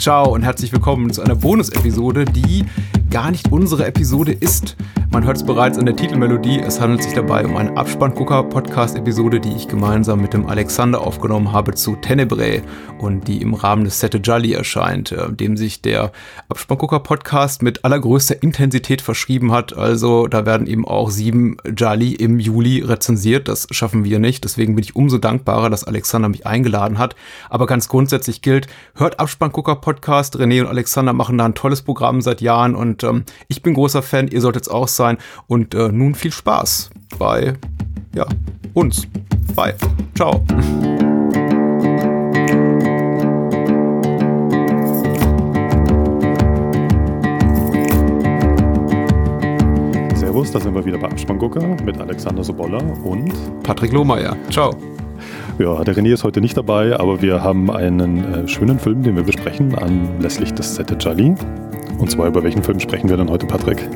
Ciao und herzlich willkommen zu einer Bonus-Episode, die gar nicht unsere Episode ist. Man hört es bereits in der Titelmelodie. Es handelt sich dabei um eine Abspanngucker-Podcast-Episode, die ich gemeinsam mit dem Alexander aufgenommen habe zu Tenebrae und die im Rahmen des Sette Jolly erscheint, äh, dem sich der Abspanngucker-Podcast mit allergrößter Intensität verschrieben hat. Also da werden eben auch sieben Jolly im Juli rezensiert. Das schaffen wir nicht. Deswegen bin ich umso dankbarer, dass Alexander mich eingeladen hat. Aber ganz grundsätzlich gilt, hört Abspanngucker-Podcast. René und Alexander machen da ein tolles Programm seit Jahren und ähm, ich bin großer Fan. Ihr solltet es auch sein sein. Und äh, nun viel Spaß bei ja, uns. Bye. Ciao. Servus, da sind wir wieder bei Abspanngucker mit Alexander Sobolla und Patrick Lohmeier. Ciao. Ja, der René ist heute nicht dabei, aber wir haben einen äh, schönen Film, den wir besprechen, anlässlich des Sette Jolly. Und zwar über welchen Film sprechen wir denn heute, Patrick?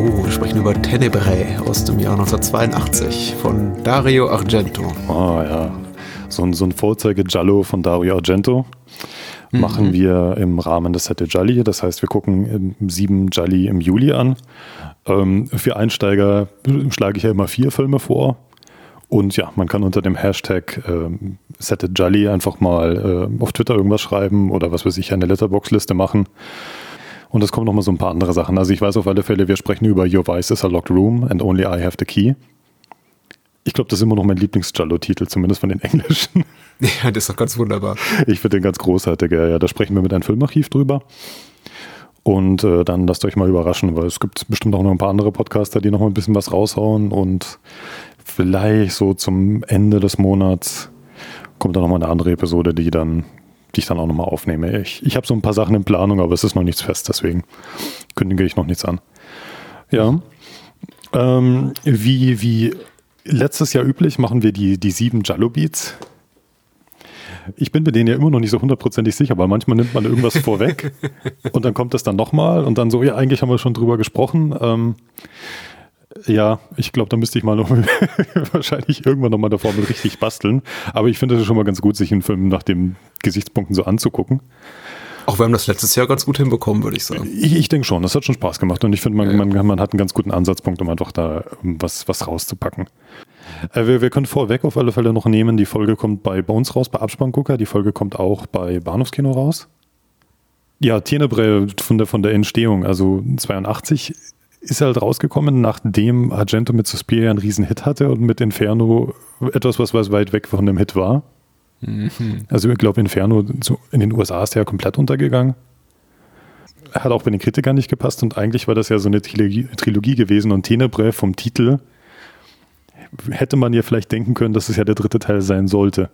Oh, wir sprechen über Tenebrae aus dem Jahr 1982 von Dario Argento. Ah ja, so ein, so ein Vorzeige-Giallo von Dario Argento mhm. machen wir im Rahmen des Sette Jolly. Das heißt, wir gucken sieben Jolly im Juli an. Ähm, für Einsteiger schlage ich ja immer vier Filme vor. Und ja, man kann unter dem Hashtag äh, Sette Jolly einfach mal äh, auf Twitter irgendwas schreiben oder was weiß ich, eine Letterbox-Liste machen. Und es kommen nochmal so ein paar andere Sachen. Also ich weiß auf alle Fälle, wir sprechen über Your Vice is a Locked Room and Only I Have the Key. Ich glaube, das ist immer noch mein Lieblings-Jallo-Titel, zumindest von den Englischen. Ja, das ist doch ganz wunderbar. Ich finde den ganz großartig. Ja, da sprechen wir mit einem Filmarchiv drüber. Und äh, dann lasst euch mal überraschen, weil es gibt bestimmt auch noch ein paar andere Podcaster, die noch mal ein bisschen was raushauen. Und vielleicht so zum Ende des Monats kommt dann noch mal eine andere Episode, die dann die ich dann auch nochmal aufnehme. Ich, ich habe so ein paar Sachen in Planung, aber es ist noch nichts fest, deswegen kündige ich noch nichts an. Ja. Ähm, wie, wie letztes Jahr üblich machen wir die, die sieben Jallo Beats. Ich bin mir denen ja immer noch nicht so hundertprozentig sicher, weil manchmal nimmt man irgendwas vorweg und dann kommt das dann nochmal und dann so, ja, eigentlich haben wir schon drüber gesprochen. Ähm, ja, ich glaube, da müsste ich mal noch wahrscheinlich irgendwann noch mal der Formel richtig basteln. Aber ich finde es schon mal ganz gut, sich einen Film nach den Gesichtspunkten so anzugucken. Auch wir haben das letztes Jahr ganz gut hinbekommen, würde ich sagen. Ich, ich denke schon, das hat schon Spaß gemacht und ich finde, man, ja. man, man, hat einen ganz guten Ansatzpunkt, um einfach da was, was rauszupacken. Äh, wir, wir können vorweg auf alle Fälle noch nehmen, die Folge kommt bei, uns raus, bei Abspanngucker, die Folge kommt auch bei Bahnhofskino raus. Ja, Tenebrae von der, von der Entstehung, also 82 ist halt rausgekommen, nachdem Argento mit Suspiria einen riesen Hit hatte und mit Inferno etwas, was, was weit weg von dem Hit war. Mhm. Also ich glaube, Inferno in den USA ist ja komplett untergegangen. Hat auch bei den Kritikern nicht gepasst und eigentlich war das ja so eine Trilogie, Trilogie gewesen und Tenebrae vom Titel hätte man ja vielleicht denken können, dass es ja der dritte Teil sein sollte.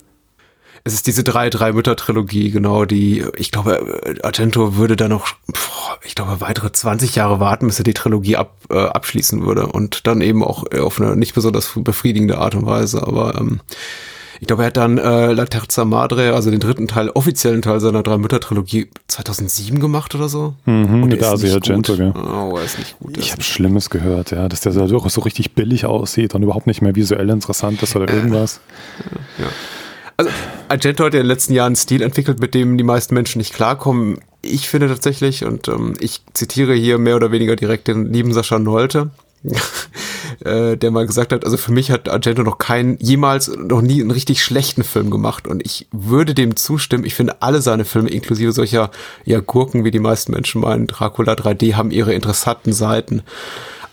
Es ist diese drei, drei Mütter-Trilogie, genau, die, ich glaube, Argento würde da noch, ich glaube, weitere 20 Jahre warten, bis er die Trilogie ab, äh, abschließen würde und dann eben auch auf eine nicht besonders befriedigende Art und Weise, aber ähm, ich glaube, er hat dann äh, La Terza Madre, also den dritten Teil, offiziellen Teil seiner Drei-Mütter-Trilogie 2007 gemacht oder so. Mhm, und mit Asia Argento, gell? Oh, er ist nicht gut. Ich habe Schlimmes gehört, ja, dass der so, so richtig billig aussieht und überhaupt nicht mehr visuell interessant ist oder irgendwas. ja. Also Argento hat ja in den letzten Jahren einen Stil entwickelt, mit dem die meisten Menschen nicht klarkommen. Ich finde tatsächlich, und ähm, ich zitiere hier mehr oder weniger direkt den lieben Sascha Nolte, äh, der mal gesagt hat, also für mich hat Argento noch keinen, jemals, noch nie einen richtig schlechten Film gemacht und ich würde dem zustimmen. Ich finde alle seine Filme, inklusive solcher ja, Gurken, wie die meisten Menschen meinen, Dracula 3D, haben ihre interessanten Seiten.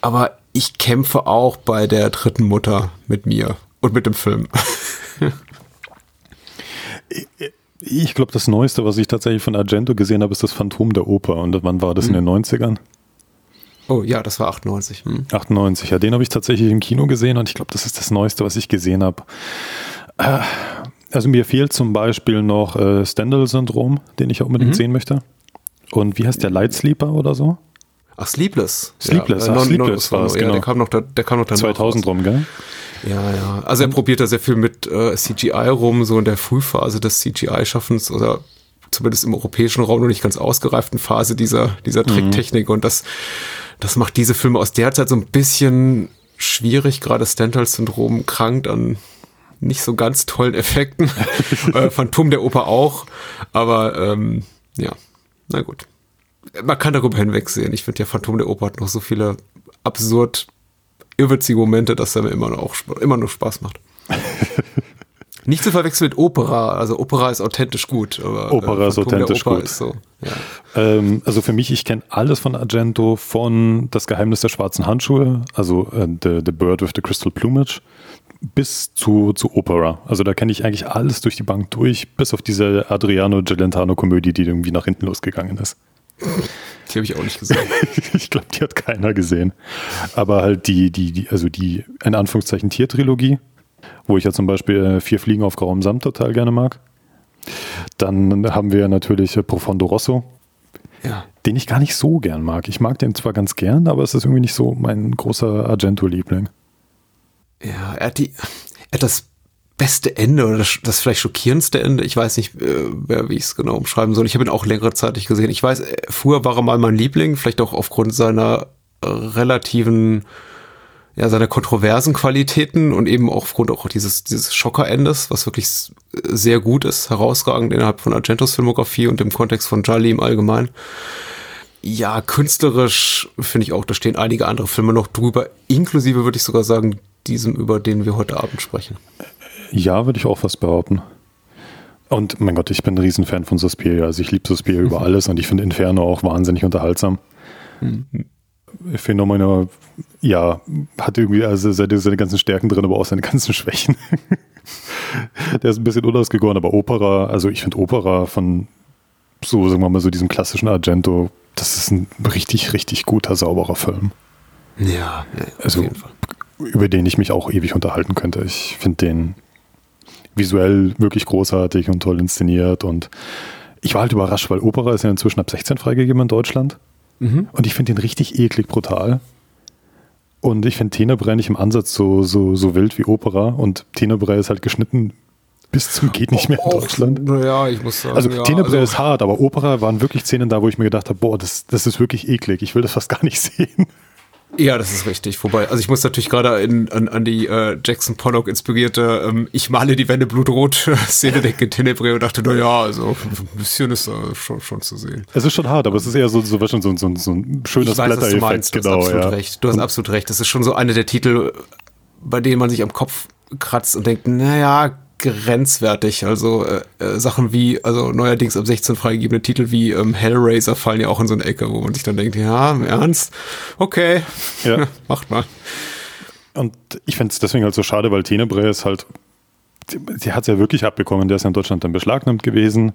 Aber ich kämpfe auch bei der dritten Mutter mit mir und mit dem Film. Ich glaube, das Neueste, was ich tatsächlich von Argento gesehen habe, ist das Phantom der Oper. Und wann war das hm. in den 90ern? Oh ja, das war 98. Hm. 98, ja, den habe ich tatsächlich im Kino gesehen und ich glaube, das ist das Neueste, was ich gesehen habe. Äh, also mir fehlt zum Beispiel noch äh, Stendhal-Syndrom, den ich unbedingt mhm. sehen möchte. Und wie heißt der Light Sleeper oder so? Ach, Sleepless. Sleepless, ja, ach, Sleepless war es, genau. Der kam noch, der, der kam noch dann 2000 rum, gell? Ja, ja. Also er probiert da sehr viel mit äh, CGI rum, so in der Frühphase des CGI-Schaffens oder zumindest im europäischen Raum noch nicht ganz ausgereiften Phase dieser, dieser mhm. Tricktechnik. Mhm. Und das, das macht diese Filme aus der Zeit so ein bisschen schwierig. Gerade Stendhal-Syndrom krankt an nicht so ganz tollen Effekten. äh, Phantom der Oper auch. Aber ähm, ja, Na gut. Man kann darüber hinwegsehen. Ich finde ja Phantom der Oper hat noch so viele absurd irrwitzige Momente, dass er mir immer noch, immer noch Spaß macht. Nicht zu verwechseln mit Opera. Also Opera ist authentisch gut. Aber, Opera äh, ist authentisch Oper gut. So, ja. ähm, also für mich, ich kenne alles von Argento, von Das Geheimnis der schwarzen Handschuhe, also äh, the, the Bird with the Crystal Plumage, bis zu, zu Opera. Also da kenne ich eigentlich alles durch die Bank durch, bis auf diese Adriano Gelentano-Komödie, die irgendwie nach hinten losgegangen ist. Die habe ich auch nicht gesehen. ich glaube, die hat keiner gesehen. Aber halt die, die, die, also die, in Anführungszeichen, Tiertrilogie, wo ich ja zum Beispiel äh, Vier Fliegen auf grauem Samt total gerne mag. Dann haben wir natürlich äh, Profondo Rosso, ja. den ich gar nicht so gern mag. Ich mag den zwar ganz gern, aber es ist irgendwie nicht so mein großer Argento-Liebling. Ja, er hat, die, er hat das beste Ende oder das, das vielleicht schockierendste Ende. Ich weiß nicht, äh, wie ich es genau umschreiben soll. Ich habe ihn auch längere Zeit nicht gesehen. Ich weiß, äh, früher war er mal mein Liebling, vielleicht auch aufgrund seiner relativen ja, seine kontroversen Qualitäten und eben auch aufgrund auch dieses, dieses Schockerendes, was wirklich sehr gut ist, herausragend innerhalb von Argentos Filmografie und im Kontext von Jolly im Allgemeinen. Ja, künstlerisch finde ich auch, da stehen einige andere Filme noch drüber, inklusive würde ich sogar sagen, diesem, über den wir heute Abend sprechen. Ja, würde ich auch fast behaupten. Und mein Gott, ich bin ein Riesenfan von Suspiria. Also ich liebe Suspiria über alles und ich finde Inferno auch wahnsinnig unterhaltsam. Mhm. Phänomena, ja, hat irgendwie also seine, seine ganzen Stärken drin, aber auch seine ganzen Schwächen. Der ist ein bisschen unausgegoren, aber Opera, also ich finde Opera von so, sagen wir mal, so diesem klassischen Argento, das ist ein richtig, richtig guter, sauberer Film. Ja, ja also, über den ich mich auch ewig unterhalten könnte. Ich finde den visuell wirklich großartig und toll inszeniert und ich war halt überrascht, weil Opera ist ja inzwischen ab 16 freigegeben in Deutschland. Mhm. Und ich finde den richtig eklig brutal. Und ich finde Tenebrae nicht im Ansatz so, so, so wild wie Opera. Und Tenebrae ist halt geschnitten bis zum geht nicht mehr in Deutschland. Naja, ich muss sagen. Also ja, Tenebrae also, ist hart, aber Opera waren wirklich Szenen da, wo ich mir gedacht habe, boah, das, das ist wirklich eklig. Ich will das fast gar nicht sehen. Ja, das ist richtig. Wobei, also ich muss natürlich gerade an, an die äh, Jackson Pollock inspirierte ähm, Ich male die Wände blutrot Szene denken in Tenebrae und dachte, naja, also ein bisschen ist da schon, schon zu sehen. Es ist schon hart, aber es ist eher so, so, so, so, so, so ein schönes Blättereffekt. Genau, du hast absolut ja. recht. Du hast absolut recht. Das ist schon so eine der Titel, bei denen man sich am Kopf kratzt und denkt, naja, grenzwertig. Also äh, äh, Sachen wie, also neuerdings ab 16 freigegebene Titel wie ähm, Hellraiser fallen ja auch in so eine Ecke, wo man sich dann denkt, ja, im Ernst? Okay, ja. macht mal. Und ich finde es deswegen halt so schade, weil Tenebrae ist halt, die hat es ja wirklich abbekommen, der ist ja in Deutschland dann beschlagnahmt gewesen.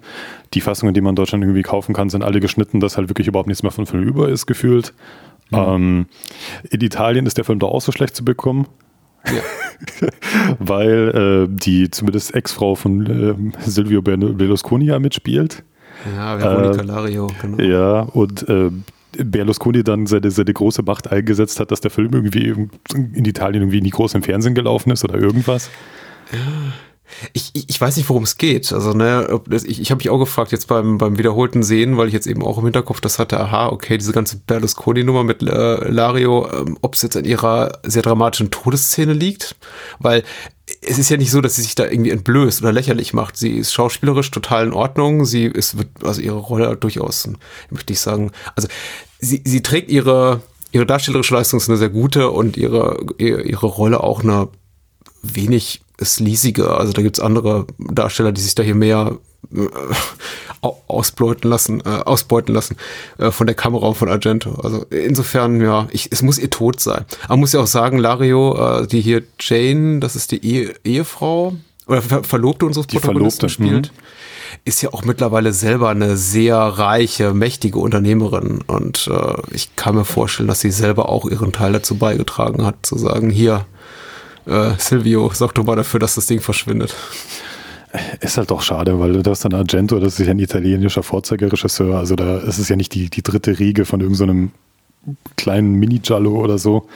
Die Fassungen, die man in Deutschland irgendwie kaufen kann, sind alle geschnitten, dass halt wirklich überhaupt nichts mehr von Film über ist, gefühlt. Mhm. Ähm, in Italien ist der Film da auch so schlecht zu bekommen. Ja. Weil äh, die zumindest Ex-Frau von äh, Silvio Berlusconi ja mitspielt. Ja, Veronica äh, Lario, genau. Ja, und äh, Berlusconi dann seine, seine große Macht eingesetzt hat, dass der Film irgendwie in Italien irgendwie nie groß im Fernsehen gelaufen ist oder irgendwas. Ja. Ich, ich, ich weiß nicht, worum es geht. Also, ne, ich, ich habe mich auch gefragt jetzt beim, beim wiederholten Sehen, weil ich jetzt eben auch im Hinterkopf das hatte, aha, okay, diese ganze Berlusconi-Nummer mit äh, Lario, ähm, ob es jetzt an ihrer sehr dramatischen Todesszene liegt. Weil es ist ja nicht so, dass sie sich da irgendwie entblößt oder lächerlich macht. Sie ist schauspielerisch total in Ordnung. Sie ist, wird, also ihre Rolle durchaus, möchte ich sagen, also sie, sie trägt ihre, ihre darstellerische Leistung ist eine sehr gute und ihre, ihre Rolle auch eine wenig sleasige. Also da gibt's andere Darsteller, die sich da hier mehr äh, ausbeuten lassen, äh, ausbeuten lassen äh, von der Kamera und von Argento. Also insofern, ja, ich, es muss ihr Tod sein. Aber man muss ja auch sagen, Lario, äh, die hier Jane, das ist die Ehe, Ehefrau oder Ver Verlobte unseres die Protagonisten Verlobte, spielt, mh. ist ja auch mittlerweile selber eine sehr reiche, mächtige Unternehmerin. Und äh, ich kann mir vorstellen, dass sie selber auch ihren Teil dazu beigetragen hat, zu sagen, hier, äh, Silvio, sorg doch mal dafür, dass das Ding verschwindet. Ist halt doch schade, weil das dann Argento, das ist ja ein italienischer Vorzeigeregisseur, also da ist es ja nicht die, die dritte Riege von irgendeinem so kleinen Mini-Giallo oder so.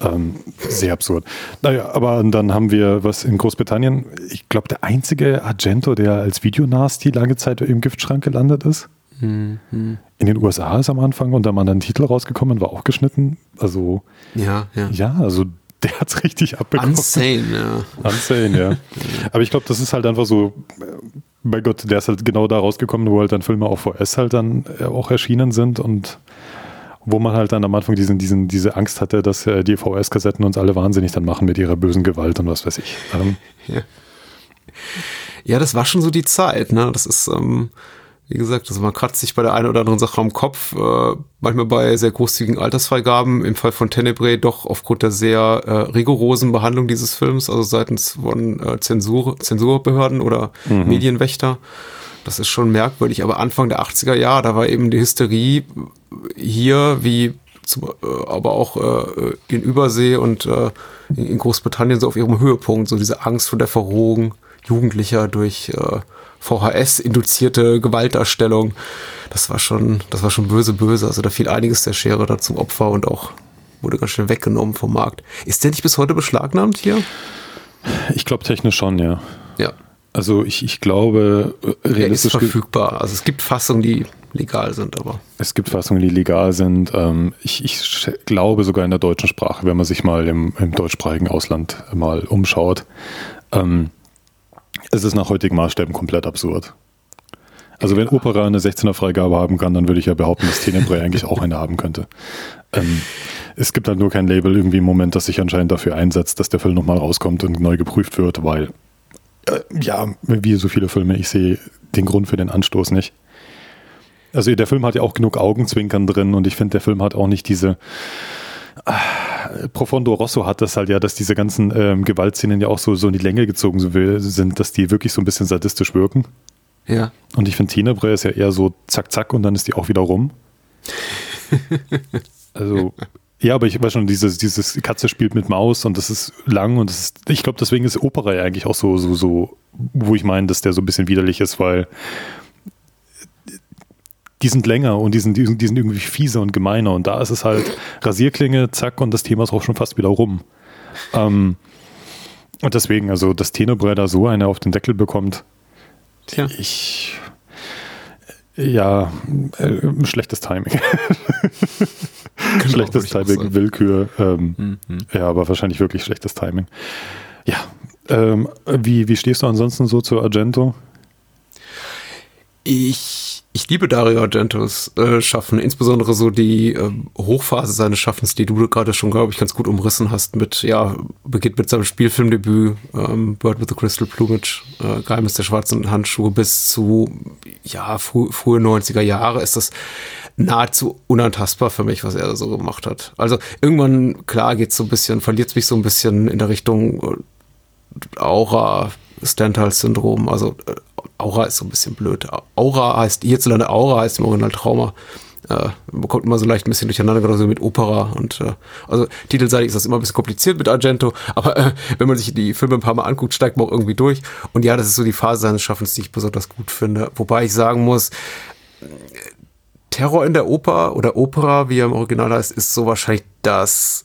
Ähm, sehr absurd. Naja, aber dann haben wir was in Großbritannien, ich glaube, der einzige Argento, der als Videonasty lange Zeit im Giftschrank gelandet ist. Mhm. In den USA ist am Anfang und da mal ein Titel rausgekommen, war auch geschnitten. Also, ja, ja. Ja, also der hat es richtig abbekommen. Unsane, ja. Unsane, ja. Aber ich glaube, das ist halt einfach so, bei Gott, der ist halt genau da rausgekommen, wo halt dann Filme auf VS halt dann äh, auch erschienen sind und wo man halt dann am Anfang diesen, diesen, diese Angst hatte, dass äh, die VS-Kassetten uns alle wahnsinnig dann machen mit ihrer bösen Gewalt und was weiß ich. Ähm, ja. ja, das war schon so die Zeit, ne? Das ist, ähm, wie gesagt, also man kratzt sich bei der einen oder anderen Sache am Kopf, äh, manchmal bei sehr großzügigen Altersfreigaben, im Fall von Tenebrae doch aufgrund der sehr äh, rigorosen Behandlung dieses Films, also seitens von äh, Zensur, Zensurbehörden oder mhm. Medienwächter. Das ist schon merkwürdig, aber Anfang der 80er Jahre, da war eben die Hysterie hier wie zum, äh, aber auch äh, in Übersee und äh, in Großbritannien so auf ihrem Höhepunkt, so diese Angst vor der Verrohung Jugendlicher durch äh, VHS-induzierte Gewaltdarstellung. Das war schon, das war schon böse, böse. Also da fiel einiges der Schere da zum Opfer und auch wurde ganz schnell weggenommen vom Markt. Ist der nicht bis heute beschlagnahmt hier? Ich glaube technisch schon, ja. Ja. Also ich, ich glaube, realistisch. Er ist verfügbar. Also es gibt Fassungen, die legal sind, aber. Es gibt Fassungen, die legal sind. Ähm, ich, ich glaube sogar in der deutschen Sprache, wenn man sich mal im, im deutschsprachigen Ausland mal umschaut. Ähm, es ist nach heutigen Maßstäben komplett absurd. Also wenn Opera eine 16er Freigabe haben kann, dann würde ich ja behaupten, dass Tenebrae eigentlich auch eine haben könnte. Ähm, es gibt halt nur kein Label irgendwie im Moment, das sich anscheinend dafür einsetzt, dass der Film nochmal rauskommt und neu geprüft wird, weil äh, ja, wie so viele Filme, ich sehe den Grund für den Anstoß nicht. Also der Film hat ja auch genug Augenzwinkern drin und ich finde, der Film hat auch nicht diese Profondo Rosso hat das halt ja, dass diese ganzen ähm, Gewaltszenen ja auch so, so in die Länge gezogen sind, dass die wirklich so ein bisschen sadistisch wirken. Ja. Und ich finde, Tenebrae ist ja eher so zack, zack und dann ist die auch wieder rum. also, ja, aber ich weiß schon, dieses, dieses Katze spielt mit Maus und das ist lang und das ist, ich glaube, deswegen ist Opera ja eigentlich auch so, so, so, wo ich meine, dass der so ein bisschen widerlich ist, weil die sind länger und die sind, die, sind, die sind irgendwie fieser und gemeiner. Und da ist es halt Rasierklinge, zack, und das Thema ist auch schon fast wieder rum. Ähm, und deswegen, also, dass Tenebrae da so eine auf den Deckel bekommt, Tja. ich. Ja, äh, schlechtes Timing. genau, schlechtes Timing, Willkür. Ähm, mhm. Ja, aber wahrscheinlich wirklich schlechtes Timing. Ja. Ähm, wie, wie stehst du ansonsten so zu Argento? Ich ich liebe Dario Argentos äh, Schaffen, insbesondere so die äh, Hochphase seines Schaffens, die du gerade schon, glaube ich, ganz gut umrissen hast mit, ja, beginnt mit seinem Spielfilmdebüt ähm, Bird with the Crystal Plumage, äh, Geheimnis der schwarzen Handschuhe bis zu, ja, frü frühe 90er Jahre ist das nahezu unantastbar für mich, was er so gemacht hat. Also irgendwann, klar, geht's so ein bisschen, verliert mich so ein bisschen in der Richtung äh, Aura, Stendhal-Syndrom, also äh, Aura ist so ein bisschen blöd. Aura heißt, hierzulande Aura heißt im Original Trauma. Äh, bekommt immer so leicht ein bisschen durcheinander, gerade so mit Opera und äh, also titelseitig ist das immer ein bisschen kompliziert mit Argento, aber äh, wenn man sich die Filme ein paar Mal anguckt, steigt man auch irgendwie durch. Und ja, das ist so die Phase seines Schaffens, die ich besonders gut finde. Wobei ich sagen muss, Terror in der Oper oder Opera, wie er im Original heißt, ist so wahrscheinlich das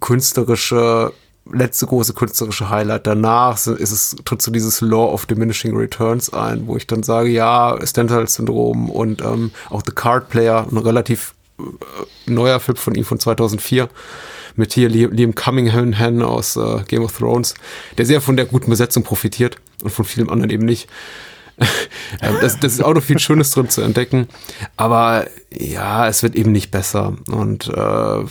künstlerische letzte große künstlerische Highlight. Danach ist es, tritt so dieses Law of Diminishing Returns ein, wo ich dann sage, ja, Stendhal-Syndrom und ähm, auch The Card Player, ein relativ äh, neuer Film von ihm von 2004 mit hier Liam Cunningham aus äh, Game of Thrones, der sehr von der guten Besetzung profitiert und von vielem anderen eben nicht. das, das ist auch noch viel Schönes drin zu entdecken. Aber ja, es wird eben nicht besser. Und äh,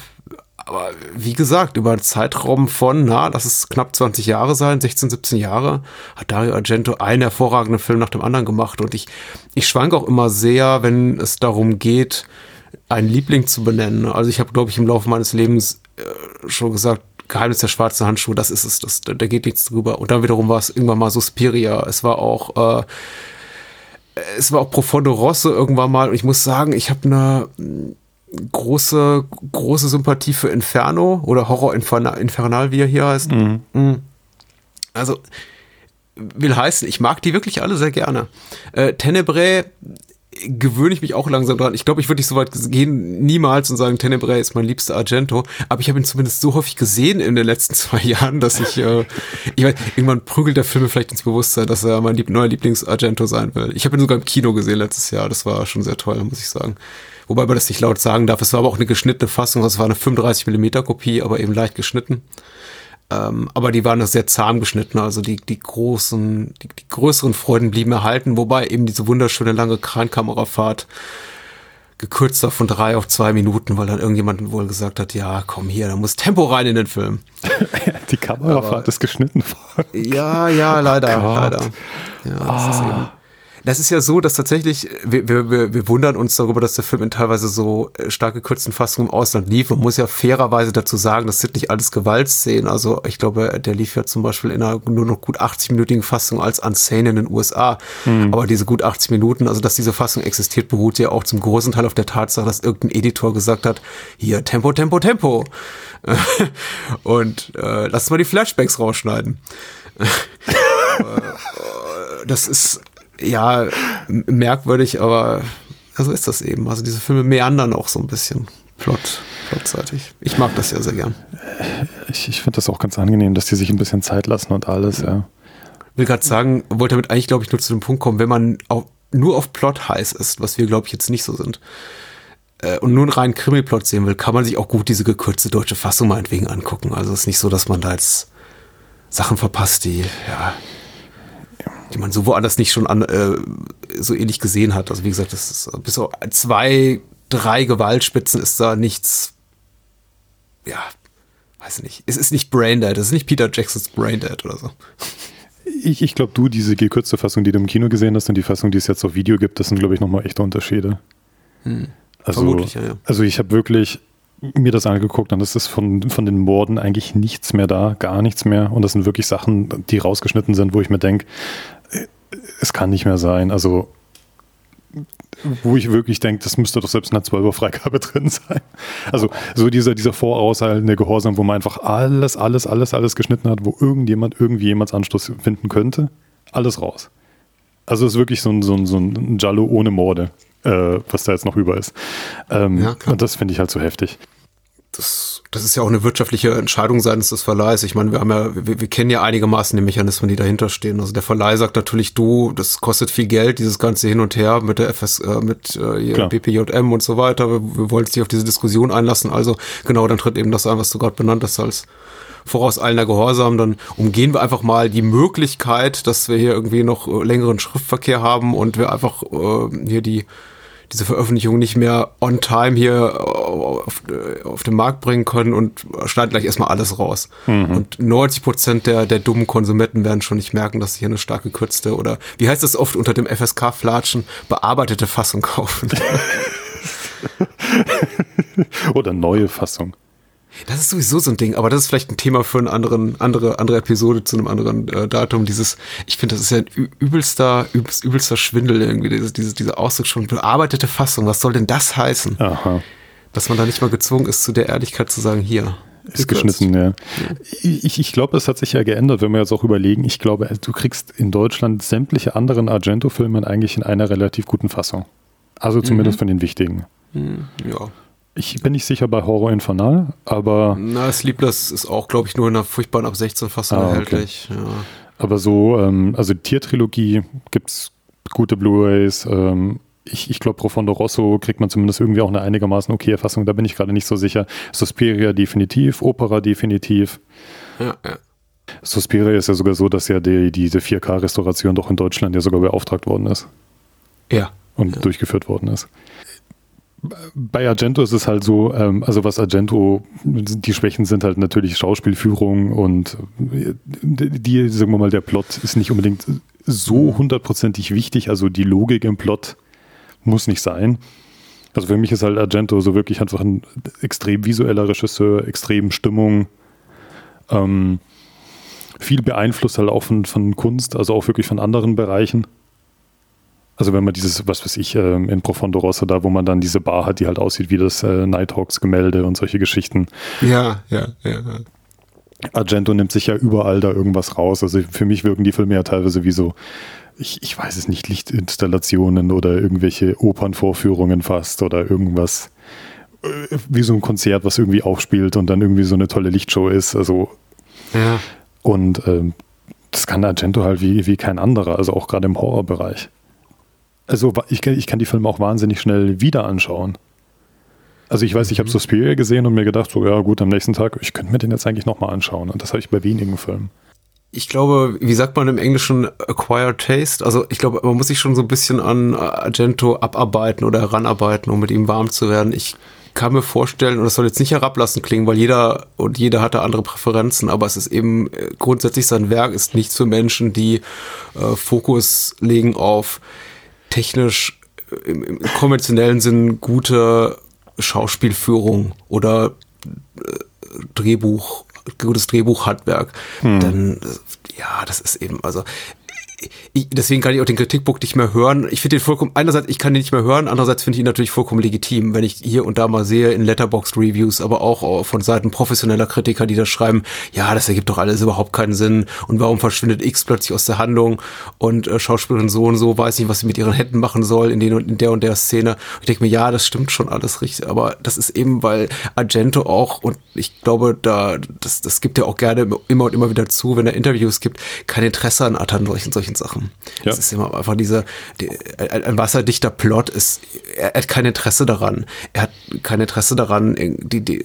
aber wie gesagt, über einen Zeitraum von, na, lass es knapp 20 Jahre sein, 16, 17 Jahre, hat Dario Argento einen hervorragenden Film nach dem anderen gemacht. Und ich, ich schwank auch immer sehr, wenn es darum geht, einen Liebling zu benennen. Also ich habe, glaube ich, im Laufe meines Lebens äh, schon gesagt, Geheimnis der schwarzen Handschuhe, das ist es, das, da geht nichts drüber. Und dann wiederum war es irgendwann mal Suspiria. Es war auch, äh, es war auch Profondo Rosso irgendwann mal. Und ich muss sagen, ich habe eine große, große Sympathie für Inferno oder Horror Infernal, Infernal wie er hier heißt. Mhm. mhm. Also, will heißen, ich mag die wirklich alle sehr gerne. Äh, Tenebrae gewöhne ich mich auch langsam dran. Ich glaube, ich würde nicht so weit gehen, niemals und sagen, Tenebrae ist mein liebster Argento, aber ich habe ihn zumindest so häufig gesehen in den letzten zwei Jahren, dass ich, äh, ich weiß, irgendwann prügelt der Film vielleicht ins Bewusstsein, dass er mein lieb neuer Lieblings-Argento sein will. Ich habe ihn sogar im Kino gesehen letztes Jahr, das war schon sehr toll, muss ich sagen wobei man das nicht laut sagen darf. Es war aber auch eine geschnittene Fassung, das war eine 35 mm Kopie, aber eben leicht geschnitten. Ähm, aber die waren sehr zahm geschnitten, also die, die großen, die, die größeren Freuden blieben erhalten, wobei eben diese wunderschöne lange Krankamerafahrt gekürzter von drei auf zwei Minuten, weil dann irgendjemand wohl gesagt hat, ja, komm hier, da muss Tempo rein in den Film. die Kamerafahrt Aber, ist geschnitten worden. Ja, ja, leider, oh leider. Ja, das ist eben das ist ja so, dass tatsächlich, wir, wir, wir wundern uns darüber, dass der Film in teilweise so äh, stark gekürzten Fassungen im Ausland lief. Man muss ja fairerweise dazu sagen, das sind nicht alles Gewaltszenen. Also ich glaube, der lief ja zum Beispiel in einer nur noch gut 80-minütigen Fassung als Unsane in den USA. Mhm. Aber diese gut 80 Minuten, also dass diese Fassung existiert, beruht ja auch zum großen Teil auf der Tatsache, dass irgendein Editor gesagt hat, hier Tempo, Tempo, Tempo. Und äh, lass mal die Flashbacks rausschneiden. Äh, das ist ja, merkwürdig, aber so ist das eben. Also diese Filme meandern auch so ein bisschen plot, plotseitig. Ich mag das ja sehr gern. Ich, ich finde das auch ganz angenehm, dass die sich ein bisschen Zeit lassen und alles, ja. Ich will gerade sagen, wollte damit eigentlich, glaube ich, nur zu dem Punkt kommen, wenn man auch nur auf Plot heiß ist, was wir, glaube ich, jetzt nicht so sind, äh, und nur einen reinen Krimi-Plot sehen will, kann man sich auch gut diese gekürzte deutsche Fassung meinetwegen angucken. Also es ist nicht so, dass man da jetzt Sachen verpasst, die, ja, die man so woanders nicht schon an, äh, so ähnlich gesehen hat. Also wie gesagt, das ist bis auf zwei, drei Gewaltspitzen ist da nichts, ja, weiß nicht. Es ist nicht Braindead, es ist nicht Peter Jacksons Braindead oder so. Ich, ich glaube, du, diese gekürzte Fassung, die du im Kino gesehen hast und die Fassung, die es jetzt auf Video gibt, das sind, glaube ich, nochmal echte Unterschiede. Hm. Also, Vermutlich, ja, ja. Also ich habe wirklich mir das angeguckt und es ist von, von den Morden eigentlich nichts mehr da, gar nichts mehr. Und das sind wirklich Sachen, die rausgeschnitten sind, wo ich mir denke, es kann nicht mehr sein. Also, wo ich wirklich denke, das müsste doch selbst in der 12er Freigabe drin sein. Also, so dieser, dieser vorauseilende Gehorsam, wo man einfach alles, alles, alles, alles geschnitten hat, wo irgendjemand irgendwie jemals Anschluss finden könnte. Alles raus. Also, es ist wirklich so ein, so ein, so ein Jallo ohne Morde, äh, was da jetzt noch über ist. Ähm, ja, und das finde ich halt so heftig das, das ist ja auch eine wirtschaftliche Entscheidung seitens des Verleihs. Ich meine, wir haben ja, wir, wir kennen ja einigermaßen die Mechanismen, die dahinter stehen. Also der Verleih sagt natürlich, du, das kostet viel Geld, dieses ganze Hin und Her mit der FS, äh, mit äh, BPJM und so weiter. Wir, wir wollen sich auf diese Diskussion einlassen. Also genau, dann tritt eben das ein, was du gerade benannt hast als vorauseilender Gehorsam. Dann umgehen wir einfach mal die Möglichkeit, dass wir hier irgendwie noch äh, längeren Schriftverkehr haben und wir einfach äh, hier die diese Veröffentlichung nicht mehr on time hier auf, auf den Markt bringen können und schneiden gleich erstmal alles raus. Mhm. Und 90 Prozent der, der dummen Konsumenten werden schon nicht merken, dass sie hier eine stark gekürzte oder wie heißt das oft unter dem FSK-Flatschen bearbeitete Fassung kaufen. oder neue Fassung. Das ist sowieso so ein Ding, aber das ist vielleicht ein Thema für eine anderen, andere, andere Episode zu einem anderen äh, Datum. Dieses, ich finde, das ist ja ein übelster, übelst, übelster Schwindel irgendwie, diese, diese, diese Ausdruck schon bearbeitete Fassung. Was soll denn das heißen? Aha. Dass man da nicht mal gezwungen ist, zu der Ehrlichkeit zu sagen, hier. Ist geschnitten, ja. Ich, ich glaube, es hat sich ja geändert, wenn wir jetzt auch überlegen. Ich glaube, du kriegst in Deutschland sämtliche anderen Argento-Filme eigentlich in einer relativ guten Fassung. Also zumindest mhm. von den wichtigen. Mhm, ja. Ich bin nicht sicher bei Horror Infernal, aber. Na, Sleepless ist auch, glaube ich, nur in einer furchtbaren ab 16 Fassung ah, erhältlich. Ja. Aber so, ähm, also Tiertrilogie gibt es gute Blu-Rays. Ähm, ich, ich glaube, Profondo Rosso kriegt man zumindest irgendwie auch eine einigermaßen okay Fassung. Da bin ich gerade nicht so sicher. Suspiria definitiv, Opera definitiv. Ja, ja. Suspiria ist ja sogar so, dass ja die, diese 4K-Restauration doch in Deutschland ja sogar beauftragt worden ist. Ja. Und ja. durchgeführt worden ist bei Argento ist es halt so, ähm, also was Argento, die Schwächen sind halt natürlich Schauspielführung und äh, die, sagen wir mal, der Plot ist nicht unbedingt so hundertprozentig wichtig, also die Logik im Plot muss nicht sein. Also für mich ist halt Argento so wirklich einfach ein extrem visueller Regisseur, extrem Stimmung, ähm, viel beeinflusst halt auch von, von Kunst, also auch wirklich von anderen Bereichen. Also wenn man dieses, was weiß ich, ähm, in Profondo Rosso da, wo man dann diese Bar hat, die halt aussieht wie das äh, Nighthawks Gemälde und solche Geschichten. Ja, ja, ja. Argento nimmt sich ja überall da irgendwas raus. Also für mich wirken die Filme ja teilweise wie so, ich, ich weiß es nicht, Lichtinstallationen oder irgendwelche Opernvorführungen fast oder irgendwas äh, wie so ein Konzert, was irgendwie aufspielt und dann irgendwie so eine tolle Lichtshow ist. Also ja. und ähm, das kann Argento halt wie, wie kein anderer, also auch gerade im Horrorbereich. Also ich, ich kann die Filme auch wahnsinnig schnell wieder anschauen. Also ich weiß, ich habe Suspiria gesehen und mir gedacht, so ja gut, am nächsten Tag, ich könnte mir den jetzt eigentlich nochmal anschauen. Und das habe ich bei wenigen Filmen. Ich glaube, wie sagt man im Englischen, acquired taste? Also ich glaube, man muss sich schon so ein bisschen an Argento abarbeiten oder heranarbeiten, um mit ihm warm zu werden. Ich kann mir vorstellen, und das soll jetzt nicht herablassen klingen, weil jeder und jeder hatte andere Präferenzen, aber es ist eben äh, grundsätzlich sein Werk ist nichts für Menschen, die äh, Fokus legen auf technisch äh, im, im konventionellen Sinn gute Schauspielführung oder äh, Drehbuch, gutes Drehbuchhandwerk. Hm. Dann, äh, ja, das ist eben, also ich, deswegen kann ich auch den Kritikpunkt nicht mehr hören. Ich finde den vollkommen, einerseits, ich kann den nicht mehr hören, andererseits finde ich ihn natürlich vollkommen legitim, wenn ich hier und da mal sehe in Letterboxd Reviews, aber auch von Seiten professioneller Kritiker, die da schreiben, ja, das ergibt doch alles überhaupt keinen Sinn und warum verschwindet X plötzlich aus der Handlung und äh, Schauspielerin so und so weiß nicht, was sie mit ihren Händen machen soll in, den und in der und der Szene. Ich denke mir, ja, das stimmt schon alles richtig, aber das ist eben, weil Argento auch und ich glaube, da, das, das gibt er auch gerne immer und immer wieder zu, wenn er Interviews gibt, kein Interesse an Attern solchen, solchen Sachen. Ja. Es ist immer einfach dieser, die, ein wasserdichter Plot ist, er hat kein Interesse daran. Er hat kein Interesse daran, die, die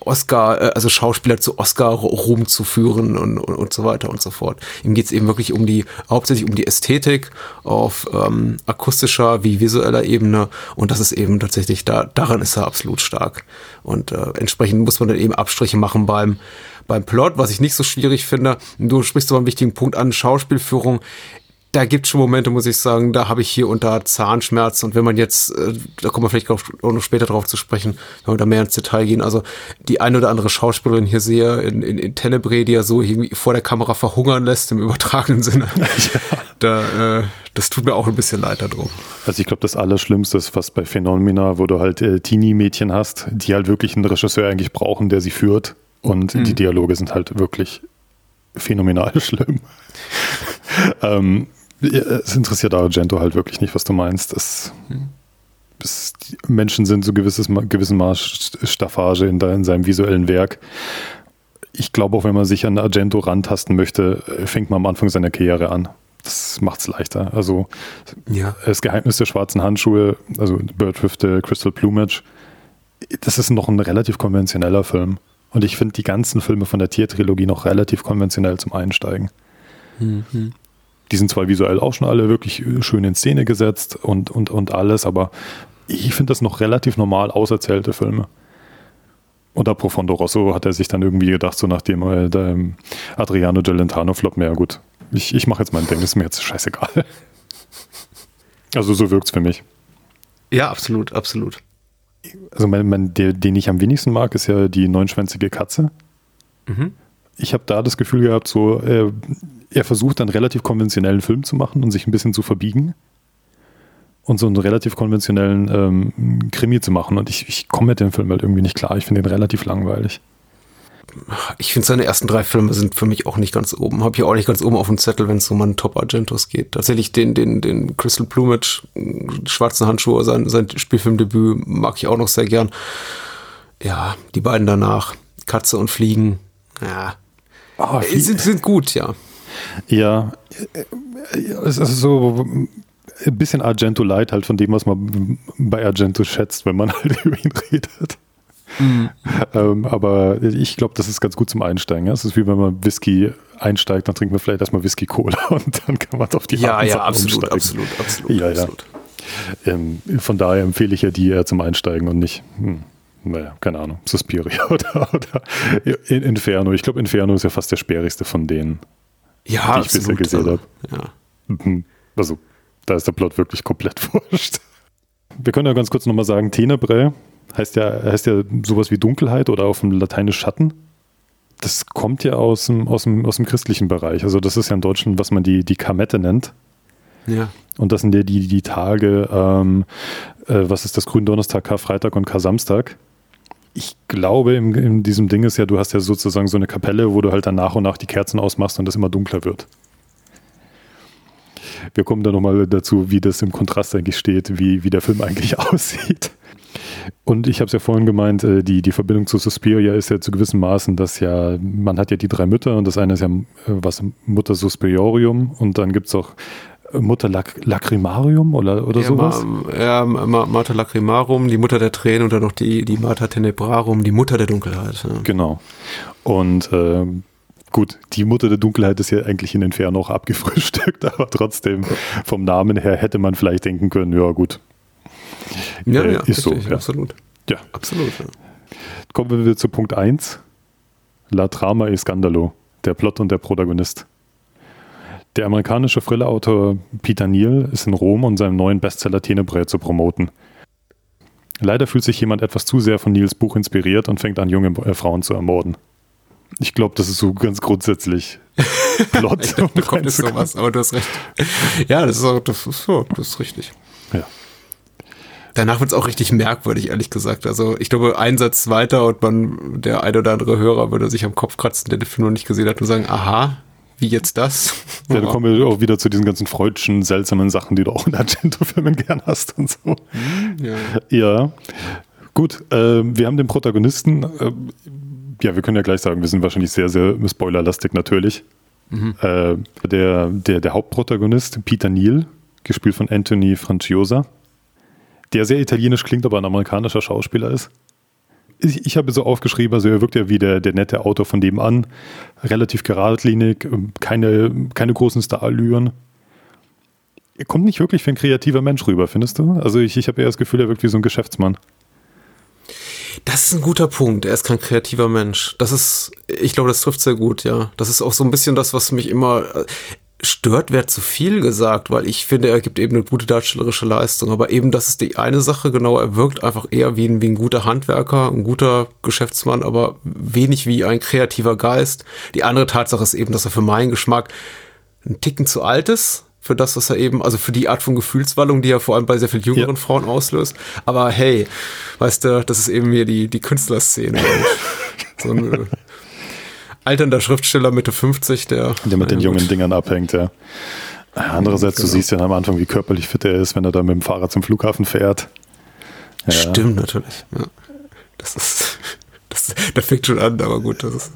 Oscar, äh, also Schauspieler zu Oscar-Ruhm zu führen und, und, und, so weiter und so fort. Ihm geht es eben wirklich um die, hauptsächlich um die Ästhetik auf ähm, akustischer wie visueller Ebene und das ist eben tatsächlich da, daran ist er absolut stark. Und äh, entsprechend muss man dann eben Abstriche machen beim, beim Plot, was ich nicht so schwierig finde. Du sprichst aber einen wichtigen Punkt an, Schauspielführung da gibt schon Momente, muss ich sagen, da habe ich hier unter Zahnschmerzen. Und wenn man jetzt, äh, da kommen wir vielleicht auch noch später drauf zu sprechen, wenn wir da mehr ins Detail gehen, also die eine oder andere Schauspielerin hier sehe in, in, in Tenebre, die ja so irgendwie vor der Kamera verhungern lässt, im übertragenen Sinne, ja. da, äh, das tut mir auch ein bisschen leid darum. Also ich glaube, das Allerschlimmste ist fast bei Phenomena, wo du halt äh, Teenie-Mädchen hast, die halt wirklich einen Regisseur eigentlich brauchen, der sie führt. Und mhm. die Dialoge sind halt wirklich phänomenal schlimm. ähm, es interessiert Argento halt wirklich nicht, was du meinst. Es, es, Menschen sind so gewisses, gewissen Maß Staffage in, in seinem visuellen Werk. Ich glaube, auch wenn man sich an Argento rantasten möchte, fängt man am Anfang seiner Karriere an. Das macht es leichter. Also ja. das Geheimnis der schwarzen Handschuhe, also Bird with the Crystal Plumage, das ist noch ein relativ konventioneller Film. Und ich finde die ganzen Filme von der Tiertrilogie noch relativ konventionell zum Einsteigen. Mhm. Die sind zwar visuell auch schon alle wirklich schön in Szene gesetzt und, und, und alles, aber ich finde das noch relativ normal auserzählte Filme. Und da Profondo Rosso hat er sich dann irgendwie gedacht, so nachdem äh, der Adriano Gelentano floppt, mehr gut, ich, ich mache jetzt mein Ding, ist mir jetzt scheißegal. Also so wirkt es für mich. Ja, absolut, absolut. Also mein, mein, der, den ich am wenigsten mag, ist ja die neunschwänzige Katze. Mhm. Ich habe da das Gefühl gehabt, so, äh, er versucht einen relativ konventionellen Film zu machen und sich ein bisschen zu verbiegen und so einen relativ konventionellen ähm, Krimi zu machen. Und ich, ich komme mit dem Film halt irgendwie nicht klar. Ich finde ihn relativ langweilig. Ich finde, seine ersten drei Filme sind für mich auch nicht ganz oben. Habe ich auch nicht ganz oben auf dem Zettel, wenn es um einen Top Argentos geht. Tatsächlich den, den, den Crystal Plumage, Schwarzen Handschuhe, sein, sein Spielfilmdebüt mag ich auch noch sehr gern. Ja, die beiden danach, Katze und Fliegen, ja, oh, sind, sind gut, ja. Ja, es ist so ein bisschen Argento Light halt von dem, was man bei Argento schätzt, wenn man halt über ihn redet. Mhm. Ähm, aber ich glaube, das ist ganz gut zum Einsteigen. Es ist wie wenn man Whisky einsteigt, dann trinkt man vielleicht erstmal Whisky Cola und dann kann man auf die Ja, ja, absolut, absolut, absolut, ja, absolut. Ja. Ähm, von daher empfehle ich ja die eher zum Einsteigen und nicht. Hm naja, keine Ahnung, Suspiria oder, oder Inferno. Ich glaube, Inferno ist ja fast der sperrigste von denen ja, die ich bisher gesehen also, habe. Ja. Mhm. Also, da ist der Plot wirklich komplett wurscht. Wir können ja ganz kurz nochmal sagen, Tenebrae heißt ja, heißt ja sowas wie Dunkelheit oder auf dem Lateinisch Schatten. Das kommt ja aus dem, aus dem, aus dem christlichen Bereich. Also das ist ja in Deutschland, was man die, die Kamette nennt. Ja. Und das sind ja die, die Tage, ähm, äh, was ist das, Gründonnerstag, Karfreitag und Kar-Samstag ich glaube, in, in, diesem Ding ist ja, du hast ja sozusagen so eine Kapelle, wo du halt dann nach und nach die Kerzen ausmachst und das immer dunkler wird. Wir kommen dann nochmal dazu, wie das im Kontrast eigentlich steht, wie, wie der Film eigentlich aussieht. Und ich habe es ja vorhin gemeint, äh, die, die Verbindung zu Suspiria ist ja zu gewissen Maßen, dass ja, man hat ja die drei Mütter und das eine ist ja äh, was Mutter Suspiriorium und dann gibt es auch Mutter Lac Lacrimarium oder, oder ja, sowas? Ma, ja, Ma, Martha Lacrimarum, die Mutter der Tränen und dann noch die, die Martha Tenebrarum, die Mutter der Dunkelheit. Ja. Genau. Und ähm, gut, die Mutter der Dunkelheit ist ja eigentlich in Inferno auch abgefrühstückt, aber trotzdem vom Namen her hätte man vielleicht denken können, ja gut. Ja, Äh, ja, ist so, richtig, ja. absolut. Ja. Absolut. Ja. Kommen wir wieder zu Punkt 1. La Trama e Scandalo, der Plot und der Protagonist. Der amerikanische Thriller-Autor Peter Neal ist in Rom, um seinen neuen Bestseller Tenebrae zu promoten. Leider fühlt sich jemand etwas zu sehr von Neals Buch inspiriert und fängt an, junge äh, Frauen zu ermorden. Ich glaube, das ist so ganz grundsätzlich Plot. Ich dachte, um sowas, aber du hast recht. Ja, das ist, auch, das ist, so, das ist richtig. Ja. Danach wird es auch richtig merkwürdig, ehrlich gesagt. Also ich glaube, ein Satz weiter und man, der ein oder andere Hörer würde sich am Kopf kratzen, der den Film noch nicht gesehen hat und sagen, aha, wie jetzt das? Ja, dann kommen wir auch wieder zu diesen ganzen freudschen, seltsamen Sachen, die du auch in Argento-Filmen gern hast und so. ja. Ja, gut. Äh, wir haben den Protagonisten. Äh, ja, wir können ja gleich sagen, wir sind wahrscheinlich sehr, sehr spoilerlastig natürlich. Äh, der, der, der Hauptprotagonist, Peter Neal, gespielt von Anthony Franciosa, der sehr italienisch klingt, aber ein amerikanischer Schauspieler ist. Ich, ich habe so aufgeschrieben, also er wirkt ja wie der, der nette Autor von nebenan, relativ geradlinig, ähm, keine, keine großen Starallüren. Er kommt nicht wirklich wie ein kreativer Mensch rüber, findest du? Also ich, ich habe eher das Gefühl, er wirkt wie so ein Geschäftsmann. Das ist ein guter Punkt. Er ist kein kreativer Mensch. Das ist, ich glaube, das trifft sehr gut, ja. Das ist auch so ein bisschen das, was mich immer stört, wäre zu viel gesagt, weil ich finde, er gibt eben eine gute darstellerische Leistung. Aber eben, das ist die eine Sache, genau, er wirkt einfach eher wie ein, wie ein guter Handwerker, ein guter Geschäftsmann, aber wenig wie ein kreativer Geist. Die andere Tatsache ist eben, dass er für meinen Geschmack ein Ticken zu alt ist für das, was er eben, also für die Art von Gefühlswallung, die er vor allem bei sehr viel jüngeren Ja. Frauen auslöst. Aber hey, weißt du, das ist eben hier die, die Künstlerszene. So ein äh, alternder Schriftsteller Mitte 50, der, Der mit den gut. jungen Dingern abhängt, ja. Andererseits, du Genau. siehst ja am Anfang, wie körperlich fit er ist, wenn er da mit dem Fahrrad zum Flughafen fährt. Ja. Stimmt natürlich. Ja. Das ist, das, das fängt schon an, aber gut, das ist,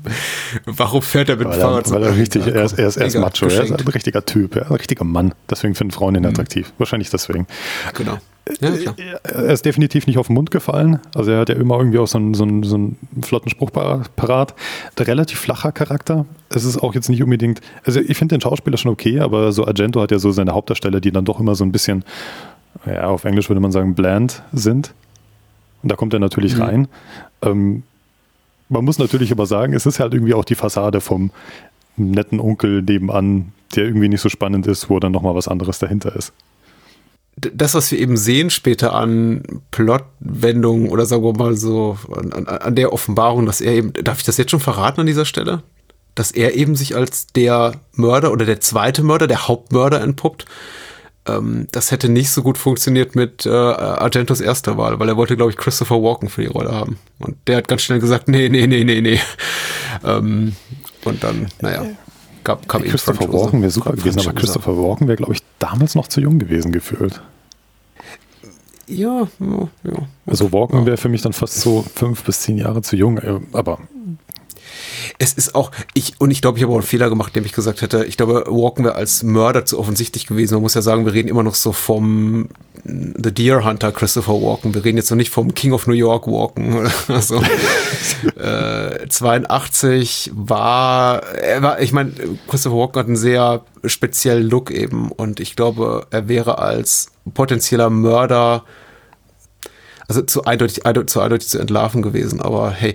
warum fährt er mit dem Weil Fahrrad er, weil er richtig, er ist, er ist, er ist Egal, macho, er ist geschenkt. ein richtiger Typ, er ist ein richtiger Mann. Deswegen finden Frauen ihn attraktiv. Wahrscheinlich deswegen. Genau. Ja, klar. Er ist definitiv nicht auf den Mund gefallen. Also er hat ja immer irgendwie auch so einen, so einen, so einen flotten Spruch par- parat. Der relativ flacher Charakter. Es ist auch jetzt nicht unbedingt, also ich finde den Schauspieler schon okay, aber so Argento hat ja so seine Hauptdarsteller, die dann doch immer so ein bisschen, ja, auf Englisch würde man sagen, bland sind. Und da kommt er natürlich Mhm. rein. Ähm, man muss natürlich aber sagen, es ist halt irgendwie auch die Fassade vom netten Onkel nebenan, der irgendwie nicht so spannend ist, wo dann nochmal was anderes dahinter ist. Das, was wir eben sehen später an Plotwendungen oder sagen wir mal so an, an der Offenbarung, dass er eben, darf ich das jetzt schon verraten an dieser Stelle? Dass er eben sich als der Mörder oder der zweite Mörder, der Hauptmörder entpuppt. Ähm, das hätte nicht so gut funktioniert mit äh, Argentos erster Wahl, weil er wollte, glaube ich, Christopher Walken für die Rolle haben. Und der hat ganz schnell gesagt, nee, nee, nee, nee, nee. ähm, und dann, naja, gab, kam eben Christopher. Walken wäre super gewesen, aber. Christopher Walken wäre, glaube ich, damals noch zu jung gewesen gefühlt. Ja, ja, ja. Also Walken wäre für mich dann fast so fünf bis zehn Jahre zu jung, äh, aber Es ist auch, ich, und ich glaube, ich habe auch einen Fehler gemacht, indem ich gesagt hätte, ich glaube, Walken wäre als Mörder zu offensichtlich gewesen. Man muss ja sagen, wir reden immer noch so vom The Deer Hunter Christopher Walken. Wir reden jetzt noch nicht vom King of New York Walken. Also, äh, 82 war, er war, ich meine, Christopher Walken hat einen sehr speziellen Look eben und ich glaube, er wäre als potenzieller Mörder also zu eindeutig, eindeutig, zu eindeutig zu entlarven gewesen. Aber hey,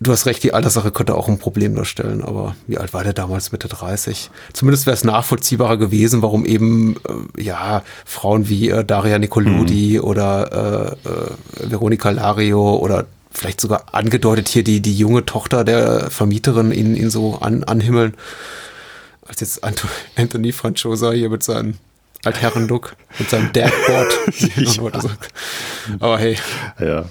du hast recht, die Alterssache könnte auch ein Problem darstellen. Aber wie alt war der damals? Mitte 30? Zumindest wäre es nachvollziehbarer gewesen, warum eben äh, ja Frauen wie äh, Daria Nicolodi oder äh, äh, Veronica Lario oder vielleicht sogar angedeutet hier die, die junge Tochter der Vermieterin ihn, ihn so an, anhimmeln. Als jetzt Anthony Franchosa hier mit seinem Altherren-Look, mit seinem Dadboard. sagt. Aber hey, ja.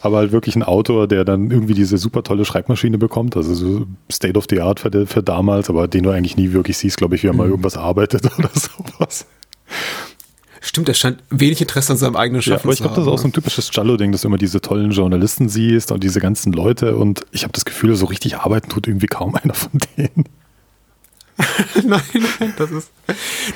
Aber halt wirklich ein Autor, der dann irgendwie diese super tolle Schreibmaschine bekommt, also so State of the Art für, für damals, aber den du eigentlich nie wirklich siehst, glaube ich, wie er mal irgendwas arbeitet oder sowas. stimmt, er scheint wenig Interesse an seinem eigenen Ja, Schaffen aber ich glaube, das ist auch so ein typisches Giallo-Ding, dass du immer diese tollen Journalisten siehst und diese ganzen Leute und ich habe das Gefühl, so richtig arbeiten tut irgendwie kaum einer von denen. nein, nein, das ist.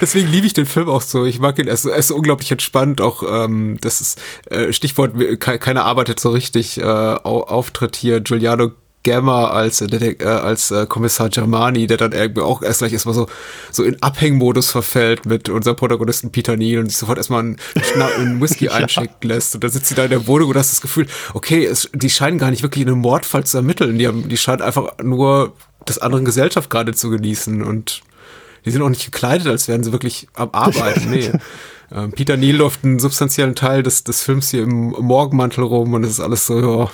Deswegen liebe ich den Film auch so. Ich mag ihn, er ist, er ist unglaublich entspannt. Auch ähm, das ist äh, Stichwort, keiner arbeitet so richtig. Äh, Auftritt hier Giuliano Gamma als, äh, als äh, Kommissar Germani, der dann irgendwie auch erst gleich erstmal so, so in Abhängmodus verfällt mit unserem Protagonisten Peter Neal und sich sofort erstmal einen, einen Whisky ja. einschicken lässt. Und dann sitzt sie da in der Wohnung und hast das Gefühl, okay, es, die scheinen gar nicht wirklich einen Mordfall zu ermitteln. Die, haben, die scheinen einfach nur das anderen Gesellschaft gerade zu genießen und die sind auch nicht gekleidet, als wären sie wirklich am Arbeiten. Nee. Ähm, Peter Neal läuft einen substanziellen Teil des, des Films hier im Morgenmantel rum und es ist alles so, ja.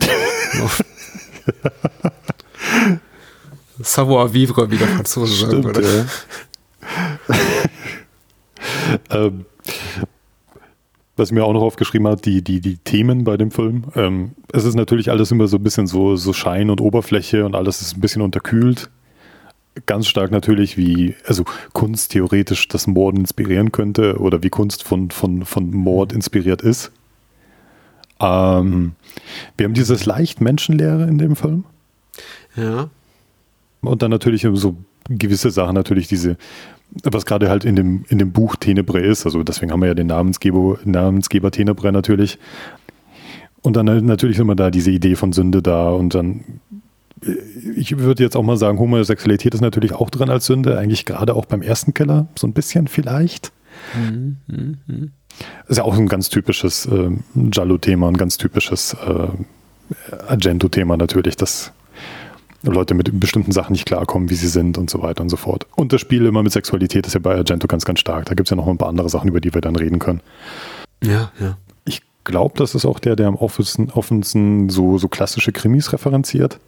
Savoir-vivre, wie der Franzose sagen würde. Ja. ähm, was mir auch noch aufgeschrieben hat, die, die, die Themen bei dem Film. Ähm, es ist natürlich alles immer so ein bisschen so, so Schein und Oberfläche und alles ist ein bisschen unterkühlt. Ganz stark natürlich, wie, also Kunst theoretisch das Morden inspirieren könnte oder wie Kunst von, von, von Mord inspiriert ist. Ähm, wir haben dieses leicht Menschenleere in dem Film. Ja. Und dann natürlich so gewisse Sachen, natürlich diese, was gerade halt in dem, in dem Buch Tenebre ist, also deswegen haben wir ja den Namensgeber, Namensgeber Tenebre natürlich. Und dann natürlich immer da diese Idee von Sünde da und dann, äh, ich würde jetzt auch mal sagen, Homosexualität ist natürlich auch drin als Sünde, eigentlich gerade auch beim ersten Keller, so ein bisschen vielleicht. Mhm, mh, mh. Ist ja auch ein ganz typisches äh, Giallo-Thema, ein ganz typisches äh, Argento-Thema natürlich, dass Leute mit bestimmten Sachen nicht klarkommen, wie sie sind und so weiter und so fort. Und das Spiel immer mit Sexualität ist ja bei Argento ganz, ganz stark. Da gibt es ja noch ein paar andere Sachen, über die wir dann reden können. Ja, ja. Ich glaube, das ist auch der, der am offensten, so, so klassische Krimis referenziert.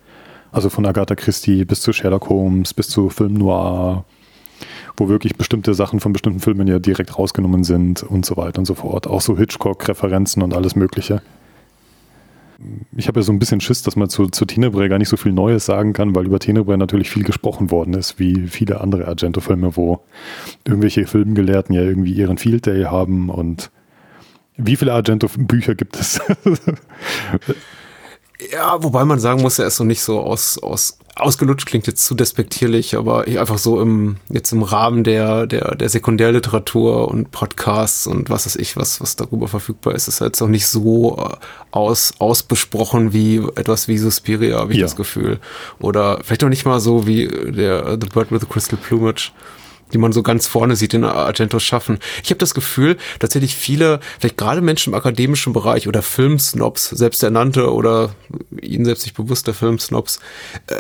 Also von Agatha Christie bis zu Sherlock Holmes, bis zu Film Noir, wo wirklich bestimmte Sachen von bestimmten Filmen ja direkt rausgenommen sind und so weiter und so fort. Auch so Hitchcock-Referenzen und alles Mögliche ich habe ja so ein bisschen Schiss, dass man zu, zu Tenebrae gar nicht so viel Neues sagen kann, weil über Tenebrae natürlich viel gesprochen worden ist, wie viele andere Argento-Filme, wo irgendwelche Filmgelehrten ja irgendwie ihren Field Day haben und wie viele Argento-Bücher gibt es? ja, wobei man sagen muss, er ist so nicht so aus, aus ausgelutscht klingt jetzt zu despektierlich, aber einfach so im, jetzt im Rahmen der, der, der Sekundärliteratur und Podcasts und was weiß ich, was, was darüber verfügbar ist, ist jetzt auch nicht so äh, aus, ausbesprochen wie etwas wie Suspiria, habe ich ja. das Gefühl. Oder vielleicht auch nicht mal so wie der The Bird with the Crystal Plumage die man so ganz vorne sieht in Argentos Schaffen. Ich habe das Gefühl, tatsächlich viele, vielleicht gerade Menschen im akademischen Bereich oder Filmsnobs, selbst ernannte oder ihnen selbst nicht bewusste Filmsnobs, äh,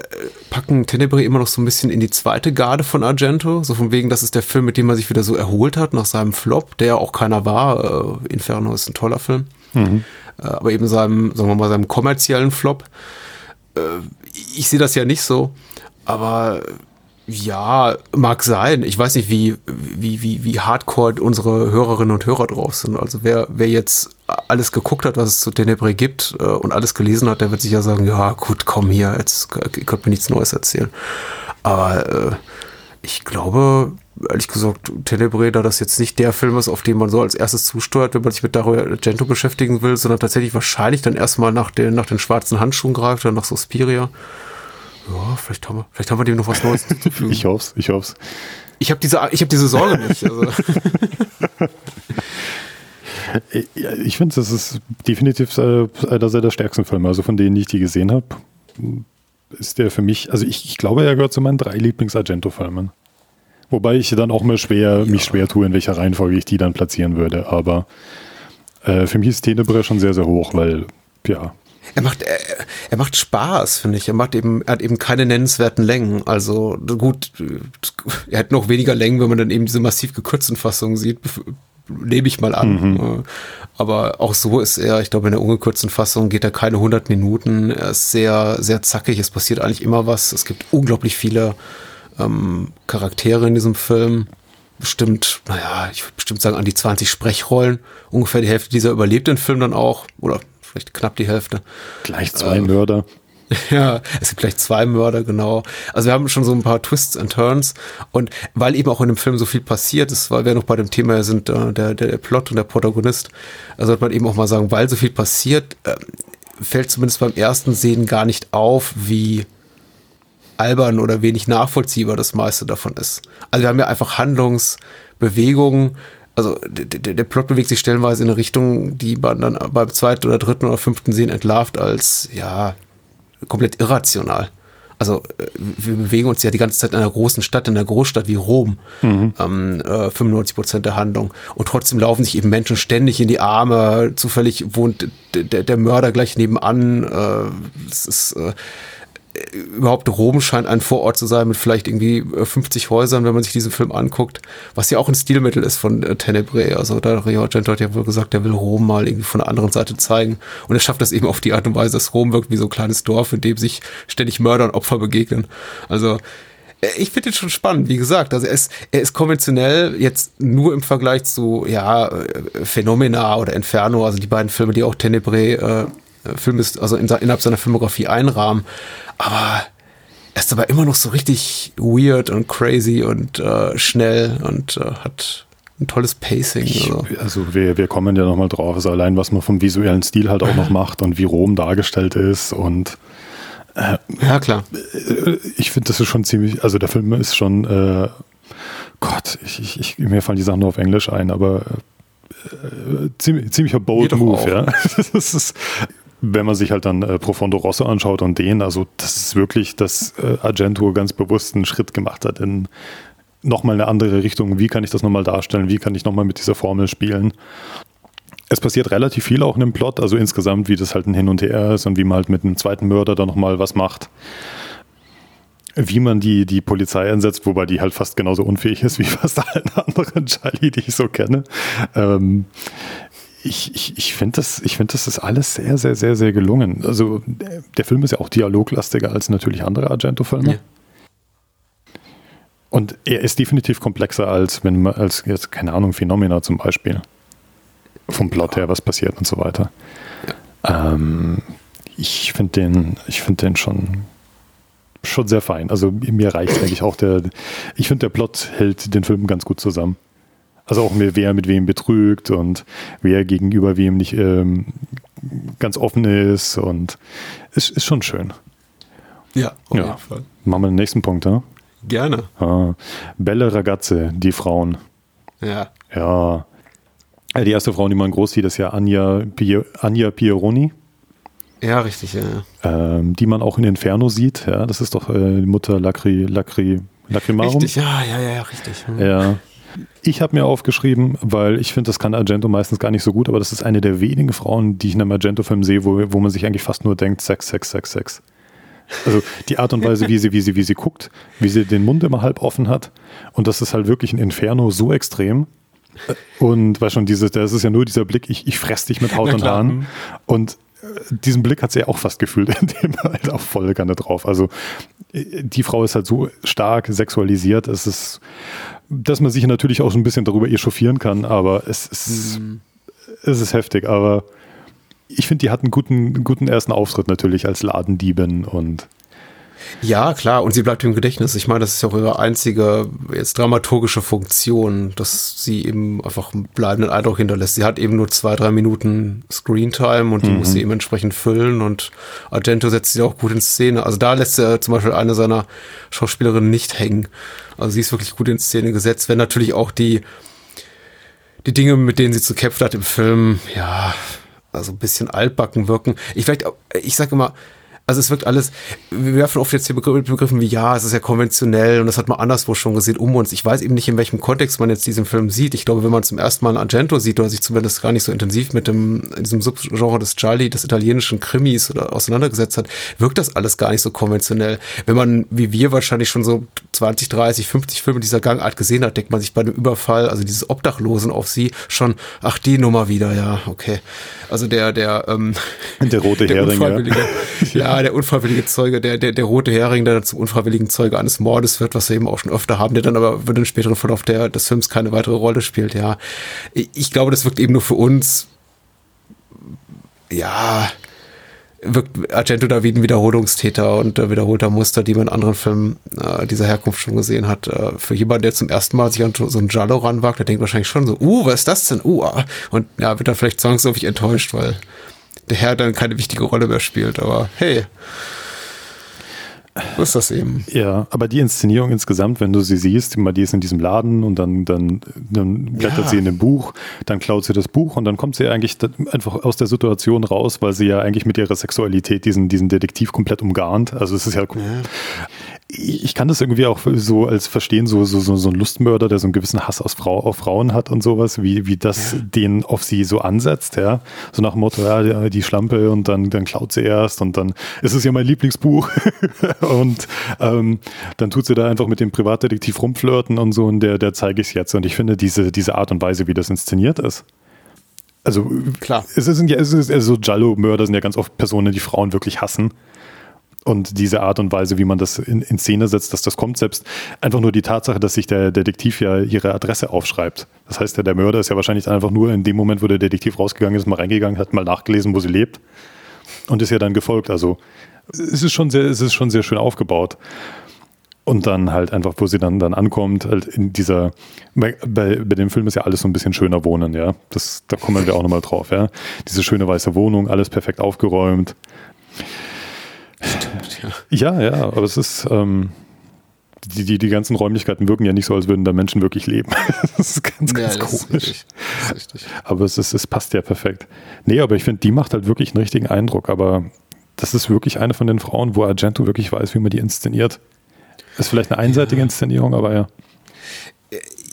packen Tenebrae immer noch so ein bisschen in die zweite Garde von Argento. So von wegen, das ist der Film, mit dem er sich wieder so erholt hat nach seinem Flop, der ja auch keiner war. Äh, Inferno ist ein toller Film. Mhm. Äh, aber eben seinem, sagen wir mal, seinem kommerziellen Flop. Äh, ich sehe das ja nicht so. Aber ja, mag sein. Ich weiß nicht, wie, wie, wie, wie hardcore unsere Hörerinnen und Hörer drauf sind. Also wer, wer jetzt alles geguckt hat, was es zu Tenebre gibt äh, und alles gelesen hat, der wird sich ja sagen, ja gut, komm hier, jetzt ihr könnt mir nichts Neues erzählen. Aber äh, ich glaube, ehrlich gesagt, Tenebre, da das jetzt nicht der Film ist, auf den man so als erstes zusteuert, wenn man sich mit Dario Argento beschäftigen will, sondern tatsächlich wahrscheinlich dann erstmal nach den, nach den schwarzen Handschuhen greift oder nach Suspiria. Ja, vielleicht haben wir, vielleicht haben wir dem noch was Neues zuzufügen. ich hoffe ich hoffe Ich habe diese, ich habe diese Sorge nicht. Also. ich finde, das ist definitiv einer der stärksten Filme. Also von denen, die ich die gesehen habe, ist der für mich, also ich, ich glaube, er gehört zu meinen drei Lieblings-Argento-Filmen. Wobei ich dann auch mal schwer, ja. mich schwer tue, in welcher Reihenfolge ich die dann platzieren würde. Aber äh, für mich ist Tenebre schon sehr, sehr hoch, weil, ja, er macht, er, er macht Spaß, finde ich. Er macht eben, er hat eben keine nennenswerten Längen. Also gut, er hat noch weniger Längen, wenn man dann eben diese massiv gekürzten Fassungen sieht, nehme ich mal an. Mhm. Aber auch so ist er, ich glaube, in der ungekürzten Fassung geht er keine 100 Minuten. Er ist sehr, sehr zackig. Es passiert eigentlich immer was. Es gibt unglaublich viele ähm, Charaktere in diesem Film. Bestimmt, naja, ich würde bestimmt sagen, an die 20 Sprechrollen. Ungefähr die Hälfte dieser überlebt den Film dann auch. Oder vielleicht knapp die Hälfte. Gleich zwei ähm, Mörder. Ja, es gibt gleich zwei Mörder, genau. Also wir haben schon so ein paar Twists and Turns und weil eben auch in dem Film so viel passiert ist, weil wir noch bei dem Thema sind, äh, der, der Plot und der Protagonist, also sollte man eben auch mal sagen, weil so viel passiert, äh, fällt zumindest beim ersten Sehen gar nicht auf, wie albern oder wenig nachvollziehbar das meiste davon ist. Also wir haben ja einfach Handlungsbewegungen, also der, der Plot bewegt sich stellenweise in eine Richtung, die man dann beim zweiten oder dritten oder fünften Sehen entlarvt als, ja, komplett irrational. Also äh, wir bewegen uns ja die ganze Zeit in einer großen Stadt, in einer Großstadt wie Rom, mhm. ähm, äh, 95 Prozent der Handlung. Und trotzdem laufen sich eben Menschen ständig in die Arme. Zufällig wohnt der, der Mörder gleich nebenan. Äh, es ist äh, überhaupt Rom scheint ein Vorort zu sein mit vielleicht irgendwie 50 äh, Häusern, wenn man sich diesen Film anguckt, was ja auch ein Stilmittel ist von äh, Tenebrae. Also da Rio Argento hat ja wohl gesagt, er will Rom mal irgendwie von der anderen Seite zeigen und er schafft das eben auf die Art und Weise, dass Rom wirkt wie so ein kleines Dorf, in dem sich ständig Mörder und Opfer begegnen. Also äh, ich finde ihn schon spannend, wie gesagt. Also er ist, er ist konventionell jetzt nur im Vergleich zu, ja, äh, Phenomena oder Inferno, also die beiden Filme, die auch Tenebrae äh, Film ist, also in, innerhalb seiner Filmografie einrahmen. Aber er ist aber immer noch so richtig weird und crazy und äh, schnell und äh, hat ein tolles Pacing. Ich, also. also wir, wir kommen ja nochmal drauf, also allein was man vom visuellen Stil halt auch noch macht und wie Rom dargestellt ist und äh, ja klar. Ich finde, das ist schon ziemlich, also der Film ist schon, äh, Gott, ich, ich, mir fallen die Sachen nur auf Englisch ein, aber äh, ziemlich, ziemlicher bold Move, ja. das ist, wenn man sich halt dann äh, Profondo Rosso anschaut und den, also das ist wirklich, dass äh, Argento ganz bewusst einen Schritt gemacht hat in nochmal eine andere Richtung. Wie kann ich das nochmal darstellen? Wie kann ich nochmal mit dieser Formel spielen? Es passiert relativ viel auch in dem Plot, also insgesamt, wie das halt ein Hin und Her ist und wie man halt mit einem zweiten Mörder da nochmal was macht. Wie man die, die Polizei einsetzt, wobei die halt fast genauso unfähig ist wie fast alle anderen Charlie, die ich so kenne. Ähm, ich, ich, ich finde, das, ich find, das ist alles sehr, sehr, sehr, sehr gelungen. Also der Film ist ja auch dialoglastiger als natürlich andere Argento-Filme. Ja. Und er ist definitiv komplexer als, wenn man, als jetzt, keine Ahnung, Phenomena zum Beispiel. Vom Plot her, was passiert und so weiter. Ja. Ähm, ich finde den, ich finde den schon, schon sehr fein. Also mir reicht eigentlich auch der, ich finde der Plot hält den Film ganz gut zusammen. Also auch wer mit wem betrügt und wer gegenüber wem nicht ähm, ganz offen ist und es ist schon schön. Ja, auf ja. jeden Fall. Machen wir den nächsten Punkt, ja? Gerne. Ah. Belle Ragazze, die Frauen. Ja. Ja. Die erste Frau, die man groß sieht, ist ja Anja, Pier, Anja Pieroni. Ja, richtig, ja. Ähm, die man auch in Inferno sieht, ja. Das ist doch äh, die Mutter Lacri, Lacri, Lacrimarum. Richtig, ja, ja, ja, richtig. Ja. Ich habe mir aufgeschrieben, weil ich finde, das kann Argento meistens gar nicht so gut, aber das ist eine der wenigen Frauen, die ich in einem Argento-Film sehe, wo, wo man sich eigentlich fast nur denkt, Sex, Sex, Sex, Sex. Also die Art und Weise, wie sie, wie sie, wie sie guckt, wie sie den Mund immer halb offen hat. Und das ist halt wirklich ein Inferno so extrem. Und weißt schon, dieses, das ist ja nur dieser Blick, ich, ich fress dich mit Haut und Haaren. Und äh, diesen Blick hat sie ja auch fast gefühlt, indem er halt auch voll Kanne drauf. Also äh, die Frau ist halt so stark sexualisiert, es ist dass man sich natürlich auch so ein bisschen darüber echauffieren kann, aber es, es, mhm. es ist heftig. Aber ich finde, die hat einen guten, guten ersten Auftritt natürlich als Ladendiebin und ja, klar, und sie bleibt im Gedächtnis. Ich meine, das ist ja auch ihre einzige jetzt dramaturgische Funktion, dass sie eben einfach einen bleibenden Eindruck hinterlässt. Sie hat eben nur zwei, drei Minuten Screentime und die mhm. muss sie eben entsprechend füllen und Argento setzt sie auch gut in Szene. Also da lässt er zum Beispiel eine seiner Schauspielerinnen nicht hängen. Also sie ist wirklich gut in Szene gesetzt, wenn natürlich auch die, die Dinge, mit denen sie zu kämpfen hat im Film, ja, also ein bisschen altbacken wirken. Ich vielleicht, ich sage immer, also es wirkt alles, wir werfen oft jetzt hier Begriffen wie, ja, es ist ja konventionell und das hat man anderswo schon gesehen um uns. Ich weiß eben nicht, in welchem Kontext man jetzt diesen Film sieht. Ich glaube, wenn man zum ersten Mal Argento sieht oder sich zumindest gar nicht so intensiv mit dem, diesem Subgenre des Charlie, des italienischen Krimis oder auseinandergesetzt hat, wirkt das alles gar nicht so konventionell. Wenn man, wie wir wahrscheinlich schon so 20, 30, 50 Filme dieser Gangart gesehen hat, denkt man sich bei dem Überfall, also dieses Obdachlosen auf sie, schon, ach, die Nummer wieder, ja, okay. Also der, der, ähm, der rote der Hering, ja. ja der unfreiwillige Zeuge, der, der, der rote Hering, der zum unfreiwilligen Zeuge eines Mordes wird, was wir eben auch schon öfter haben, der dann aber für den späteren Verlauf der, des Films keine weitere Rolle spielt, ja. Ich glaube, das wirkt eben nur für uns, ja, wirkt Argento da wie ein Wiederholungstäter und äh, wiederholter Muster, die man in anderen Filmen äh, dieser Herkunft schon gesehen hat. Äh, für jemanden, der zum ersten Mal sich an so einen Jallo ranwagt, der denkt wahrscheinlich schon so, uh, was ist das denn? Uh, ah. und ja, wird dann vielleicht zwangsläufig enttäuscht, weil der Herr dann keine wichtige Rolle mehr spielt, aber hey. so ist das eben. Ja, aber die Inszenierung insgesamt, wenn du sie siehst, die ist in diesem Laden und dann, dann, dann blättert ja. sie in dem Buch, dann klaut sie das Buch und dann kommt sie eigentlich einfach aus der Situation raus, weil sie ja eigentlich mit ihrer Sexualität diesen, diesen Detektiv komplett umgarnt. Also es ist ja, ja ich kann das irgendwie auch so als verstehen, so, so, so, so ein Lustmörder, der so einen gewissen Hass aus Frau, auf Frauen hat und sowas, wie, wie das ja. den auf sie so ansetzt, ja. So nach dem Motto, ja, die Schlampe und dann, dann klaut sie erst und dann ist es ja mein Lieblingsbuch. und ähm, dann tut sie da einfach mit dem Privatdetektiv rumflirten und so und der, der zeige ich es jetzt. Und ich finde diese, diese Art und Weise, wie das inszeniert ist. Also klar. Es sind ja, es ist, also Jallo-Mörder sind ja ganz oft Personen, die Frauen wirklich hassen. Und diese Art und Weise, wie man das in, in, Szene setzt, dass das kommt, selbst einfach nur die Tatsache, dass sich der Detektiv ja ihre Adresse aufschreibt. Das heißt, der, der Mörder ist ja wahrscheinlich einfach nur in dem Moment, wo der Detektiv rausgegangen ist, mal reingegangen, hat mal nachgelesen, wo sie lebt und ist ja dann gefolgt. Also es ist schon sehr, es ist schon sehr schön aufgebaut. Und dann halt einfach, wo sie dann, dann ankommt, halt in dieser, bei, bei, bei dem Film ist ja alles so ein bisschen schöner Wohnen, ja. Das, da kommen wir auch nochmal drauf, ja. Diese schöne weiße Wohnung, alles perfekt aufgeräumt. Stimmt, ja. Ja, ja, aber es ist, ähm, die, die, die ganzen Räumlichkeiten wirken ja nicht so, als würden da Menschen wirklich leben. das ist ganz, ganz ja, komisch. Ist richtig. Aber es, ist, es passt ja perfekt. Nee, aber ich finde, die macht halt wirklich einen richtigen Eindruck. Aber das ist wirklich eine von den Frauen, wo Argento wirklich weiß, wie man die inszeniert. Ist vielleicht eine einseitige ja. Inszenierung, aber ja.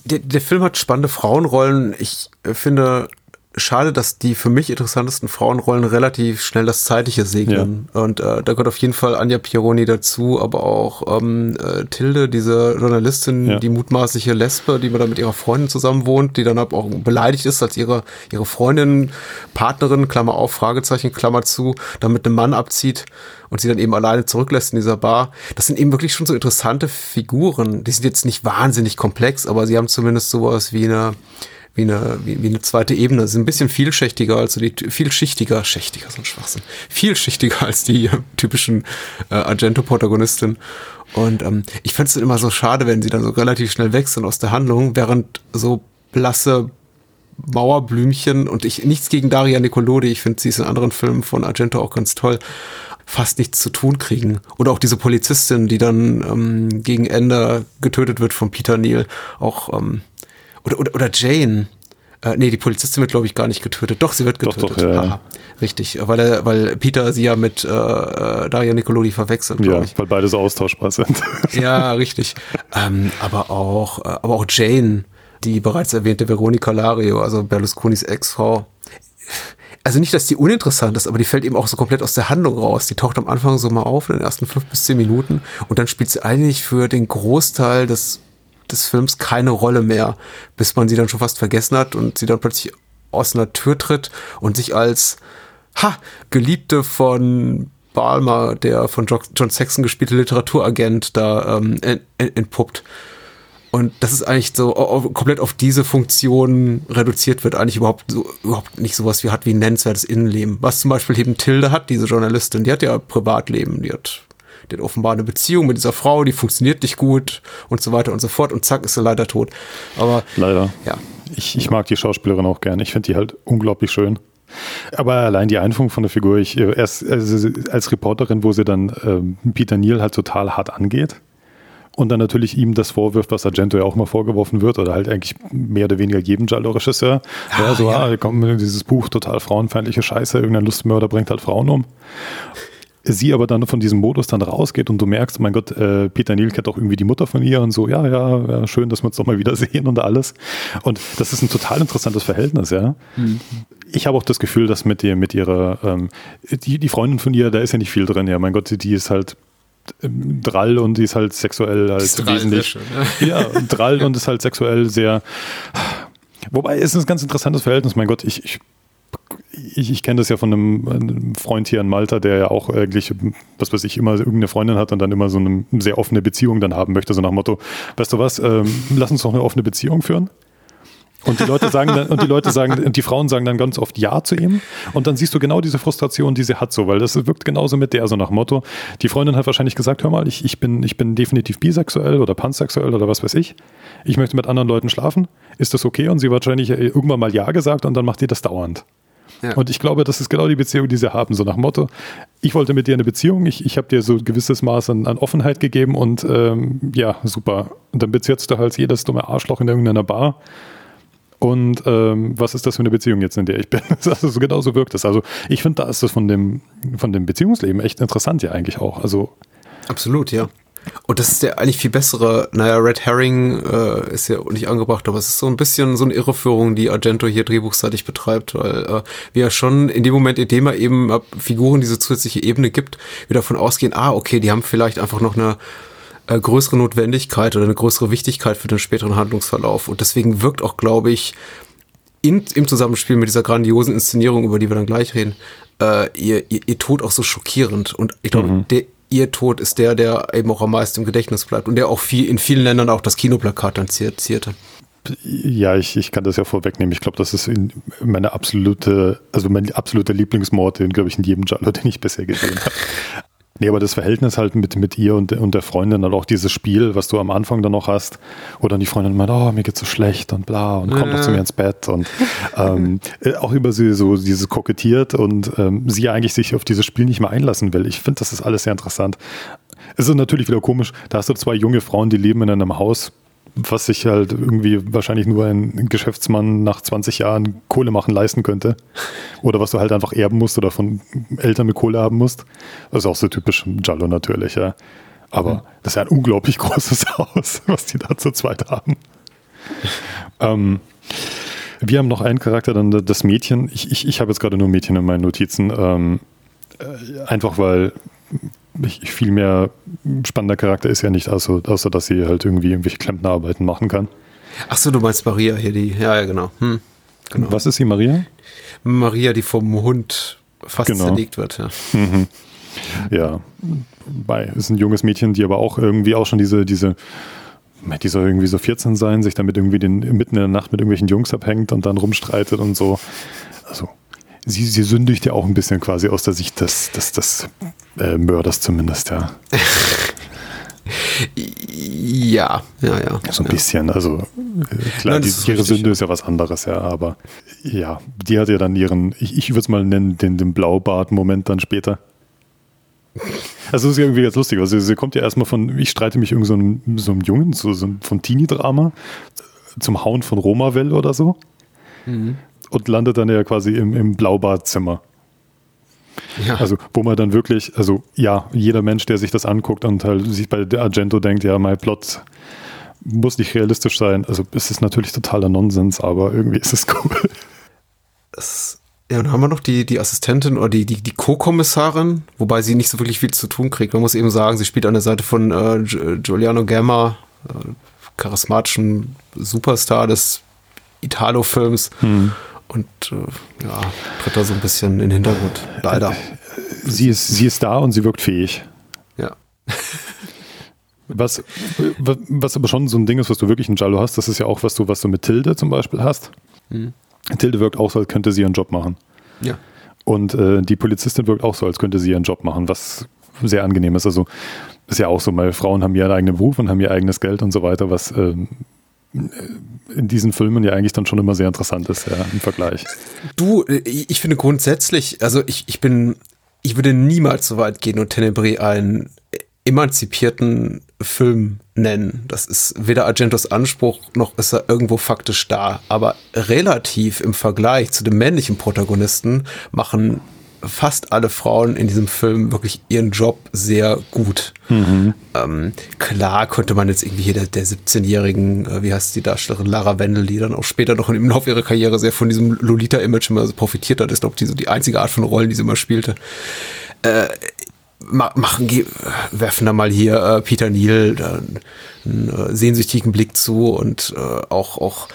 Der, der Film hat spannende Frauenrollen. Ich finde, schade, dass die für mich interessantesten Frauenrollen relativ schnell das Zeitliche segnen. Ja. Und äh, da gehört auf jeden Fall Anja Pieroni dazu, aber auch ähm, äh, Tilde, diese Journalistin, ja. die mutmaßliche Lesbe, die da mit ihrer Freundin zusammen wohnt, die dann auch beleidigt ist, als ihre, ihre Freundin, Partnerin, Klammer auf, Fragezeichen, Klammer zu, dann mit einem Mann abzieht und sie dann eben alleine zurücklässt in dieser Bar. Das sind eben wirklich schon so interessante Figuren. Die sind jetzt nicht wahnsinnig komplex, aber sie haben zumindest sowas wie eine wie eine, wie, wie eine zweite Ebene. Sie sind ein bisschen vielschichtiger als die, vielschichtiger, schächtiger, so ein Schwachsinn. Vielschichtiger als die äh, typischen äh, Argento-Protagonistin. Und ähm, ich fände es immer so schade, wenn sie dann so relativ schnell wechseln aus der Handlung, während so blasse Mauerblümchen und ich nichts gegen Daria Nicolodi, ich finde sie ist in anderen Filmen von Argento auch ganz toll, fast nichts zu tun kriegen. Oder auch diese Polizistin, die dann ähm, gegen Ende getötet wird von Peter Neal, auch ähm, oder, oder, oder Jane. Äh, nee, die Polizistin wird, glaube ich, gar nicht getötet. Doch, sie wird getötet. Doch, doch, ja, Aha, richtig, weil, er, weil Peter sie ja mit äh, äh Daria Nicolodi verwechselt, Ja, ich. weil beide so austauschbar sind. ja, richtig. Ähm, aber, auch, äh, aber auch Jane, die bereits erwähnte Veronica Lario, also Berlusconis Ex-Frau. Also nicht, dass die uninteressant ist, aber die fällt eben auch so komplett aus der Handlung raus. Die taucht am Anfang so mal auf in den ersten fünf bis zehn Minuten und dann spielt sie eigentlich für den Großteil des des Films keine Rolle mehr, bis man sie dann schon fast vergessen hat und sie dann plötzlich aus einer Tür tritt und sich als ha, Geliebte von Balmer, der von John Saxon gespielte Literaturagent, da ähm, entpuppt. Und das ist eigentlich so komplett auf diese Funktion reduziert wird, eigentlich überhaupt so, überhaupt nicht sowas wie hat wie ein nennenswertes Innenleben. Was zum Beispiel eben Tilde hat, diese Journalistin, die hat ja Privatleben, die hat der hat offenbar eine Beziehung mit dieser Frau, die funktioniert nicht gut und so weiter und so fort und zack ist er leider tot. Aber leider. Ja. Ich, ich mag die Schauspielerin auch gern. Ich finde die halt unglaublich schön. Aber allein die Einführung von der Figur, ich äh, erst also als Reporterin, wo sie dann ähm, Peter Neal halt total hart angeht und dann natürlich ihm das vorwirft, was Argento ja auch mal vorgeworfen wird, oder halt eigentlich mehr oder weniger jedem Giallo-Regisseur. Ja, ja, so, ja. ah, kommt dieses Buch, total frauenfeindliche Scheiße, irgendein Lustmörder bringt halt Frauen um sie aber dann von diesem Modus dann rausgeht und du merkst, mein Gott, äh, Peter Niel kennt auch irgendwie die Mutter von ihr und so, ja, ja, ja, schön, dass wir uns doch mal wiedersehen und alles. Und das ist ein total interessantes Verhältnis, ja. Mhm. Ich habe auch das Gefühl, dass mit ihr, mit ihrer, ähm, die, die Freundin von ihr, da ist ja nicht viel drin, ja, mein Gott, die ist halt ähm, Drall und die ist halt sexuell halt ist wesentlich. Schön, ja. ja, Drall und ist halt sexuell sehr. Wobei es ist ein ganz interessantes Verhältnis, mein Gott, ich, ich ich, ich kenne das ja von einem, einem, Freund hier in Malta, der ja auch eigentlich, was weiß ich, immer irgendeine Freundin hat und dann immer so eine sehr offene Beziehung dann haben möchte, so nach dem Motto, weißt du was, ähm, lass uns doch eine offene Beziehung führen. Und die Leute sagen dann, und die Leute sagen, und die Frauen sagen dann ganz oft Ja zu ihm. Und dann siehst du genau diese Frustration, die sie hat so, weil das wirkt genauso mit der, so nach Motto. Die Freundin hat wahrscheinlich gesagt, hör mal, ich, ich bin, ich bin definitiv bisexuell oder pansexuell oder was weiß ich. Ich möchte mit anderen Leuten schlafen. Ist das okay? Und sie wahrscheinlich irgendwann mal Ja gesagt und dann macht ihr das dauernd. Ja. Und ich glaube, das ist genau die Beziehung, die sie haben. So nach dem Motto, ich wollte mit dir eine Beziehung, ich, ich habe dir so ein gewisses Maß an, an Offenheit gegeben und ähm, ja, super. Und dann beziehst du halt jedes dumme Arschloch in irgendeiner Bar. Und ähm, was ist das für eine Beziehung jetzt, in der ich bin? Also so genau so wirkt es. Also ich finde, da ist das von dem, von dem Beziehungsleben echt interessant ja eigentlich auch. Also Absolut, ja. Und das ist der eigentlich viel bessere, naja, Red Herring äh, ist ja nicht angebracht, aber es ist so ein bisschen so eine Irreführung, die Argento hier drehbuchseitig betreibt, weil äh, wir ja schon in dem Moment, in dem er eben äh, Figuren diese zusätzliche Ebene gibt, wir davon ausgehen, ah, okay, die haben vielleicht einfach noch eine äh, größere Notwendigkeit oder eine größere Wichtigkeit für den späteren Handlungsverlauf. Und deswegen wirkt auch, glaube ich, in, im Zusammenspiel mit dieser grandiosen Inszenierung, über die wir dann gleich reden, äh, ihr, ihr, ihr Tod auch so schockierend. Und ich glaube, mhm. der ihr Tod ist der, der eben auch am meisten im Gedächtnis bleibt und der auch viel, in vielen Ländern auch das Kinoplakat dann zierte. Ja, ich, ich kann das ja vorwegnehmen. Ich glaube, das ist meine absolute, also mein absoluter Lieblingsmord, den, glaube ich, in jedem Giallo, den ich bisher gesehen habe. Nee, aber das Verhältnis halt mit, mit ihr und, und der Freundin und auch dieses Spiel, was du am Anfang dann noch hast, wo dann die Freundin meint, oh, mir geht's so schlecht und bla und kommt doch zu mir ins Bett und ähm, äh, auch über sie so dieses kokettiert und ähm, sie eigentlich sich auf dieses Spiel nicht mehr einlassen will. Ich finde, das ist alles sehr interessant. Es ist natürlich wieder komisch, da hast du zwei junge Frauen, die leben in einem Haus, was sich halt irgendwie wahrscheinlich nur ein Geschäftsmann nach 20 Jahren Kohle machen leisten könnte. Oder was du halt einfach erben musst oder von Eltern mit Kohle haben musst. Das ist auch so typisch Jallo natürlich, ja. Aber mhm. das ist ja ein unglaublich großes Haus, was die da zu zweit haben. ähm, wir haben noch einen Charakter, dann das Mädchen. Ich, ich, ich habe jetzt gerade nur Mädchen in meinen Notizen. Ähm, äh, einfach weil viel mehr spannender Charakter ist ja nicht, außer, außer dass sie halt irgendwie irgendwelche Klempnerarbeiten machen kann. Ach so, du meinst Maria hier, die, ja, ja, genau. Hm, genau. Was ist sie, Maria? Maria, die vom Hund fast genau. zerlegt wird, ja. Mhm. Ja, bei, ist ein junges Mädchen, die aber auch irgendwie auch schon diese, diese, die soll irgendwie so 14 sein, sich damit irgendwie den, mitten in der Nacht mit irgendwelchen Jungs abhängt und dann rumstreitet und so. Also sie, sie sündigt ja auch ein bisschen quasi aus der Sicht des, des, des äh, Mörders zumindest, ja. ja, ja, ja. So ein ja. bisschen, also äh, klar, Nein, die, ihre richtig, Sünde ja. ist ja was anderes, ja, aber ja, die hat ja dann ihren, ich, ich würde es mal nennen, den, den Blaubart-Moment dann später. Also das ist ja irgendwie ganz lustig. Also sie kommt ja erstmal von, ich streite mich irgendwie so einem, so einem Jungen, so, so von Teenie-Drama zum Hauen von Romawell oder so. Mhm und landet dann ja quasi im, im Blaubadzimmer. Ja. Also, wo man dann wirklich, also ja, jeder Mensch, der sich das anguckt und halt sich bei der Argento denkt, ja, mein Plot muss nicht realistisch sein. Also, es ist natürlich totaler Nonsens, aber irgendwie ist es cool. Das, ja, und dann haben wir noch die, die Assistentin oder die, die, die Co-Kommissarin, wobei sie nicht so wirklich viel zu tun kriegt. Man muss eben sagen, sie spielt an der Seite von äh, Giuliano Gamma, äh, charismatischen Superstar des Italo-Films. Hm und äh, ja, tritt da so ein bisschen in den Hintergrund. Leider. Sie ist, sie ist da und sie wirkt fähig. Ja. Was, was aber schon so ein Ding ist, was du wirklich in Jallo hast, das ist ja auch, was du, was du mit Tilde zum Beispiel hast. Mhm. Tilde wirkt auch so, als könnte sie ihren Job machen. Ja. Und äh, die Polizistin wirkt auch so, als könnte sie ihren Job machen, was sehr angenehm ist. Also ist ja auch so, weil Frauen haben ihren eigenen Beruf und haben ihr eigenes Geld und so weiter, was ähm, in diesen Filmen ja eigentlich dann schon immer sehr interessant ist, ja, im Vergleich. Du, ich finde grundsätzlich, also ich, ich bin, ich würde niemals so weit gehen und Tenebrae einen emanzipierten Film nennen. Das ist weder Argentos Anspruch, noch ist er irgendwo faktisch da. Aber relativ im Vergleich zu dem männlichen Protagonisten machen fast alle Frauen in diesem Film wirklich ihren Job sehr gut. Mhm. Ähm, klar könnte man jetzt irgendwie hier der, der 17-jährigen, äh, wie heißt die Darstellerin, Lara Wendel, die dann auch später noch im Laufe ihrer Karriere sehr von diesem Lolita-Image immer so profitiert hat, ist, ich, die, so die einzige Art von Rollen, die sie immer spielte. Äh, machen, werfen da mal hier äh, Peter Neal einen, einen äh, sehnsüchtigen Blick zu und äh, auch, auch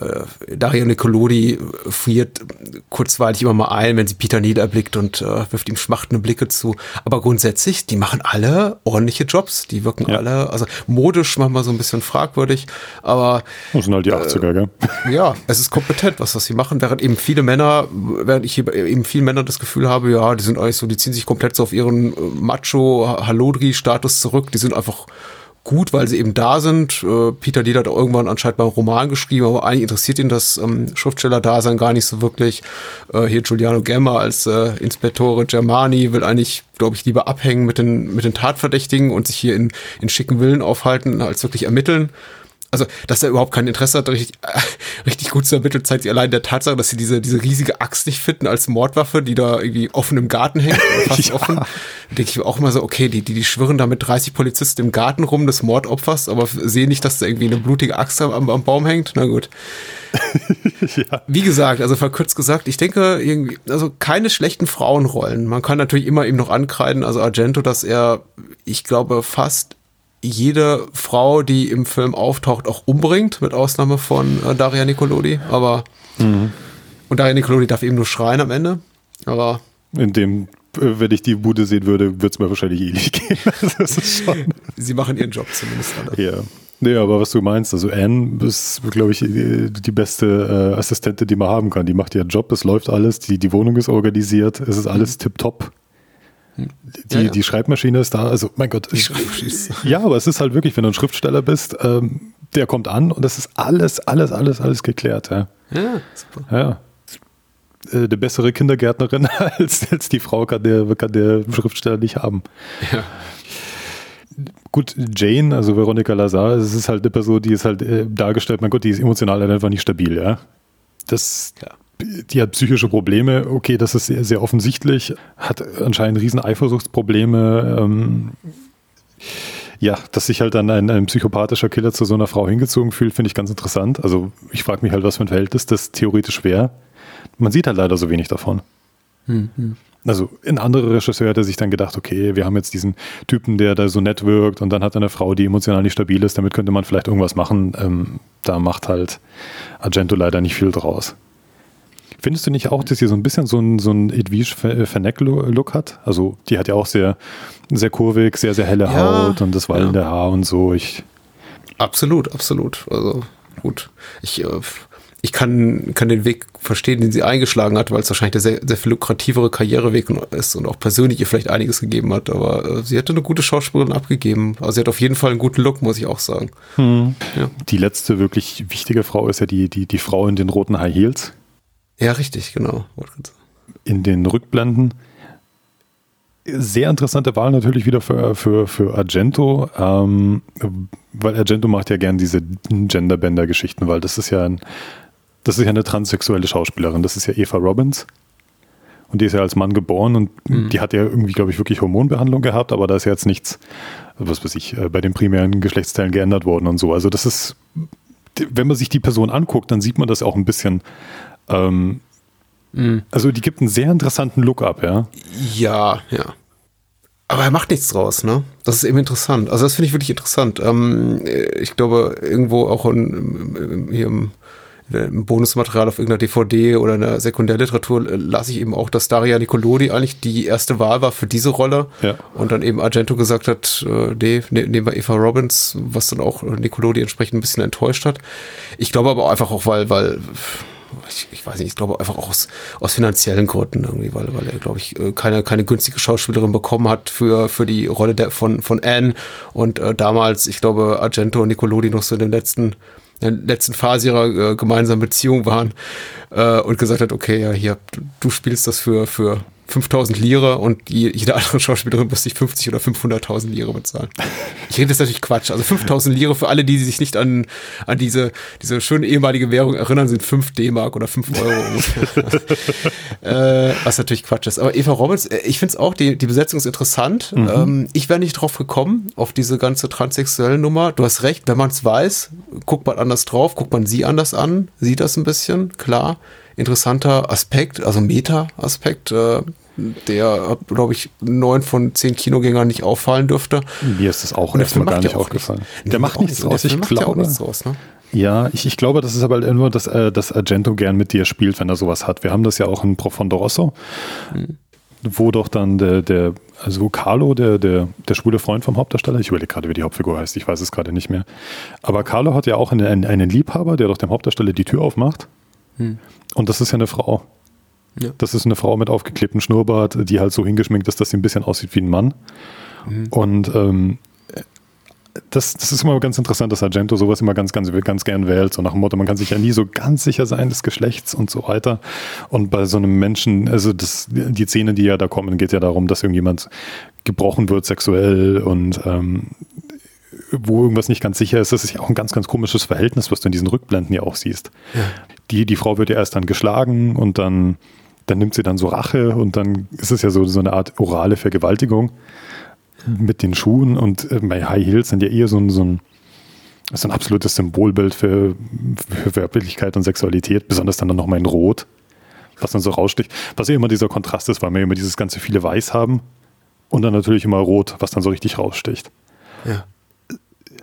äh, Daria Nicolodi friert kurzweilig immer mal ein, wenn sie Peter Neal erblickt und äh, wirft ihm schmachtende Blicke zu. Aber grundsätzlich, die machen alle ordentliche Jobs. Die wirken ja. alle, also modisch manchmal so ein bisschen fragwürdig, aber. Das sind halt die 80er, äh, gell? Ja, es ist kompetent, was, was sie machen, während eben viele Männer, während ich eben vielen Männern das Gefühl habe, ja, die sind eigentlich so, die ziehen sich komplett so auf ihren äh, Macho-Halodri-Status zurück, die sind einfach gut, weil sie eben da sind. Äh, Peter Lied hat irgendwann anscheinend mal einen Roman geschrieben, aber eigentlich interessiert ihn das ähm, Schriftsteller-Dasein gar nicht so wirklich. Äh, hier Giuliano Gemma als äh, Inspektore Germani will eigentlich, glaube ich, lieber abhängen mit den, mit den Tatverdächtigen und sich hier in, in schicken Villen aufhalten, als wirklich ermitteln also, dass er überhaupt kein Interesse hat, richtig, äh, richtig gut zu ermitteln, zeigt sich allein der Tatsache, dass sie diese, diese riesige Axt nicht finden als Mordwaffe, die da irgendwie offen im Garten hängt, fast ja. offen. Denke ich auch immer so, okay, die, die, die schwirren da mit 30 Polizisten im Garten rum des Mordopfers, aber sehen nicht, dass da irgendwie eine blutige Axt am, am Baum hängt. Na gut. ja. Wie gesagt, also verkürzt gesagt, ich denke irgendwie, also keine schlechten Frauenrollen. Man kann natürlich immer eben noch ankreiden, also Argento, dass er, ich glaube, fast jede Frau, die im Film auftaucht, auch umbringt, mit Ausnahme von äh, Daria Nicolodi. Aber mhm. und Daria Nicolodi darf eben nur schreien am Ende. Aber in dem, äh, wenn ich die Bude sehen würde, würde es mir wahrscheinlich eh nicht gehen. Sie machen ihren Job zumindest alle. Ja. Nee, aber was du meinst, also Anne ist, glaube ich, die beste äh, Assistentin, die man haben kann. Die macht ihren Job, es läuft alles, die, die Wohnung ist organisiert, es ist alles mhm. tipptopp. Die, ja, ja. die Schreibmaschine ist da, also mein Gott. Ich, ja, aber es ist halt wirklich, wenn du ein Schriftsteller bist, ähm, der kommt an und das ist alles, alles, alles, alles geklärt. Ja, ja super. Ja. Äh, eine bessere Kindergärtnerin als, als die Frau kann der, kann der Schriftsteller nicht haben. Ja. Gut, Jane, also Veronika Lazar, es ist halt eine Person, die ist halt äh, dargestellt, mein Gott, die ist emotional einfach nicht stabil, ja. Das, ja die hat psychische Probleme, okay, das ist sehr, sehr offensichtlich, hat anscheinend riesen Eifersuchtsprobleme. Ähm, ja, dass sich halt dann ein, ein, psychopathischer Killer zu so einer Frau hingezogen fühlt, finde ich ganz interessant. Also ich frage mich halt, was für ein Verhältnis das theoretisch wäre. Man sieht halt leider so wenig davon. Mhm. Also ein anderer Regisseur hätte sich dann gedacht, okay, wir haben jetzt diesen Typen, der da so nett wirkt und dann hat er eine Frau, die emotional nicht stabil ist, damit könnte man vielleicht irgendwas machen. Ähm, da macht halt Argento leider nicht viel draus. Findest du nicht auch, dass sie so ein bisschen so ein, so ein Edwige Fennec-Look hat? Also, die hat ja auch sehr, sehr kurvig, sehr, sehr helle ja, Haut und das wallende ja. Haar und so. Ich absolut, absolut. Also, gut. Ich, äh, ich kann, kann den Weg verstehen, den sie eingeschlagen hat, weil es wahrscheinlich der sehr, sehr viel lukrativere Karriereweg ist und auch persönlich ihr vielleicht einiges gegeben hat. Aber äh, sie hatte eine gute Schauspielerin abgegeben. Also sie hat auf jeden Fall einen guten Look, muss ich auch sagen. Hm. Ja. Die letzte wirklich wichtige Frau ist ja die, die, die Frau in den roten High Heels. Ja, richtig, genau. In den Rückblenden. Sehr interessante Wahl natürlich wieder für, für, für Argento, ähm, weil Argento macht ja gern diese Genderbender-Geschichten, weil das ist ja ein, das ist ja eine transsexuelle Schauspielerin, das ist ja Eva Robbins. Und die ist ja als Mann geboren und mhm. die hat ja irgendwie, glaube ich, wirklich Hormonbehandlung gehabt, aber da ist ja jetzt nichts, was weiß ich, äh, bei den primären Geschlechtsteilen geändert worden und so. Also das ist, wenn man sich die Person anguckt, dann sieht man das auch ein bisschen ähm, mhm. Also die gibt einen sehr interessanten Look ab, ja. Ja, ja. Aber er macht nichts draus, ne? Das ist eben interessant. Also das finde ich wirklich interessant. Ähm, ich glaube, irgendwo auch in, hier im, im, Bonusmaterial auf irgendeiner DVD oder in der Sekundärliteratur las ich eben auch, dass Daria Nicolodi eigentlich die erste Wahl war für diese Rolle. Ja. Und dann eben Argento gesagt hat, äh, nee, ne, nehmen wir Eva Robbins, was dann auch Nicolodi entsprechend ein bisschen enttäuscht hat. Ich glaube aber einfach auch, weil, weil ich, ich, weiß nicht, ich glaube einfach aus, aus finanziellen Gründen irgendwie, weil, weil er, glaube ich, äh, keine, keine günstige Schauspielerin bekommen hat für, für die Rolle der, von, von Anne. Und äh, damals, ich glaube, Argento und Nicolodi noch so in den letzten in der letzten Phase ihrer äh, gemeinsamen Beziehung waren äh, und gesagt hat, okay, ja, hier, du, du spielst das für, für 5000 Lire und jede andere Schauspielerin muss sich 50 oder 500.000 Lire bezahlen. Ich rede jetzt natürlich Quatsch. Also 5000 Lire für alle, die sich nicht an, an diese, diese schöne ehemalige Währung erinnern, sind 5 D-Mark oder 5 Euro. äh, was natürlich Quatsch ist. Aber Eva Roberts, äh, ich finde es auch, die, die Besetzung ist interessant. Mhm. Ähm, ich wäre nicht drauf gekommen, auf diese ganze transsexuelle Nummer. Du hast recht, wenn man es weiß, guckt man anders drauf, guckt man sie anders an, sieht das ein bisschen, klar interessanter Aspekt, also Meta-Aspekt, äh, der, glaube ich, neun von zehn Kinogängern nicht auffallen dürfte. Mir ist das auch erstmal gar nicht aufgefallen. Der, der macht nichts draus, ich glaube. Ja, auch nichts draus, ne? Ja, ich, ich glaube, das ist aber nur, dass, äh, dass Argento gern mit dir spielt, wenn er sowas hat. Wir haben das ja auch in Profondo Rosso, hm. wo doch dann der, der, also Carlo, der, der, der schwule Freund vom Hauptdarsteller, ich überlege gerade, wie die Hauptfigur heißt, ich weiß es gerade nicht mehr. Aber Carlo hat ja auch einen, einen Liebhaber, der doch dem Hauptdarsteller die Tür aufmacht. Hm. Und das ist ja eine Frau. Ja. Das ist eine Frau mit aufgeklebtem Schnurrbart, die halt so hingeschminkt ist, dass sie ein bisschen aussieht wie ein Mann. Mhm. Und ähm, das, das ist immer ganz interessant, dass Argento sowas immer ganz, ganz, ganz gern wählt. So nach dem Motto, man kann sich ja nie so ganz sicher sein des Geschlechts und so weiter. Und bei so einem Menschen, also das, die Szene, die ja da kommen, geht ja darum, dass irgendjemand gebrochen wird sexuell und ähm, wo irgendwas nicht ganz sicher ist. Das ist ja auch ein ganz, ganz komisches Verhältnis, was du in diesen Rückblenden ja auch siehst. Ja. Die, die Frau wird ja erst dann geschlagen und dann, dann nimmt sie dann so Rache und dann ist es ja so, so eine Art orale Vergewaltigung mit den Schuhen und äh, bei High Heels sind ja eher so ein, so ein, so ein absolutes Symbolbild für, für Weiblichkeit und Sexualität, besonders dann noch mal in Rot, was dann so raussticht. Was ja immer dieser Kontrast ist, weil wir immer dieses ganze viele Weiß haben und dann natürlich immer Rot, was dann so richtig raussticht. Ja.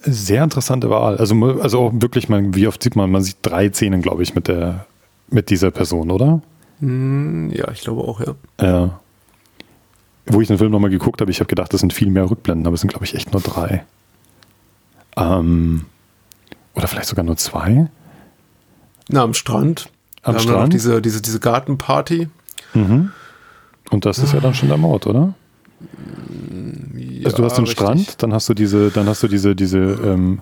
Sehr interessante Wahl. Also, also auch wirklich, man, wie oft sieht man, man sieht drei Szenen, glaube ich, mit der, mit dieser Person, oder? Hm, ja, ich glaube auch, ja. Ja wo ich den Film nochmal geguckt habe, ich habe gedacht, das sind viel mehr Rückblenden, aber es sind, glaube ich, echt nur drei. Ähm, oder vielleicht sogar nur zwei. Na, am Strand. Am da Strand. diese, diese, diese Gartenparty. Mhm. Und das ist ja dann schon der Mord, oder? Ja, also du hast den richtig. Strand, dann hast du diese, dann hast du diese, diese, ähm,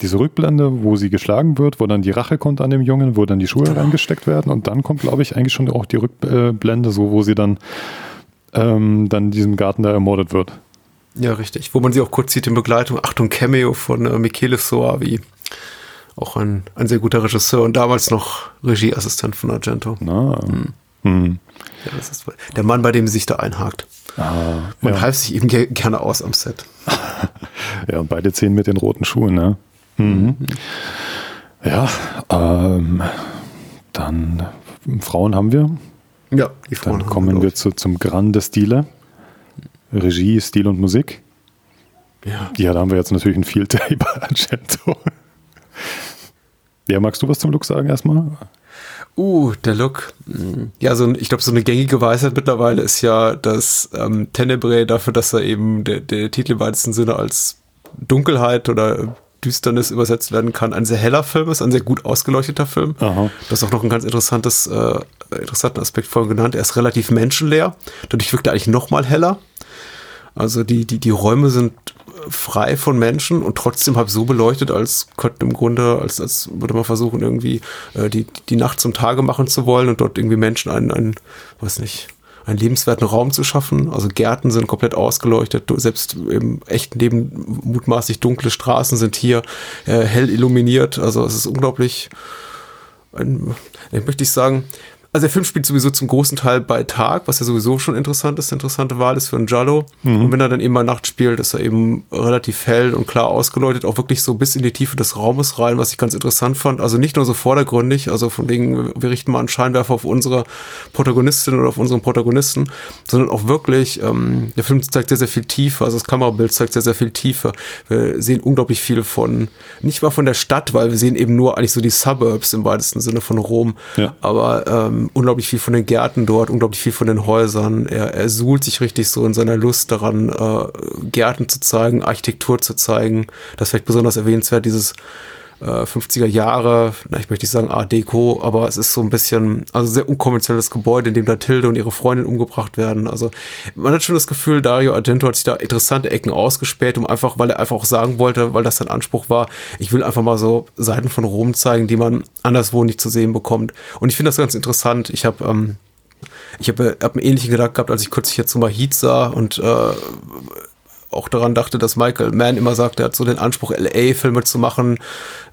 diese Rückblende, wo sie geschlagen wird, wo dann die Rache kommt an dem Jungen, wo dann die Schuhe genau. reingesteckt werden und dann kommt, glaube ich, eigentlich schon auch die Rückblende, so wo sie dann ähm, dann in diesem Garten da ermordet wird. Ja, richtig. Wo man sie auch kurz sieht in Begleitung. Achtung, Cameo von äh, Michele Soavi. Auch ein, ein sehr guter Regisseur und damals noch Regieassistent von Argento. Na. Hm. Hm. Ja, das ist der Mann, bei dem sie sich da einhakt. Ah, Man ja. half sich eben ge gerne aus am Set. ja, und beide Zehen mit den roten Schuhen, ne? Mhm. Ja, ähm, dann Frauen haben wir. Ja, die Frauen Dann kommen wir zu, zum Grande Stile. Regie, Stil und Musik. Ja. Ja, da haben wir jetzt natürlich ein Field Day bei Argento. Ja, magst du was zum Look sagen erstmal? Uh, der Look. Hm. Ja, so ich glaube, so eine gängige Weisheit mittlerweile ist ja, dass ähm, Tenebrae dafür, dass er eben der, der Titel im weitesten Sinne als Dunkelheit oder Düsternis übersetzt werden kann, ein sehr heller Film ist, ein sehr gut ausgeleuchteter Film. Aha. Das ist auch noch ein ganz interessantes, äh, interessanten Aspekt vorhin genannt. Er ist relativ menschenleer. Dadurch wirkt er eigentlich noch mal heller. Also die, die, die Räume sind frei von Menschen und trotzdem halb so beleuchtet, als könnten im Grunde, als, als würde man versuchen, irgendwie äh, die, die Nacht zum Tage machen zu wollen und dort irgendwie Menschen einen, einen weiß nicht, einen lebenswerten Raum zu schaffen. Also Gärten sind komplett ausgeleuchtet, selbst im echten Leben mutmaßlich dunkle Straßen sind hier äh, hell illuminiert. Also es ist unglaublich, ein, möchte ich sagen, also der Film spielt sowieso zum großen Teil bei Tag, was ja sowieso schon interessant ist, interessante Wahl ist für einen Giallo. Mhm. Und wenn er dann eben mal Nacht spielt, ist er eben relativ hell und klar ausgeleuchtet, auch wirklich so bis in die Tiefe des Raumes rein, was ich ganz interessant fand. Also nicht nur so vordergründig, also von wegen, wir richten mal einen Scheinwerfer auf unsere Protagonistin oder auf unseren Protagonisten, sondern auch wirklich, ähm, der Film zeigt sehr, sehr viel Tiefe, also das Kamerabild zeigt sehr, sehr viel Tiefe. Wir sehen unglaublich viel von, nicht mal von der Stadt, weil wir sehen eben nur eigentlich so die Suburbs im weitesten Sinne von Rom, ja. aber ähm, ähm, unglaublich viel von den Gärten dort, unglaublich viel von den Häusern. Er, er suhlt sich richtig so in seiner Lust daran, äh, Gärten zu zeigen, Architektur zu zeigen. Das ist vielleicht besonders erwähnenswert, dieses 50er äh, Jahre, na, ich möchte nicht sagen Art Deco, aber es ist so ein bisschen, also sehr unkonventionelles Gebäude, in dem da Tilde und ihre Freundin umgebracht werden. Also man hat schon das Gefühl, Dario Argento hat sich da interessante Ecken ausgespäht, um einfach, weil er einfach auch sagen wollte, weil das sein Anspruch war, ich will einfach mal so Seiten von Rom zeigen, die man anderswo nicht zu sehen bekommt. Und ich finde das ganz interessant. Ich habe ähm, ich habe hab einen ähnlichen Gedanken gehabt, als ich kürzlich jetzt mal Heat sah und äh, auch daran dachte, dass Michael Mann immer sagt, er hat so den Anspruch, LA-Filme zu machen,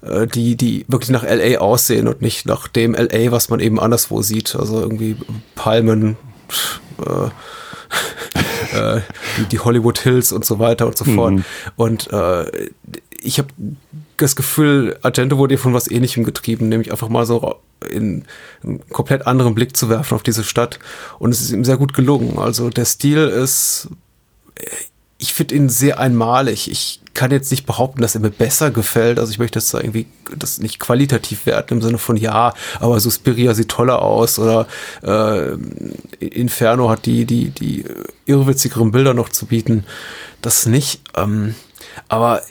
äh, die, die wirklich nach LA aussehen und nicht nach dem LA, was man eben anderswo sieht. Also irgendwie Palmen, äh, äh, die, die, Hollywood Hills und so weiter und so fort. Mhm. Und äh, ich habe das Gefühl, Argento wurde von was ähnlichem getrieben, nämlich einfach mal so in einen komplett anderen Blick zu werfen auf diese Stadt. Und es ist ihm sehr gut gelungen. Also der Stil ist ich finde ihn sehr einmalig. Ich kann jetzt nicht behaupten, dass er mir besser gefällt. Also ich möchte das irgendwie das nicht qualitativ werten im Sinne von ja, aber Suspiria sieht toller aus oder äh, Inferno hat die die die irrwitzigeren Bilder noch zu bieten. Das nicht. Ähm, aber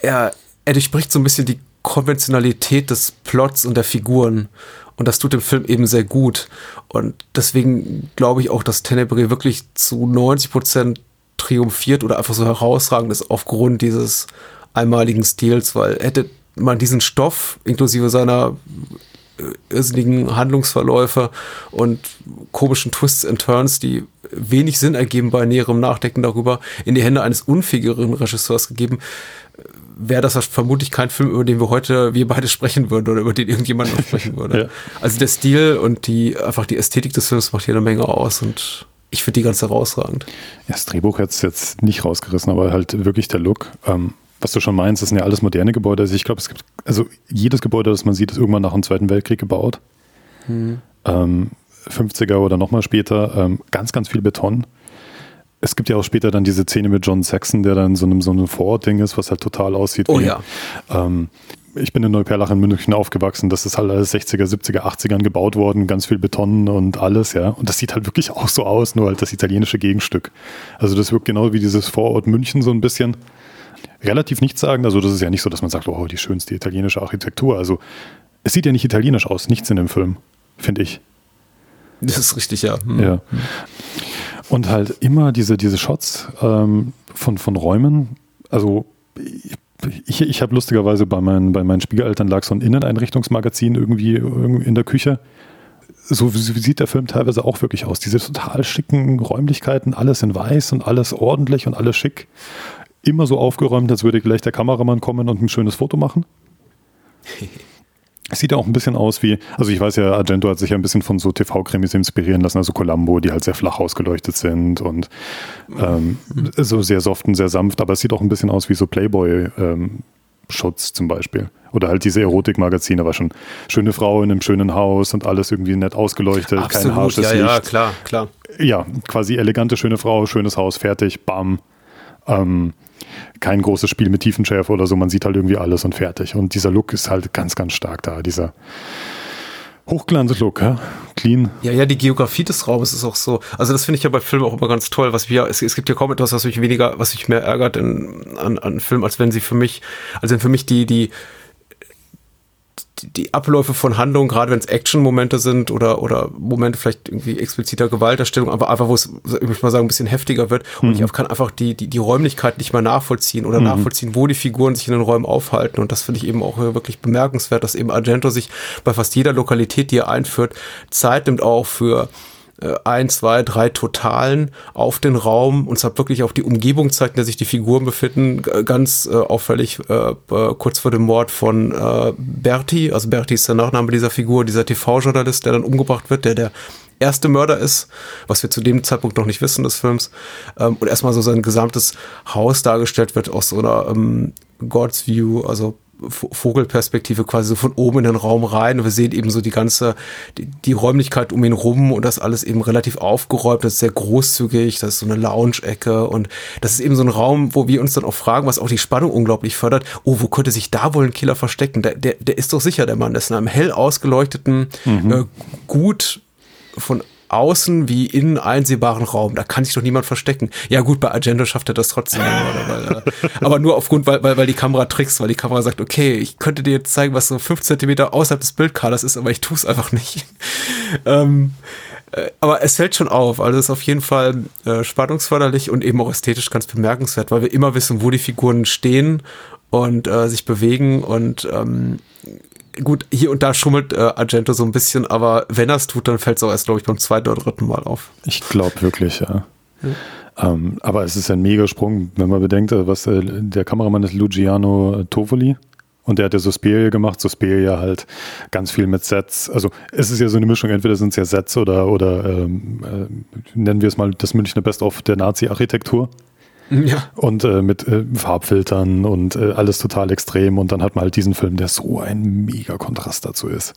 er er durchbricht so ein bisschen die Konventionalität des Plots und der Figuren und das tut dem Film eben sehr gut. Und deswegen glaube ich auch, dass Tenebrae wirklich zu 90 Prozent triumphiert oder einfach so herausragend ist aufgrund dieses einmaligen Stils, weil hätte man diesen Stoff inklusive seiner äh, irrsinnigen Handlungsverläufe und komischen Twists and Turns, die wenig Sinn ergeben bei näherem Nachdenken darüber, in die Hände eines unfähigeren Regisseurs gegeben, wäre das vermutlich kein Film, über den wir heute, wir beide sprechen würden oder über den irgendjemand noch sprechen würde. ja. Also der Stil und die, einfach die Ästhetik des Films macht hier eine Menge aus und ich finde die ganz herausragend. Ja, das Drehbuch hat es jetzt nicht rausgerissen, aber halt wirklich der Look. Ähm, was du schon meinst, das sind ja alles moderne Gebäude. Also ich glaube, es gibt, also jedes Gebäude, das man sieht, ist irgendwann nach dem Zweiten Weltkrieg gebaut. Hm. Ähm, 50er oder nochmal später. Ähm, ganz, ganz viel Beton. Es gibt ja auch später dann diese Szene mit John Saxon, der dann so einem, so einem Vorortding ist, was halt total aussieht. Oh wie, ja. Ähm, ich bin in Neuperlach in München aufgewachsen. Das ist halt alles 60er, 70er, 80ern gebaut worden, ganz viel Beton und alles, ja. Und das sieht halt wirklich auch so aus, nur halt das italienische Gegenstück. Also das wirkt genau wie dieses Vorort München so ein bisschen. Relativ nichts sagen. Also das ist ja nicht so, dass man sagt, oh, die schönste italienische Architektur. Also es sieht ja nicht italienisch aus, nichts in dem Film, finde ich. Das ist richtig, ja. Hm. Ja. Und halt immer diese, diese Shots ähm, von, von Räumen. Also ich, ich habe lustigerweise bei meinen, bei meinen Schwiegereltern lag so ein Inneneinrichtungsmagazin irgendwie in der Küche. So sieht der Film teilweise auch wirklich aus. Diese total schicken Räumlichkeiten, alles in weiß und alles ordentlich und alles schick. Immer so aufgeräumt, als würde gleich der Kameramann kommen und ein schönes Foto machen. Sieht ja auch ein bisschen aus wie, also ich weiß ja, Argento hat sich ja ein bisschen von so TV-Krimis inspirieren lassen, also Columbo, die halt sehr flach ausgeleuchtet sind und ähm, so sehr soft und sehr sanft, aber es sieht auch ein bisschen aus wie so Playboy. Ähm, zum Beispiel. Oder halt diese Erotikmagazine, war schon schöne Frau in einem schönen Haus und alles irgendwie nett ausgeleuchtet, Absolut, kein harsches ja, Licht. Ja, klar, klar. Ja, quasi elegante, schöne Frau, schönes Haus, fertig, bam. Ähm, kein großes Spiel mit Tiefenschärfe oder so, man sieht halt irgendwie alles und fertig. Und dieser Look ist halt ganz, ganz stark da, dieser Hochglanzlook, ja? clean. Ja, ja, die Geografie des Raumes ist auch so. Also das finde ich ja bei Filmen auch immer ganz toll. Was wir, es, es gibt ja kaum etwas, was mich weniger, was mich mehr ärgert in, an, an Filmen, als wenn sie für mich, also wenn für mich die, die die Abläufe von Handlungen, gerade wenn es Action-Momente sind oder, oder Momente vielleicht irgendwie expliziter Gewalterstellung, aber einfach, wo es, ich muss mal sagen, ein bisschen heftiger wird mhm. und ich kann einfach die, die, die Räumlichkeit nicht mehr nachvollziehen oder mhm. nachvollziehen, wo die Figuren sich in den Räumen aufhalten und das finde ich eben auch wirklich bemerkenswert, dass eben Argento sich bei fast jeder Lokalität, die er einführt, Zeit nimmt auch für äh, ein, zwei, drei Totalen auf den Raum und zwar wirklich auf die Umgebung zeigt, in der sich die Figuren befinden. Ganz äh, auffällig äh, kurz vor dem Mord von äh, Berti, also Berti ist der Nachname dieser Figur, dieser TV-Journalist, der dann umgebracht wird, der der erste Mörder ist, was wir zu dem Zeitpunkt noch nicht wissen des Films. Ähm, und erstmal so sein gesamtes Haus dargestellt wird aus so einer ähm, God's View, also Vogelperspektive quasi so von oben in den Raum rein und wir sehen eben so die ganze, die, die, Räumlichkeit um ihn rum und das alles eben relativ aufgeräumt, das ist sehr großzügig, das ist so eine Lounge-Ecke und das ist eben so ein Raum, wo wir uns dann auch fragen, was auch die Spannung unglaublich fördert, oh, wo könnte sich da wohl ein Killer verstecken? Der, der, der ist doch sicher, der Mann, der ist in einem hell ausgeleuchteten, mhm. äh, gut von außen wie innen einsehbaren Raum. Da kann sich doch niemand verstecken. Ja gut, bei Agenda schafft er das trotzdem. weil, äh, aber nur aufgrund, weil, weil, weil die Kamera trickst, weil die Kamera sagt, okay, ich könnte dir jetzt zeigen, was so fünf Zentimeter außerhalb des Bildkaders ist, aber ich tue es einfach nicht. ähm, äh, aber es fällt schon auf. Also es ist auf jeden Fall äh, spannungsförderlich und eben auch ästhetisch ganz bemerkenswert, weil wir immer wissen, wo die Figuren stehen und äh, sich bewegen und ähm, gut, hier und da schummelt äh, Argento so ein bisschen, aber wenn er es tut, dann fällt es auch erst, glaube ich, beim zweiten oder dritten Mal auf. Ich glaube wirklich, ja. ja. Ähm, aber es ist ein Megasprung, wenn man bedenkt, äh, was äh, der Kameramann ist Luciano Tovoli. Und der hat ja Suspiria gemacht, Suspiria halt ganz viel mit Sets. Also es ist ja so eine Mischung, entweder sind es ja Sets oder, oder ähm, äh, nennen wir es mal das Münchner Best-of der Nazi-Architektur. Ja. Und äh, mit äh, Farbfiltern und äh, alles total extrem. Und dann hat man halt diesen Film, der so ein mega Kontrast dazu ist.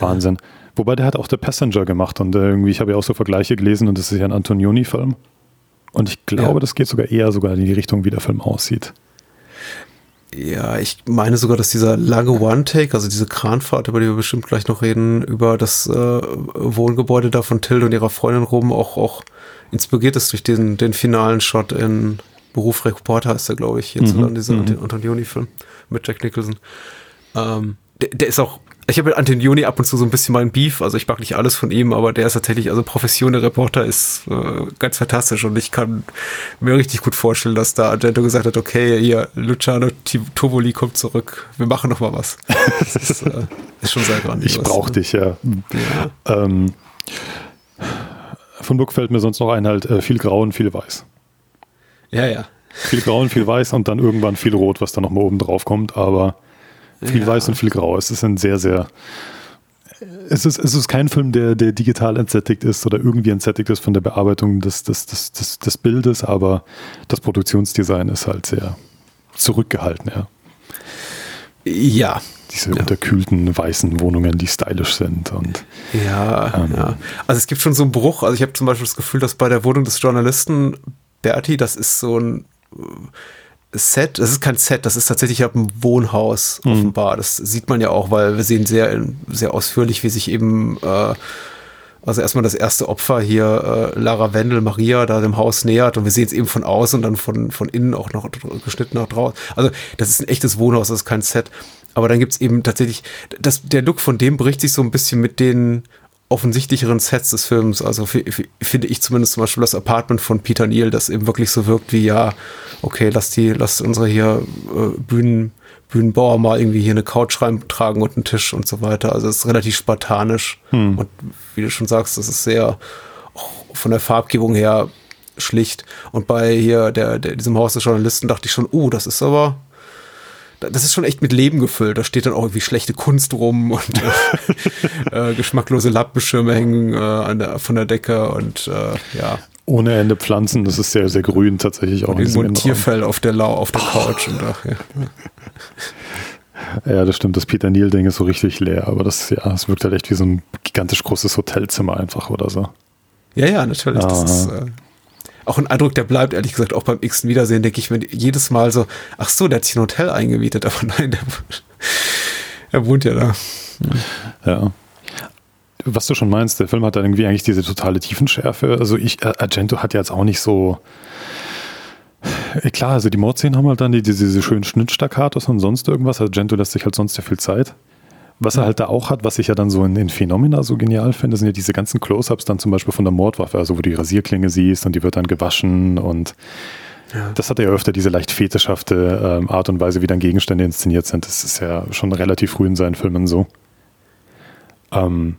Wahnsinn. Wobei der hat auch The Passenger gemacht und äh, irgendwie, ich habe ja auch so Vergleiche gelesen und das ist ja ein Antonioni-Film. Und ich glaube, ja. das geht sogar eher sogar in die Richtung, wie der Film aussieht. Ja, ich meine sogar, dass dieser lange One-Take, also diese Kranfahrt, über die wir bestimmt gleich noch reden, über das äh, Wohngebäude da von Tilde und ihrer Freundin rum auch, auch inspiriert ist durch den, den finalen Shot in Beruf Reporter ist der, glaube ich, hierzulande, mhm. dieser mhm. Antonioni-Film mit Jack Nicholson. Ähm, der, der, ist auch ich habe mit Antonioni ab und zu so ein bisschen mein Beef, also ich mag nicht alles von ihm, aber der ist tatsächlich, also Profession der Reporter ist äh, ganz fantastisch und ich kann mir richtig gut vorstellen, dass da Argento gesagt hat, okay, hier, Luciano Tovoli kommt zurück, wir machen noch mal was. Das ist, äh, ist schon sehr grandios. Ich brauch dich, ja. ja. Ähm, von Book fällt mir sonst noch ein, halt äh, viel Grau und viel Weiß. Ja, ja. Viel Grau und viel Weiß und dann irgendwann viel Rot, was dann nochmal oben drauf kommt, aber viel ja. Weiß und viel Grau. Es ist ein sehr, sehr. Es ist, es ist kein Film, der, der digital entsättigt ist oder irgendwie entsättigt ist von der Bearbeitung des, des, des, des, des Bildes, aber das Produktionsdesign ist halt sehr zurückgehalten, ja. Ja. Diese ja. unterkühlten weißen Wohnungen, die stylisch sind und. Ja, ähm, ja. Also es gibt schon so einen Bruch. Also ich habe zum Beispiel das Gefühl, dass bei der Wohnung des Journalisten Berti, das ist so ein Set, das ist kein Set, das ist tatsächlich ein Wohnhaus mhm. offenbar. Das sieht man ja auch, weil wir sehen sehr, sehr ausführlich, wie sich eben, äh, also erstmal das erste Opfer hier, äh, Lara Wendel, Maria, da dem Haus nähert und wir sehen es eben von außen und dann von, von innen auch noch geschnitten nach draußen. Also das ist ein echtes Wohnhaus, das ist kein Set. Aber dann gibt es eben tatsächlich, das, der Look von dem bricht sich so ein bisschen mit den offensichtlicheren Sets des Films. Also finde ich zumindest zum Beispiel das Apartment von Peter Neal, das eben wirklich so wirkt wie, ja, okay, lass die, lass unsere hier äh, Bühnen, Bühnenbauer mal irgendwie hier eine Couch reintragen und einen Tisch und so weiter. Also es ist relativ spartanisch. Hm. Und wie du schon sagst, das ist sehr von der Farbgebung her schlicht. Und bei hier der, der diesem Haus des Journalisten dachte ich schon, oh, das ist aber das ist schon echt mit Leben gefüllt. Da steht dann auch irgendwie schlechte Kunst rum und äh, äh, geschmacklose Lappenschirme hängen äh, an der, von der Decke und äh, ja. Ohne Ende Pflanzen, das ist sehr, sehr grün tatsächlich auch. Und irgendwo ein Tierfell auf der Lau, auf der Couch und ach, ja. Ja, das stimmt. Das Peter Neal-Ding ist so richtig leer, aber das, ja, es wirkt halt echt wie so ein gigantisch großes Hotelzimmer einfach oder so. Ja, ja, natürlich. Das ist, äh, auch ein Eindruck, der bleibt, ehrlich gesagt, auch beim x Wiedersehen, denke ich mir jedes Mal so, ach so, der hat sich ein Hotel eingemietet, aber nein, der, er wohnt ja da. Ja. Was du schon meinst, der Film hat dann irgendwie eigentlich diese totale Tiefenschärfe. Also ich, äh, Argento hat ja jetzt auch nicht so, äh, Klar, also die Mordszenen haben halt dann die, diese, diese schönen Schnittstaccatos und sonst irgendwas. Argento lässt sich halt sonst sehr viel Zeit. Was er halt da auch hat, was ich ja dann so in, in Phenomena so genial finde, sind ja diese ganzen Close-Ups dann zum Beispiel von der Mordwaffe, also wo du die Rasierklinge siehst und die wird dann gewaschen und ja. das hat ja öfter diese leicht fetischhafte ähm, Art und Weise, wie dann Gegenstände inszeniert sind. Das ist ja schon relativ früh in seinen Filmen so. Ähm,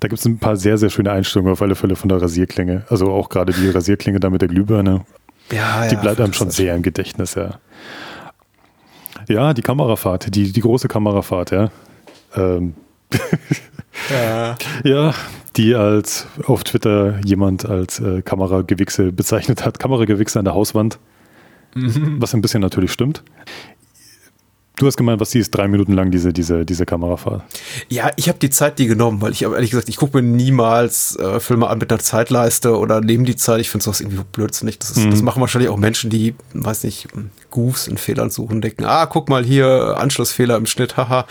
da gibt es ein paar sehr, sehr schöne Einstellungen auf alle Fälle von der Rasierklinge. Also auch gerade die Rasierklinge da mit der Glühbirne. Ja, die ja, bleibt einem schon sehr im Gedächtnis, ja. Ja, die Kamerafahrt, die, die große Kamerafahrt, ja. Ähm, ja. ja, die als auf Twitter jemand als äh, Kameragewichse bezeichnet hat. Kameragewichse an der Hauswand. Mhm. Was ein bisschen natürlich stimmt. Du hast gemeint, was sie ist drei Minuten lang, diese, diese, diese Kamerafahrt. Ja, ich habe die Zeit die genommen, weil ich habe ehrlich gesagt, ich gucke mir niemals äh, Filme an mit einer Zeitleiste oder neben die Zeit. Ich finde sowas irgendwie blödsinnig. Das, ist, mhm. das machen wahrscheinlich auch Menschen, die, weiß nicht, Goofs in Fehlern suchen, denken, ah, guck mal hier, Anschlussfehler im Schnitt, haha.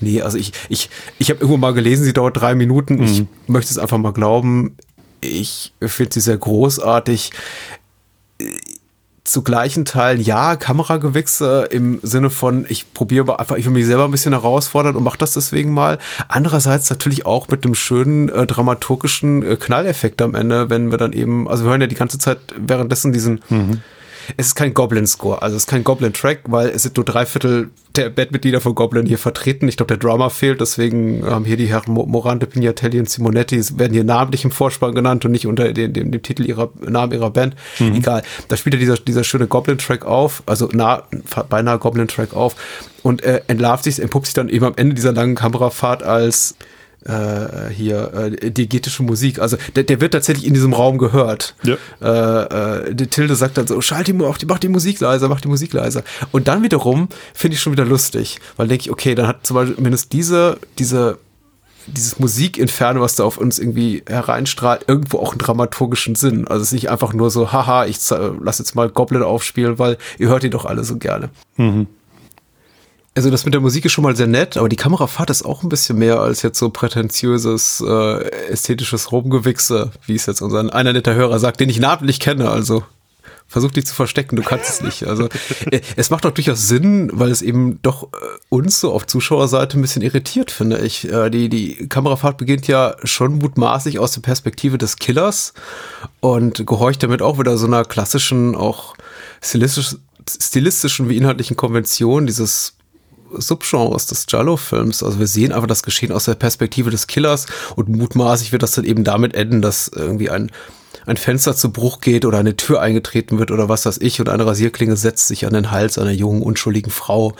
Nee, also ich, ich, ich habe irgendwo mal gelesen, sie dauert drei Minuten. Mhm. Ich möchte es einfach mal glauben. Ich finde sie sehr großartig zu gleichen Teilen ja Kameragewächse im Sinne von ich probiere einfach ich will mich selber ein bisschen herausfordern und mache das deswegen mal. Andererseits natürlich auch mit dem schönen äh, dramaturgischen äh, Knalleffekt am Ende wenn wir dann eben also wir hören ja die ganze Zeit währenddessen diesen mhm es ist kein Goblin-Score, also es ist kein Goblin-Track, weil es sind nur drei Viertel der Bandmitglieder von Goblin hier vertreten. Ich glaube, der Drummer fehlt, deswegen haben hier die Herren Morante, Pignatelli und Simonetti werden hier namentlich im Vorspann genannt und nicht unter dem, dem, dem Titel ihrer Namen ihrer Band. Mhm. Egal. Da spielt ja dieser, dieser schöne Goblin-Track auf, also nah, beinahe Goblin-Track auf und äh, entlarvt sich, entpuppt sich dann eben am Ende dieser langen Kamerafahrt als äh, hier äh, diegetische Musik. Also der, der wird tatsächlich in diesem Raum gehört. Ja. Äh, äh, die Tilde sagt dann so, schalt die, mach die, mach die Musik leiser, mach die Musik leiser. Und dann wiederum finde ich schon wieder lustig, weil denke ich, okay, dann hat zum Beispiel mindestens diese, diese dieses Musikinferne, was da auf uns irgendwie hereinstrahlt, irgendwo auch einen dramaturgischen Sinn. Also es ist nicht einfach nur so, haha, ich lass jetzt mal Goblin aufspielen, weil ihr hört ihn doch alle so gerne. Mhm also das mit der Musik ist schon mal sehr nett, aber die Kamerafahrt ist auch ein bisschen mehr als jetzt so prätentiöses, äh, ästhetisches Rumgewichse, wie es jetzt unser einer netter Hörer sagt, den ich namentlich kenne, also versuch dich zu verstecken, du kannst es nicht. Also äh, es macht doch durchaus Sinn, weil es eben doch äh, uns so auf Zuschauerseite ein bisschen irritiert, finde ich. Äh, die, die Kamerafahrt beginnt ja schon mutmaßlich aus der Perspektive des Killers und gehorcht damit auch wieder so einer klassischen, auch stilistisch, stilistischen wie inhaltlichen Konvention dieses Subgenres des Giallo-Films. Also wir sehen einfach das Geschehen aus der Perspektive des Killers und mutmaßlich wird das dann eben damit enden, dass irgendwie ein ein Fenster zu Bruch geht oder eine Tür eingetreten wird oder was weiß ich und eine Rasierklinge setzt sich an den Hals einer jungen, unschuldigen Frau.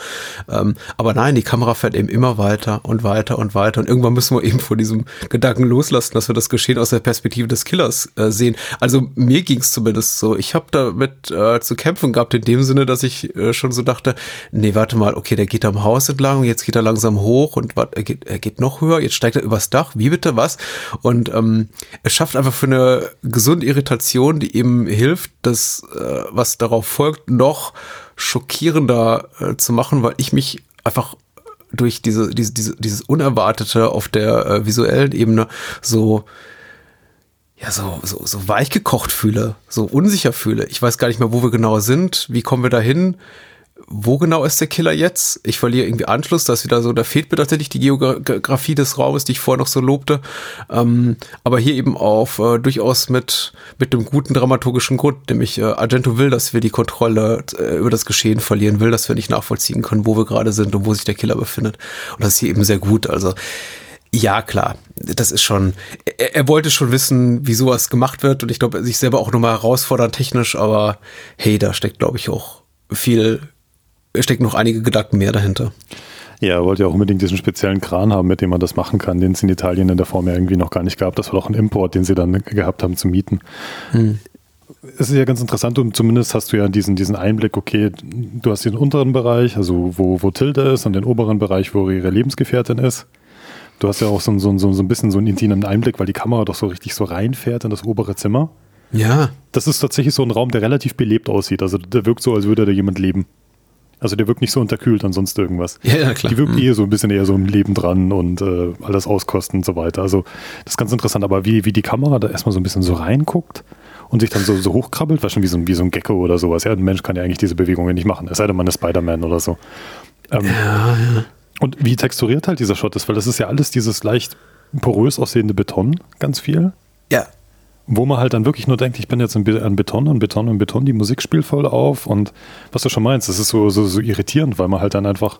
Ähm, aber nein, die Kamera fährt eben immer weiter und weiter und weiter und irgendwann müssen wir eben vor diesem Gedanken loslassen, dass wir das Geschehen aus der Perspektive des Killers äh, sehen. Also mir ging es zumindest so. Ich habe damit äh, zu kämpfen gehabt in dem Sinne, dass ich äh, schon so dachte, nee, warte mal, okay, der geht am Haus entlang und jetzt geht er langsam hoch und wart, er, geht, er geht noch höher, jetzt steigt er übers Dach, wie bitte, was? Und ähm, es schafft einfach für eine gesunde und Irritation, die eben hilft, das, äh, was darauf folgt, noch schockierender äh, zu machen, weil ich mich einfach durch diese, diese, diese dieses Unerwartete auf der äh, visuellen Ebene so ja, so, so, so weich gekocht fühle, so unsicher fühle. Ich weiß gar nicht mehr, wo wir genau sind. Wie kommen wir dahin? Wo genau ist der Killer jetzt? Ich verliere irgendwie Anschluss, dass wieder so, da fehlt mir tatsächlich die Geografie des Raumes, die ich vorher noch so lobte. Ähm, aber hier eben auf äh, durchaus mit, mit einem guten dramaturgischen Grund, nämlich äh, Argento will, dass wir die Kontrolle äh, über das Geschehen verlieren, will, dass wir nicht nachvollziehen können, wo wir gerade sind und wo sich der Killer befindet. Und das ist hier eben sehr gut. Also ja, klar, das ist schon, er, er, wollte schon wissen, wie sowas gemacht wird und ich glaube, sich selber auch nochmal herausfordern technisch, aber hey, da steckt, glaube ich, auch viel stecken noch einige Gedanken mehr dahinter. Ja, er wollte ja auch unbedingt diesen speziellen Kran haben, mit dem man das machen kann, den es in Italien in der Form ja irgendwie noch gar nicht gab. Das war doch ein Import, den sie dann gehabt haben zu mieten. Hm. Es ist ja ganz interessant und zumindest hast du ja diesen, diesen Einblick, okay, du hast den unteren Bereich, also wo, wo Tilda ist und den oberen Bereich, wo ihre Lebensgefährtin ist. Du hast ja auch so, so, so, so ein bisschen so einen intimen Einblick, weil die Kamera doch so richtig so reinfährt in das obere Zimmer. Ja. Das ist tatsächlich so ein Raum, der relativ belebt aussieht. Also der wirkt so, als würde da jemand leben. Also der wirkt nicht so unterkühlt an sonst irgendwas. Ja, ja klar. Die wirkt mhm. eh so ein bisschen eher so im Leben dran und äh, alles auskosten und so weiter. Also das ist ganz interessant. Aber wie, wie die Kamera da erstmal so ein bisschen so reinguckt und sich dann so, so hochkrabbelt, war schon wie so, ein, wie so ein Gecko oder sowas. Ja, ein Mensch kann ja eigentlich diese Bewegungen nicht machen. Es sei denn, man ist Spider-Man oder so. Ähm, ja, ja. Und wie texturiert halt dieser Shot ist, weil das ist ja alles dieses leicht porös aussehende Beton, ganz viel. Ja, wo man halt dann wirklich nur denkt, ich bin jetzt an Beton und Beton und Beton, die Musik spielt voll auf und was du schon meinst, das ist so, so, so irritierend, weil man halt dann einfach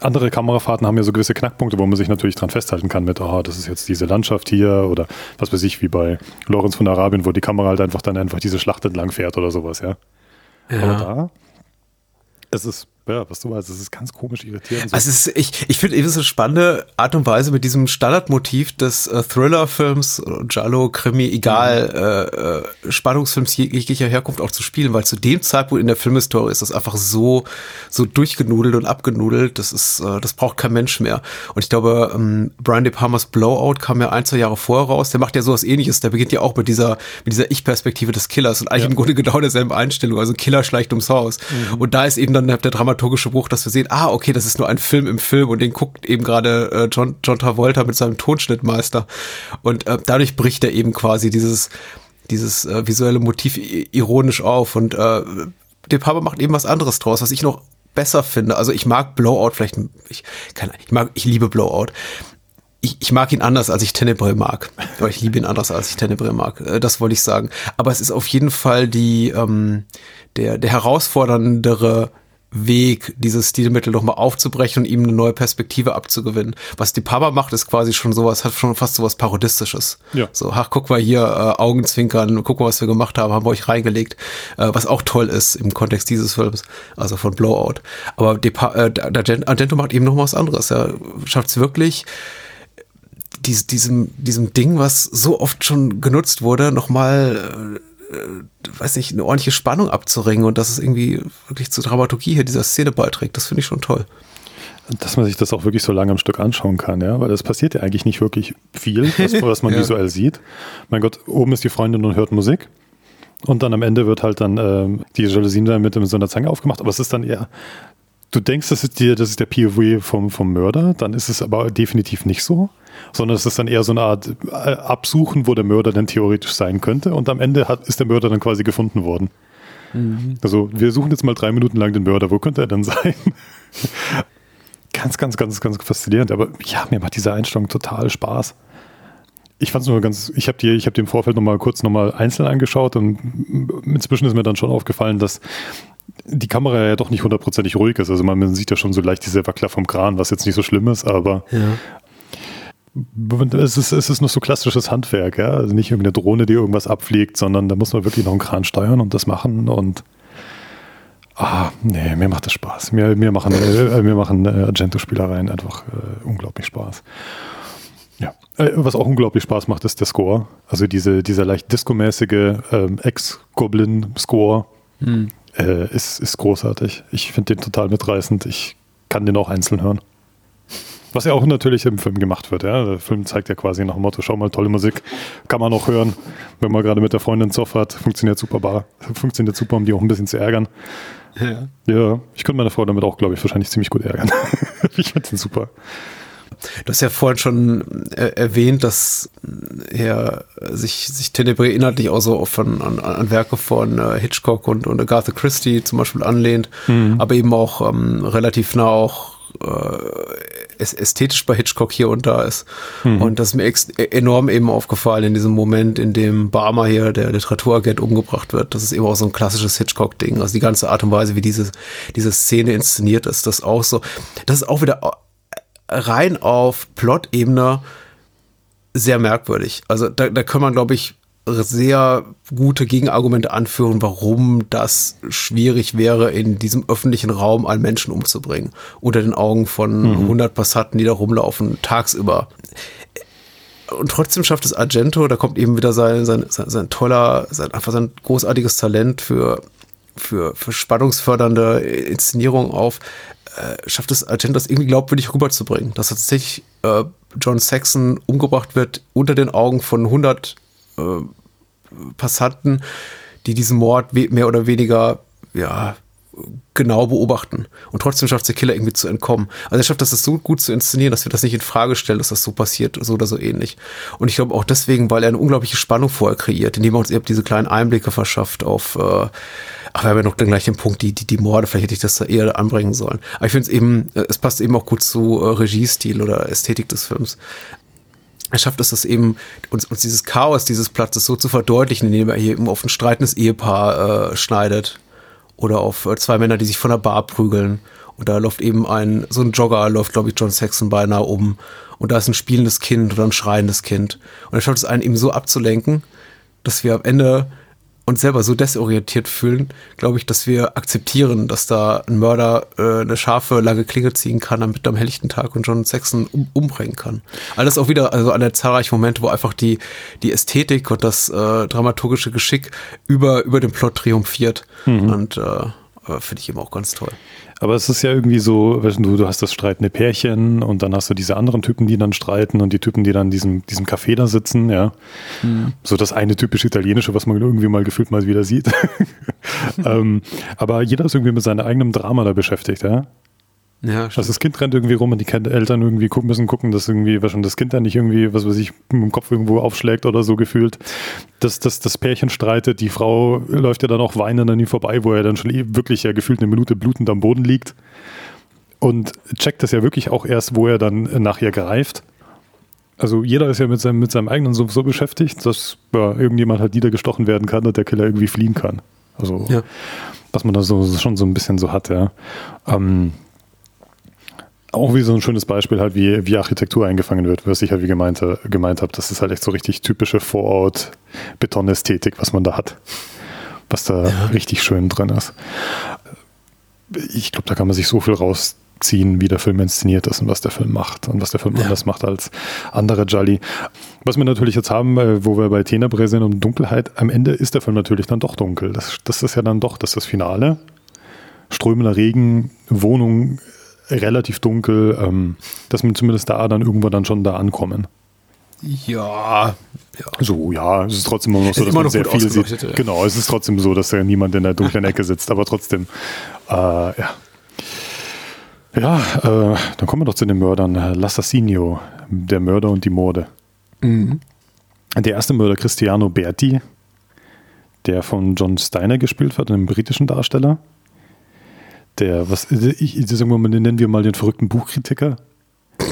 andere Kamerafahrten haben ja so gewisse Knackpunkte, wo man sich natürlich dran festhalten kann mit, oh, das ist jetzt diese Landschaft hier oder was weiß ich, wie bei Lorenz von Arabien, wo die Kamera halt einfach dann einfach diese Schlacht entlang fährt oder sowas, ja. ja. Aber da, es ist ja, was du meinst, das ist ganz komisch irritierend. So. Also ist, ich, ich finde eben so eine spannende Art und Weise mit diesem Standardmotiv des äh, Thriller-Films, Giallo, Krimi, egal, mhm. äh, äh, Spannungsfilms jeglicher Herkunft auch zu spielen, weil zu dem Zeitpunkt in der Filmhistorie ist das einfach so, so durchgenudelt und abgenudelt, das ist, äh, das braucht kein Mensch mehr. Und ich glaube, ähm, Brian De Palmas Blowout kam ja ein, zwei Jahre vorher raus, der macht ja sowas ähnliches, der beginnt ja auch mit dieser, mit dieser Ich-Perspektive des Killers und eigentlich ja. im Grunde genau derselben Einstellung, also Killer schleicht ums Haus. Mhm. Und da ist eben dann der Dramaturg dramaturgische Bruch, dass wir sehen, ah, okay, das ist nur ein Film im Film und den guckt eben gerade äh, John, John Travolta mit seinem Tonschnittmeister. Und äh, dadurch bricht er eben quasi dieses, dieses äh, visuelle Motiv ironisch auf. Und äh, De Palma macht eben was anderes draus, was ich noch besser finde. Also ich mag Blowout vielleicht, ich, kann, ich mag, ich liebe Blowout. Ich, ich mag ihn anders, als ich Tenebre mag. Aber ich liebe ihn anders, als ich Tenebre mag. Äh, das wollte ich sagen. Aber es ist auf jeden Fall die, ähm, der, der herausforderndere Weg, dieses Stilmittel nochmal aufzubrechen und ihm eine neue Perspektive abzugewinnen. Was die Papa macht, ist quasi schon sowas, hat schon fast sowas Parodistisches. Ja. So, ach, guck mal hier, äh, Augenzwinkern, guck mal, was wir gemacht haben, haben wir euch reingelegt, äh, was auch toll ist im Kontext dieses Films, also von Blowout. Aber die pa äh, der Argento macht eben noch was anderes. Er schafft es wirklich, dies, diesem, diesem Ding, was so oft schon genutzt wurde, nochmal äh, weiß nicht, eine ordentliche Spannung abzuringen und dass es irgendwie wirklich zur Dramaturgie hier dieser Szene beiträgt. Das finde ich schon toll. Dass man sich das auch wirklich so lange am Stück anschauen kann, ja, weil das passiert ja eigentlich nicht wirklich viel, was, was man ja. visuell sieht. Mein Gott, oben ist die Freundin und hört Musik. Und dann am Ende wird halt dann ähm, die Jalousien dann mit so einer Zange aufgemacht, aber es ist dann eher, du denkst, das ist, dir, das ist der POV vom, vom Mörder, dann ist es aber definitiv nicht so sondern es ist dann eher so eine Art äh, Absuchen, wo der Mörder dann theoretisch sein könnte und am Ende hat, ist der Mörder dann quasi gefunden worden. Mhm. Also wir suchen jetzt mal drei Minuten lang den Mörder. Wo könnte er denn sein? ganz, ganz, ganz, ganz faszinierend. Aber ja, mir macht diese Einstellung total Spaß. Ich fand es nur ganz, ich habe die, ich habe den Vorfeld nochmal kurz nochmal einzeln angeschaut und inzwischen ist mir dann schon aufgefallen, dass die Kamera ja doch nicht hundertprozentig ruhig ist. Also man sieht ja schon so leicht diese Wackler vom Kran, was jetzt nicht so schlimm ist, aber ja. es, ist, es ist noch so klassisches Handwerk, ja. Also nicht irgendeine Drohne, die irgendwas abfliegt, sondern da muss man wirklich noch einen Kran steuern und das machen und Ah, nee, mir macht das Spaß. Mir, mir machen, äh, mir machen äh, Argento-Spielereien einfach äh, unglaublich Spaß. Ja, äh, was auch unglaublich Spaß macht, ist der Score. Also diese, dieser leicht disco-mäßige ähm, Ex-Goblin-Score hm. Äh, ist, ist großartig. Ich finde den total mitreißend. Ich kann den auch einzeln hören. Was ja auch natürlich im Film gemacht wird. Ja? Der Film zeigt ja quasi nach dem Motto, schau mal, tolle Musik, kann man auch hören. Wenn man gerade mit der Freundin Zoff hat, funktioniert super, bar, funktioniert super, um die auch ein bisschen zu ärgern. Ja, ja ich könnte meine Frau damit auch, glaube ich, wahrscheinlich ziemlich gut ärgern. ich finde den super. Du hast ja vorhin schon äh, erwähnt, dass er sich, sich Tenebre inhaltlich auch so von, an, an Werke von äh, Hitchcock und, und Agatha Christie zum Beispiel anlehnt, mhm. aber eben auch ähm, relativ nah auch äh, ästhetisch bei Hitchcock hier und da ist. Mhm. Und das ist mir e-, enorm eben aufgefallen in diesem Moment, in dem Barmer hier, der Literaturagent, umgebracht wird. Das ist eben auch so ein klassisches Hitchcock-Ding. Also die ganze Art und Weise, wie diese, diese Szene inszeniert ist, das auch so. Das ist auch wieder rein auf Plot-Ebene sehr merkwürdig. Also da, da kann man, glaube ich, sehr gute Gegenargumente anführen, warum das schwierig wäre, in diesem öffentlichen Raum einen Menschen umzubringen. Unter den Augen von mhm. 100 Passanten, die da rumlaufen, tagsüber. Und trotzdem schafft es Argento, da kommt eben wieder sein, sein, sein, sein toller, sein, einfach sein großartiges Talent für, für, für spannungsfördernde Inszenierung auf, äh, schafft es Argento, das irgendwie glaubwürdig rüberzubringen. Dass tatsächlich äh, John Saxon umgebracht wird unter den Augen von 100 äh, Passanten, die diesen Mord mehr oder weniger ja, genau beobachten. Und trotzdem schafft der Killer irgendwie zu entkommen. Also er schafft das so gut zu inszenieren, dass wir das nicht in Frage stellen, dass das so passiert, so oder so ähnlich. Und ich glaube auch deswegen, weil er eine unglaubliche Spannung vorher kreiert, indem er uns eben diese kleinen Einblicke verschafft auf, äh, ach, wir haben ja noch dann gleich den Punkt, die, die, die Morde, vielleicht hätte ich das da eher anbringen sollen. Aber ich finde es eben, es passt eben auch gut zu äh, Regiestil oder Ästhetik des Films er schafft es, das eben uns, uns dieses Chaos dieses Platzes so zu verdeutlichen, indem er hier eben auf ein streitendes Ehepaar äh, schneidet oder auf äh, zwei Männer, die sich von der Bar prügeln. Und da läuft eben ein, so ein Jogger läuft, glaube ich, John Saxon beinahe um. Und da ist ein spielendes Kind oder ein schreiendes Kind. Und er schafft es einen eben so abzulenken, dass wir am Ende uns selber so desorientiert fühlen, glaube ich, dass wir akzeptieren, dass da ein Mörder äh, eine scharfe, lange Klinge ziehen kann, damit am helllichten Tag und John Saxon um, umbringen kann. Alles auch wieder, also an der zahlreichen Momente, wo einfach die, die Ästhetik und das äh, dramaturgische Geschick über, über den Plot triumphiert. Mhm. Und äh, äh finde ich eben auch ganz toll. Aber es ist ja irgendwie so, weißt du, du hast das streitende Pärchen und dann hast du diese anderen Typen, die dann streiten und die Typen, die dann in diesem, diesem Café da sitzen, ja. Mhm. So das eine typische Italienische, was man irgendwie mal gefühlt mal wieder sieht. ähm, aber jeder ist irgendwie mit seinem eigenen Drama da beschäftigt, ja. Ja, also das Kind rennt irgendwie rum und die Eltern irgendwie gucken, müssen gucken, dass irgendwie, was schon das Kind dann nicht irgendwie, was weiß ich, mit dem Kopf irgendwo aufschlägt oder so gefühlt. Dass das, das Pärchen streitet, die Frau läuft ja dann auch weinend an ihm vorbei, wo er dann schon eh wirklich ja gefühlt eine Minute blutend am Boden liegt. Und checkt das ja wirklich auch erst, wo er dann nach ihr greift. Also jeder ist ja mit seinem, mit seinem eigenen so, so beschäftigt, dass ja, irgendjemand halt niedergestochen werden kann und der Killer irgendwie fliehen kann. Also, ja. was man da so schon so ein bisschen so hat, ja. Ähm, auch wie so ein schönes Beispiel halt, wie, wie Architektur eingefangen wird, was ich halt wie gemeint, gemeint habe. Das ist halt echt so richtig typische Vorort-Betonästhetik, was man da hat. Was da ja. richtig schön drin ist. Ich glaube, da kann man sich so viel rausziehen, wie der Film inszeniert ist und was der Film macht und was der Film ja. anders macht als andere Jolly. Was wir natürlich jetzt haben, äh, wo wir bei Tenebre sind und Dunkelheit, am Ende ist der Film natürlich dann doch dunkel. Das, das ist ja dann doch das, ist das Finale. Strömender Regen, Wohnung relativ dunkel, ähm, dass man zumindest da dann irgendwo dann schon da ankommen. Ja, ja. So, ja, es ist trotzdem immer noch so, dass man sehr viel sieht. Ja. Genau, es ist trotzdem so, dass da niemand in der dunklen Ecke sitzt, aber trotzdem, äh, ja. Ja, äh, dann kommen wir doch zu den Mördern. L'Assassinio, der Mörder und die Morde. Mhm. Der erste Mörder, Cristiano Berti, der von John Steiner gespielt wird, einem britischen Darsteller. Der, was, ich, sagen wir mal, nennen wir mal den verrückten Buchkritiker,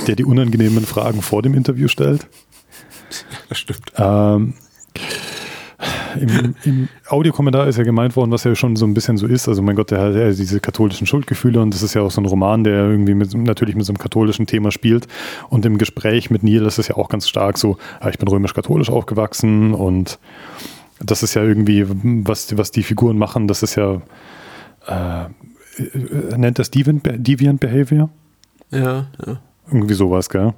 der die unangenehmen Fragen vor dem Interview stellt. Das stimmt. Ähm, im, Im Audiokommentar ist ja gemeint worden, was ja schon so ein bisschen so ist. Also mein Gott, der hat ja diese katholischen Schuldgefühle und das ist ja auch so ein Roman, der irgendwie mit, natürlich mit so einem katholischen Thema spielt. Und im Gespräch mit Neil ist es ja auch ganz stark so, ah, ich bin römisch-katholisch aufgewachsen und das ist ja irgendwie, was, was die Figuren machen, das ist ja, äh, nennt das Deviant, Deviant Behavior? Ja, ja. Irgendwie sowas, gell?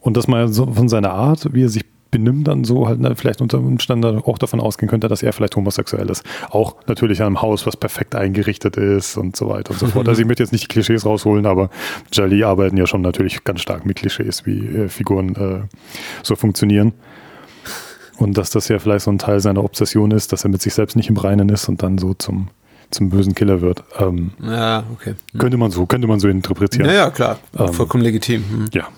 Und dass man so von seiner Art, wie er sich benimmt, dann so halt ne, vielleicht unter Umständen auch davon ausgehen könnte, dass er vielleicht homosexuell ist. Auch natürlich an einem Haus, was perfekt eingerichtet ist und so weiter und so fort. Also ich möchte jetzt nicht die Klischees rausholen, aber Jolly arbeiten ja schon natürlich ganz stark mit Klischees, wie äh, Figuren äh, so funktionieren. Und dass das ja vielleicht so ein Teil seiner Obsession ist, dass er mit sich selbst nicht im Reinen ist und dann so zum, zum bösen Killer wird. Ähm, ja, okay. Hm. Könnte man so, könnte man so interpretieren. Ja, ja klar. Ähm, Vollkommen legitim. Hm. Ja.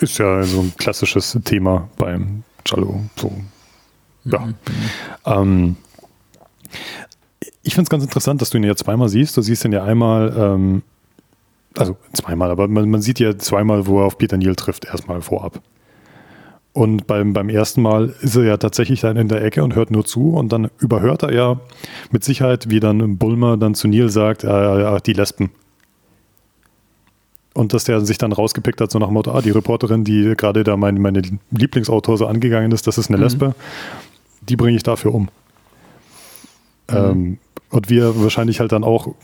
Ist ja so ein klassisches Thema beim Cello. So. Ja. Mhm. Ähm, ich finde es ganz interessant, dass du ihn ja zweimal siehst. Du siehst ihn ja einmal, ähm, also zweimal, aber man, man, sieht ja zweimal, wo er auf Peter Neal trifft, erstmal vorab. Und beim, beim ersten Mal ist er ja tatsächlich dann in der Ecke und hört nur zu und dann überhört er ja mit Sicherheit, wie dann Bulmer dann zu Neil sagt, äh, die Lesben. Und dass der sich dann rausgepickt hat, so nach dem Motto, ah, die Reporterin, die gerade da mein, meine Lieblingsautor so angegangen ist, das ist eine mhm. Lesbe, die bringe ich dafür um. Mhm. Ähm, und wir wahrscheinlich halt dann auch,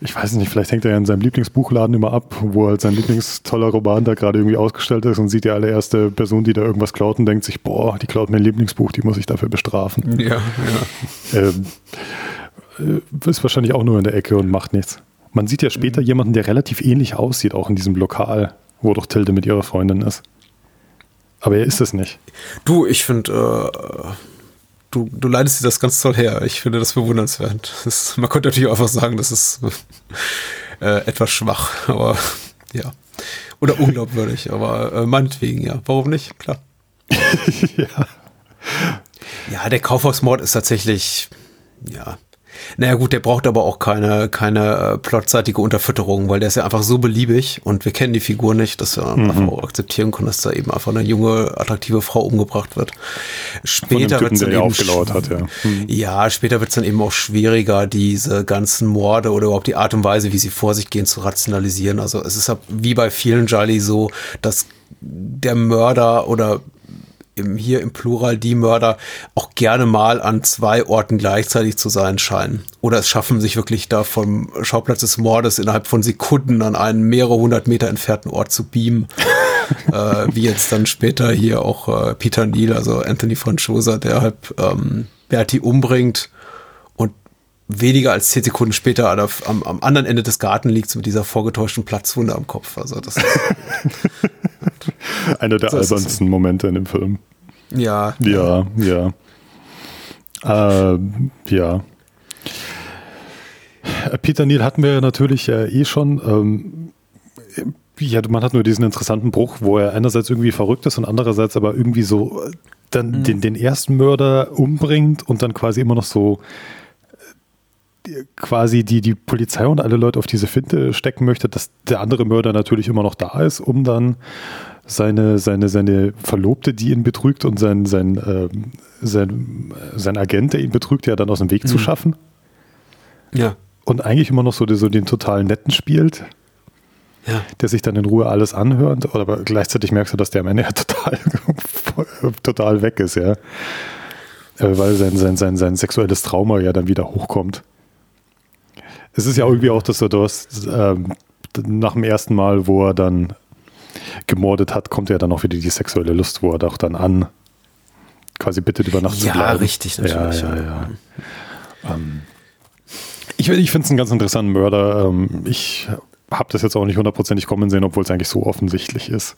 ich weiß nicht, vielleicht hängt er ja in seinem Lieblingsbuchladen immer ab, wo halt sein Lieblingstoller Roman da gerade irgendwie ausgestellt ist und sieht die allererste Person, die da irgendwas klaut und denkt sich, boah, die klaut mein Lieblingsbuch, die muss ich dafür bestrafen. Ja, ja. Ähm, äh, ist wahrscheinlich auch nur in der Ecke und macht nichts. Man sieht ja später jemanden, der relativ ähnlich aussieht, auch in diesem Lokal, wo doch Tilde mit ihrer Freundin ist. Aber er ist es nicht. Du, ich finde, äh, du, du leidest dir das ganz toll her. Ich finde das bewundernswert. Das, man könnte natürlich einfach sagen, das ist äh, etwas schwach, aber ja. Oder unglaubwürdig, aber äh, meinetwegen, ja. Warum nicht? Klar. ja. Ja, der Kaufhausmord ist tatsächlich, ja, naja gut, der braucht aber auch keine, keine äh, plotseitige Unterfütterung, weil der ist ja einfach so beliebig und wir kennen die Figur nicht, dass wir mhm. einfach auch akzeptieren können, dass da eben einfach eine junge, attraktive Frau umgebracht wird. Später wird es dann eben hat, ja. Mhm. ja, später wird es dann eben auch schwieriger, diese ganzen Morde oder überhaupt die Art und Weise, wie sie vor sich gehen, zu rationalisieren. Also es ist wie bei vielen Jolly so, dass der Mörder oder im, hier im Plural die Mörder auch gerne mal an zwei Orten gleichzeitig zu sein scheinen. Oder es schaffen sich wirklich da vom Schauplatz des Mordes innerhalb von Sekunden an einen mehrere hundert Meter entfernten Ort zu beamen. äh, wie jetzt dann später hier auch äh, Peter Neal, also Anthony Franchosa, der halt ähm, Bertie umbringt und weniger als zehn Sekunden später am, am anderen Ende des Garten liegt mit dieser vorgetäuschten Platzwunde am Kopf. Also das ist Einer der so albernsten Momente in dem Film. Ja. Ja, ja. Äh, ja. Peter Neal hatten wir natürlich äh, eh schon. Ähm, ja, man hat nur diesen interessanten Bruch, wo er einerseits irgendwie verrückt ist und andererseits aber irgendwie so äh, dann mhm. den, den ersten Mörder umbringt und dann quasi immer noch so äh, quasi die, die Polizei und alle Leute auf diese Finte stecken möchte, dass der andere Mörder natürlich immer noch da ist, um dann seine, seine, seine Verlobte, die ihn betrügt und sein, sein, äh, sein, sein Agent, der ihn betrügt, ja dann aus dem Weg mhm. zu schaffen. Ja. Und eigentlich immer noch so, so den total netten spielt. Ja. Der sich dann in Ruhe alles anhört, aber gleichzeitig merkst du, dass der am Ende ja total, total weg ist, ja. Äh, weil sein, sein, sein, sein sexuelles Trauma ja dann wieder hochkommt. Es ist ja irgendwie auch, dass du das ähm, nach dem ersten Mal, wo er dann gemordet hat, kommt ja dann auch wieder die sexuelle Lust, wo er doch dann an quasi bittet, über Nacht ja, zu bleiben. Ja, richtig, natürlich. Ja, ja, ja. Ähm, ich ich finde es einen ganz interessanten Mörder. Ähm, ich habe das jetzt auch nicht hundertprozentig kommen sehen, obwohl es eigentlich so offensichtlich ist.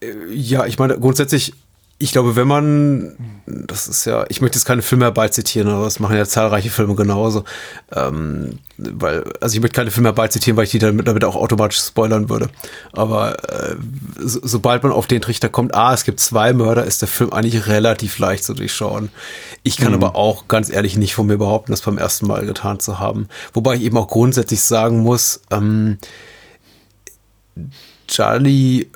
Äh, ja, ich meine, grundsätzlich ich glaube, wenn man, das ist ja, ich möchte jetzt keine Filme herbeizitieren, aber das machen ja zahlreiche Filme genauso. Ähm, weil, also ich möchte keine Filme herbeizitieren, weil ich die damit, damit auch automatisch spoilern würde. Aber äh, so, sobald man auf den Trichter kommt, ah, es gibt zwei Mörder, ist der Film eigentlich relativ leicht zu durchschauen. Ich kann mhm. aber auch ganz ehrlich nicht von mir behaupten, das beim ersten Mal getan zu haben. Wobei ich eben auch grundsätzlich sagen muss, ähm, Charlie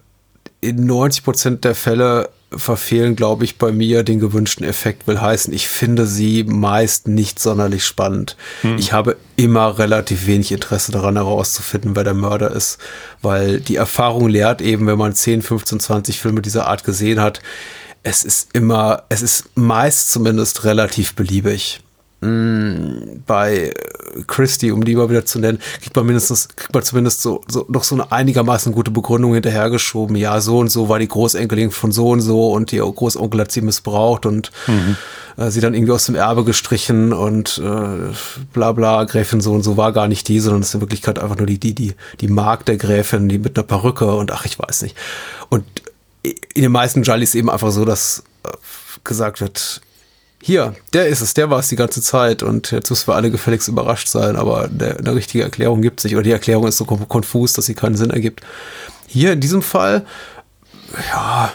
in 90 Prozent der Fälle verfehlen, glaube ich, bei mir den gewünschten Effekt. Will heißen, ich finde sie meist nicht sonderlich spannend. Hm. Ich habe immer relativ wenig Interesse daran herauszufinden, wer der Mörder ist, weil die Erfahrung lehrt eben, wenn man 10, 15, 20 Filme dieser Art gesehen hat, es ist immer, es ist meist zumindest relativ beliebig. Mm, bei Christie, um die mal wieder zu nennen, kriegt man mindestens, kriegt man zumindest so, so noch so eine einigermaßen gute Begründung hinterhergeschoben. Ja, so und so war die Großenkelin von so und so und ihr Großonkel hat sie missbraucht und mhm. äh, sie dann irgendwie aus dem Erbe gestrichen und äh, bla bla, Gräfin so und so war gar nicht die, sondern es ist in Wirklichkeit einfach nur die, die, die, die Magd der Gräfin, die mit einer Perücke und ach, ich weiß nicht. Und in den meisten Jollies eben einfach so, dass äh, gesagt wird, hier, der ist es, der war es die ganze Zeit und jetzt müssen wir alle gefälligst überrascht sein, aber eine richtige Erklärung gibt sich oder die Erklärung ist so konfus, dass sie keinen Sinn ergibt. Hier in diesem Fall, ja,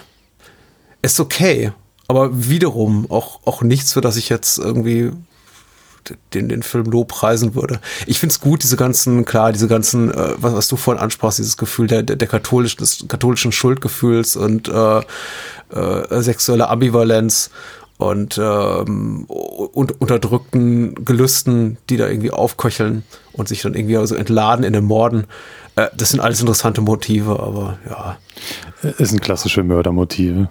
ist okay, aber wiederum auch, auch nichts, für das ich jetzt irgendwie den, den Film lobpreisen würde. Ich finde es gut, diese ganzen, klar, diese ganzen, äh, was, was du vorhin ansprachst, dieses Gefühl der, der, der katholischen, des katholischen Schuldgefühls und äh, äh, sexuelle Ambivalenz und, ähm, und unterdrückten Gelüsten, die da irgendwie aufköcheln und sich dann irgendwie also entladen in den Morden. Äh, das sind alles interessante Motive, aber ja. Es sind klassische Mördermotive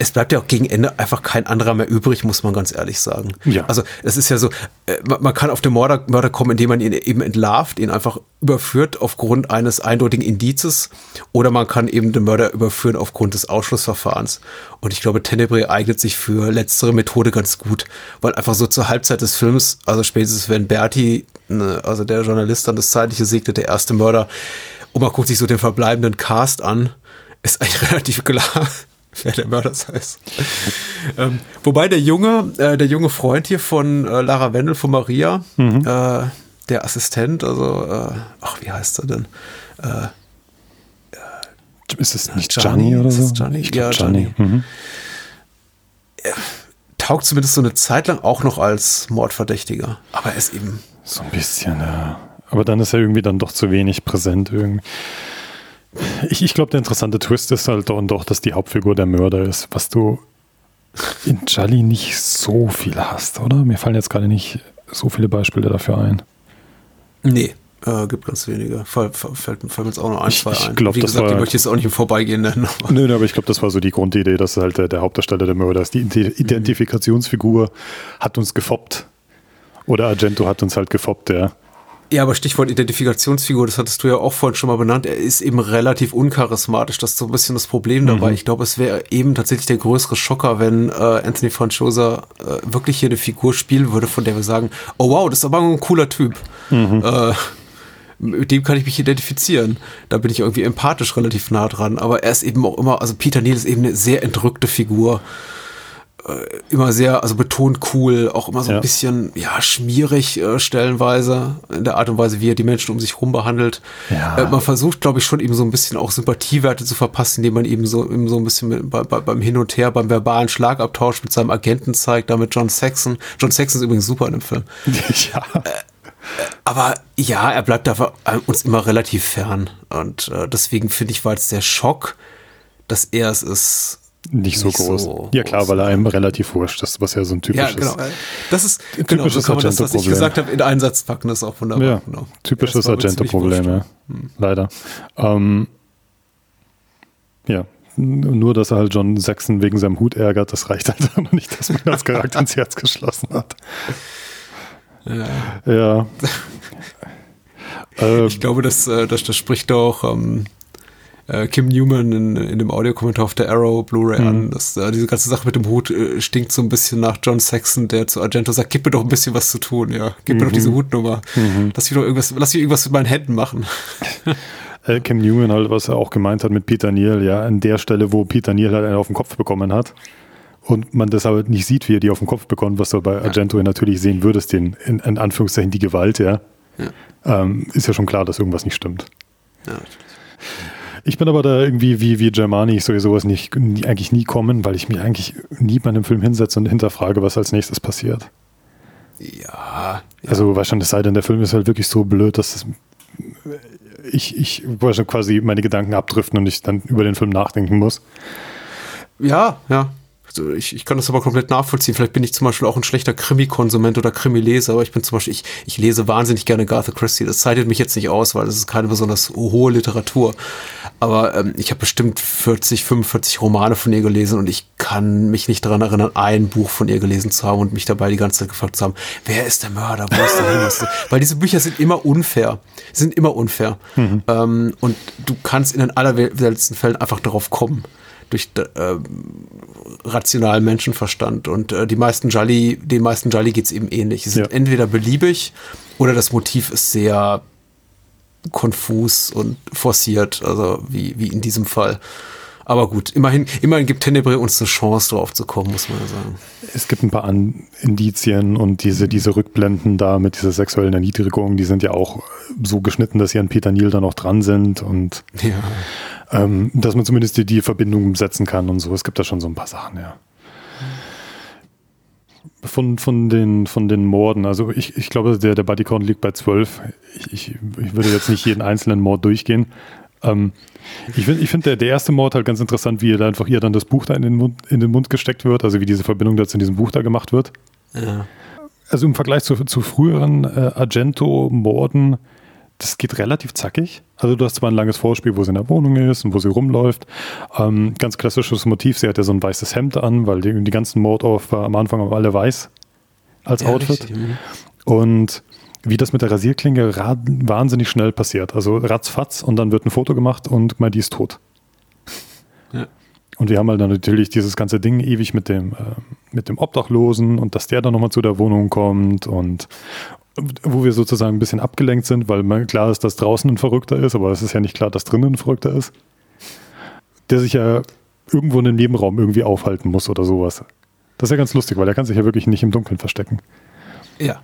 es bleibt ja auch gegen Ende einfach kein anderer mehr übrig, muss man ganz ehrlich sagen. Ja. Also es ist ja so, äh, man kann auf den Mörder, Mörder kommen, indem man ihn eben entlarvt, ihn einfach überführt aufgrund eines eindeutigen Indizes oder man kann eben den Mörder überführen aufgrund des Ausschlussverfahrens. Und ich glaube, Tenebrae eignet sich für letztere Methode ganz gut, weil einfach so zur Halbzeit des Films, also spätestens wenn Berti, ne, also der Journalist dann das Zeitliche segnet, der erste Mörder, und man guckt sich so den verbleibenden Cast an, ist eigentlich relativ klar, wer der Mörder heißt. ähm, wobei der junge, äh, der junge Freund hier von äh, Lara Wendel von Maria, mhm. äh, der Assistent, also, äh, ach, wie heißt er denn? Äh, ist es nicht Gianni, oder so? Gianni? Ich ja, Gianni. Gianni. Mhm. taugt zumindest so eine Zeit lang auch noch als Mordverdächtiger. Aber er ist eben. So ein bisschen, ja. Aber dann ist er irgendwie dann doch zu wenig präsent irgendwie. Ich, ich glaube, der interessante Twist ist halt dann doch, dass die Hauptfigur der Mörder ist, was du in Jolly nicht so viel hast, oder? Mir fallen jetzt gerade nicht so viele Beispiele dafür ein. Nee, äh, gibt ganz wenige. Fall, fällt, fällt mir jetzt auch noch ein, zwei ich, ein. Glaub, Wie das gesagt, war, die möchte ich jetzt auch nicht im Vorbeigehen nennen. Aber. Nö, aber ich glaube, das war so die Grundidee, dass halt der, der Hauptdarsteller der Mörder ist. Die Identifikationsfigur hat uns gefoppt. Oder Argento hat uns halt gefoppt, ja. Ja, aber Stichwort Identifikationsfigur, das hattest du ja auch vorhin schon mal benannt. Er ist eben relativ uncharismatisch. Das ist so ein bisschen das Problem dabei. Mhm. Ich glaube, es wäre eben tatsächlich der größere Schocker, wenn äh, Anthony Franchosa äh, wirklich hier eine Figur spielen würde, von der wir sagen, oh wow, das ist aber ein cooler Typ. Mhm. Äh, mit dem kann ich mich identifizieren. Da bin ich irgendwie empathisch relativ nah dran. Aber er ist eben auch immer, also Peter Neal ist eben eine sehr entrückte Figur. Äh, immer sehr, also betont cool, auch immer so ja. ein bisschen, ja, schmierig äh, stellenweise, in der Art und Weise, wie er die Menschen um sich herum behandelt. Ja. Äh, man versucht, glaube ich, schon eben so ein bisschen auch Sympathiewerte zu verpassen, indem man eben so, eben so ein bisschen mit, bei, bei, beim Hin und Her, beim verbalen Schlagabtausch mit seinem Agenten zeigt, damit John Saxon. John Saxon ist übrigens super in dem Film. Ja. Äh, aber ja, er bleibt da uns immer relativ fern. Und äh, deswegen finde ich, war jetzt der Schock, dass er es ist, nicht so nicht groß. So ja klar, weil er einem relativ wurscht ist, was ja so ein typisches. Ja, genau. Das ist genau, typisches genau, das, was ich gesagt habe, in einen Satz packen, ist auch wunderbar. Ja, genau. Typisches Argento-Problem, ja. Hm. Leider. Ähm, ja, nur, dass er halt John Saxon wegen seinem Hut ärgert, das reicht halt noch nicht, dass man als Charakter ins Herz geschlossen hat. Ja. ja. ich glaube, das, äh, das, das spricht auch ähm, äh, Kim Newman in, in dem Audiokommentar auf der Arrow Blu-ray mhm. an. Das, äh, diese ganze Sache mit dem Hut äh, stinkt so ein bisschen nach John Saxon, der zu Argento sagt, gib mir doch ein bisschen was zu tun, ja. Gib mhm. mir doch diese mhm. Hutnummer. Mhm. Lass mich doch irgendwas, lass mich irgendwas mit meinen Händen machen. äh, Cam Newman halt, was er auch gemeint hat mit Peter Neal, ja, an der Stelle, wo Peter Neal halt einen auf den Kopf bekommen hat und man das aber nicht sieht, wie er die auf den Kopf bekommt, was du bei Argento ja. natürlich sehen würdest, den, in, in Anführungszeichen, die Gewalt, ja, ja. Ähm, ist ja schon klar, dass irgendwas nicht stimmt. Ja, natürlich. Ich bin aber da irgendwie wie, wie Germani, ich soll sowas nicht, eigentlich nie kommen, weil ich mich eigentlich nie bei einem Film hinsetze und hinterfrage, was als nächstes passiert. Ja. ja. Also wahrscheinlich, es sei denn, der Film ist halt wirklich so blöd, dass es, ich, ich quasi meine Gedanken abdriften und ich dann über den Film nachdenken muss. Ja, ja. Also ich, ich kann das aber komplett nachvollziehen. Vielleicht bin ich zum Beispiel auch ein schlechter Krimi-Konsument oder Krimi-Leser, aber ich bin zum Beispiel, ich, ich lese wahnsinnig gerne Garth Christie. Das zeichnet mich jetzt nicht aus, weil das ist keine besonders hohe Literatur. Aber ähm, ich habe bestimmt 40, 45 Romane von ihr gelesen und ich kann mich nicht daran erinnern, ein Buch von ihr gelesen zu haben und mich dabei die ganze Zeit gefragt zu haben, wer ist der Mörder, wo ist der hin? weil diese Bücher sind immer unfair. Sind immer unfair. Mhm. Ähm, und du kannst in den allerweltsten Fällen einfach darauf kommen durch äh, rationalen Menschenverstand. Und äh, die meisten Jolly, den meisten Jolly geht es eben ähnlich. Sie sind ja. entweder beliebig oder das Motiv ist sehr konfus und forciert, also wie, wie in diesem Fall. Aber gut, immerhin, immerhin gibt Tenebre uns eine Chance, drauf zu kommen, muss man ja sagen. Es gibt ein paar Indizien und diese, diese Rückblenden da mit dieser sexuellen Erniedrigung, die sind ja auch so geschnitten, dass sie an Peter Neal da noch dran sind und ja ähm, dass man zumindest die, die Verbindung setzen kann und so. Es gibt da schon so ein paar Sachen, ja. Von, von, den, von den Morden, also ich, ich glaube, der, der Bodycount liegt bei 12. Ich, ich, ich würde jetzt nicht jeden einzelnen Mord durchgehen. Ähm, ich finde ich find der, der erste Mord halt ganz interessant, wie ihr da einfach ihr dann das Buch da in den, Mund, in den Mund gesteckt wird, also wie diese Verbindung dazu in diesem Buch da gemacht wird. Ja. Also im Vergleich zu, zu früheren äh, Argento-Morden das geht relativ zackig. Also du hast zwar ein langes Vorspiel, wo sie in der Wohnung ist und wo sie rumläuft. Ähm, ganz klassisches Motiv, sie hat ja so ein weißes Hemd an, weil die, die ganzen Mordopfer am Anfang alle weiß als ja, Outfit. Richtig. Und wie das mit der Rasierklinge wahnsinnig schnell passiert. Also ratzfatz und dann wird ein Foto gemacht und mal die ist tot. Ja. Und wir haben halt dann natürlich dieses ganze Ding ewig mit dem, äh, mit dem Obdachlosen und dass der dann nochmal zu der Wohnung kommt und wo wir sozusagen ein bisschen abgelenkt sind, weil klar ist, dass draußen ein Verrückter ist, aber es ist ja nicht klar, dass drinnen ein Verrückter ist, der sich ja irgendwo in einem Nebenraum irgendwie aufhalten muss oder sowas. Das ist ja ganz lustig, weil er kann sich ja wirklich nicht im Dunkeln verstecken. Ja.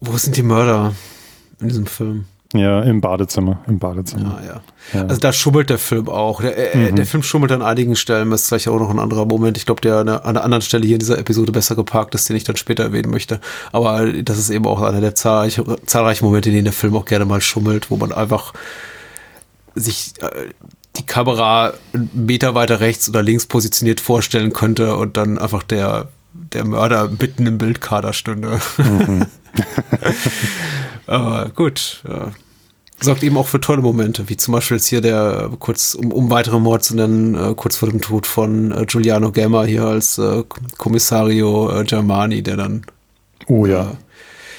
Wo sind die Mörder in diesem Film? Ja, im Badezimmer. Im Badezimmer. Ja, ja. ja. Also da schummelt der Film auch. Der, äh, mhm. der Film schummelt an einigen Stellen. Das ist vielleicht auch noch ein anderer Moment. Ich glaube, der an einer anderen Stelle hier in dieser Episode besser geparkt ist, den ich dann später erwähnen möchte. Aber das ist eben auch einer der zahlreich, zahlreichen Momente, in denen der Film auch gerne mal schummelt, wo man einfach sich äh, die Kamera einen Meter weiter rechts oder links positioniert vorstellen könnte und dann einfach der, der Mörder mitten im Bildkader stünde. Mhm. Aber gut, ja. sorgt eben auch für tolle Momente, wie zum Beispiel jetzt hier der, kurz, um, um weitere Mord zu nennen, äh, kurz vor dem Tod von äh, Giuliano Gemma hier als äh, Kommissario äh, Germani, der dann oh, ja. Äh,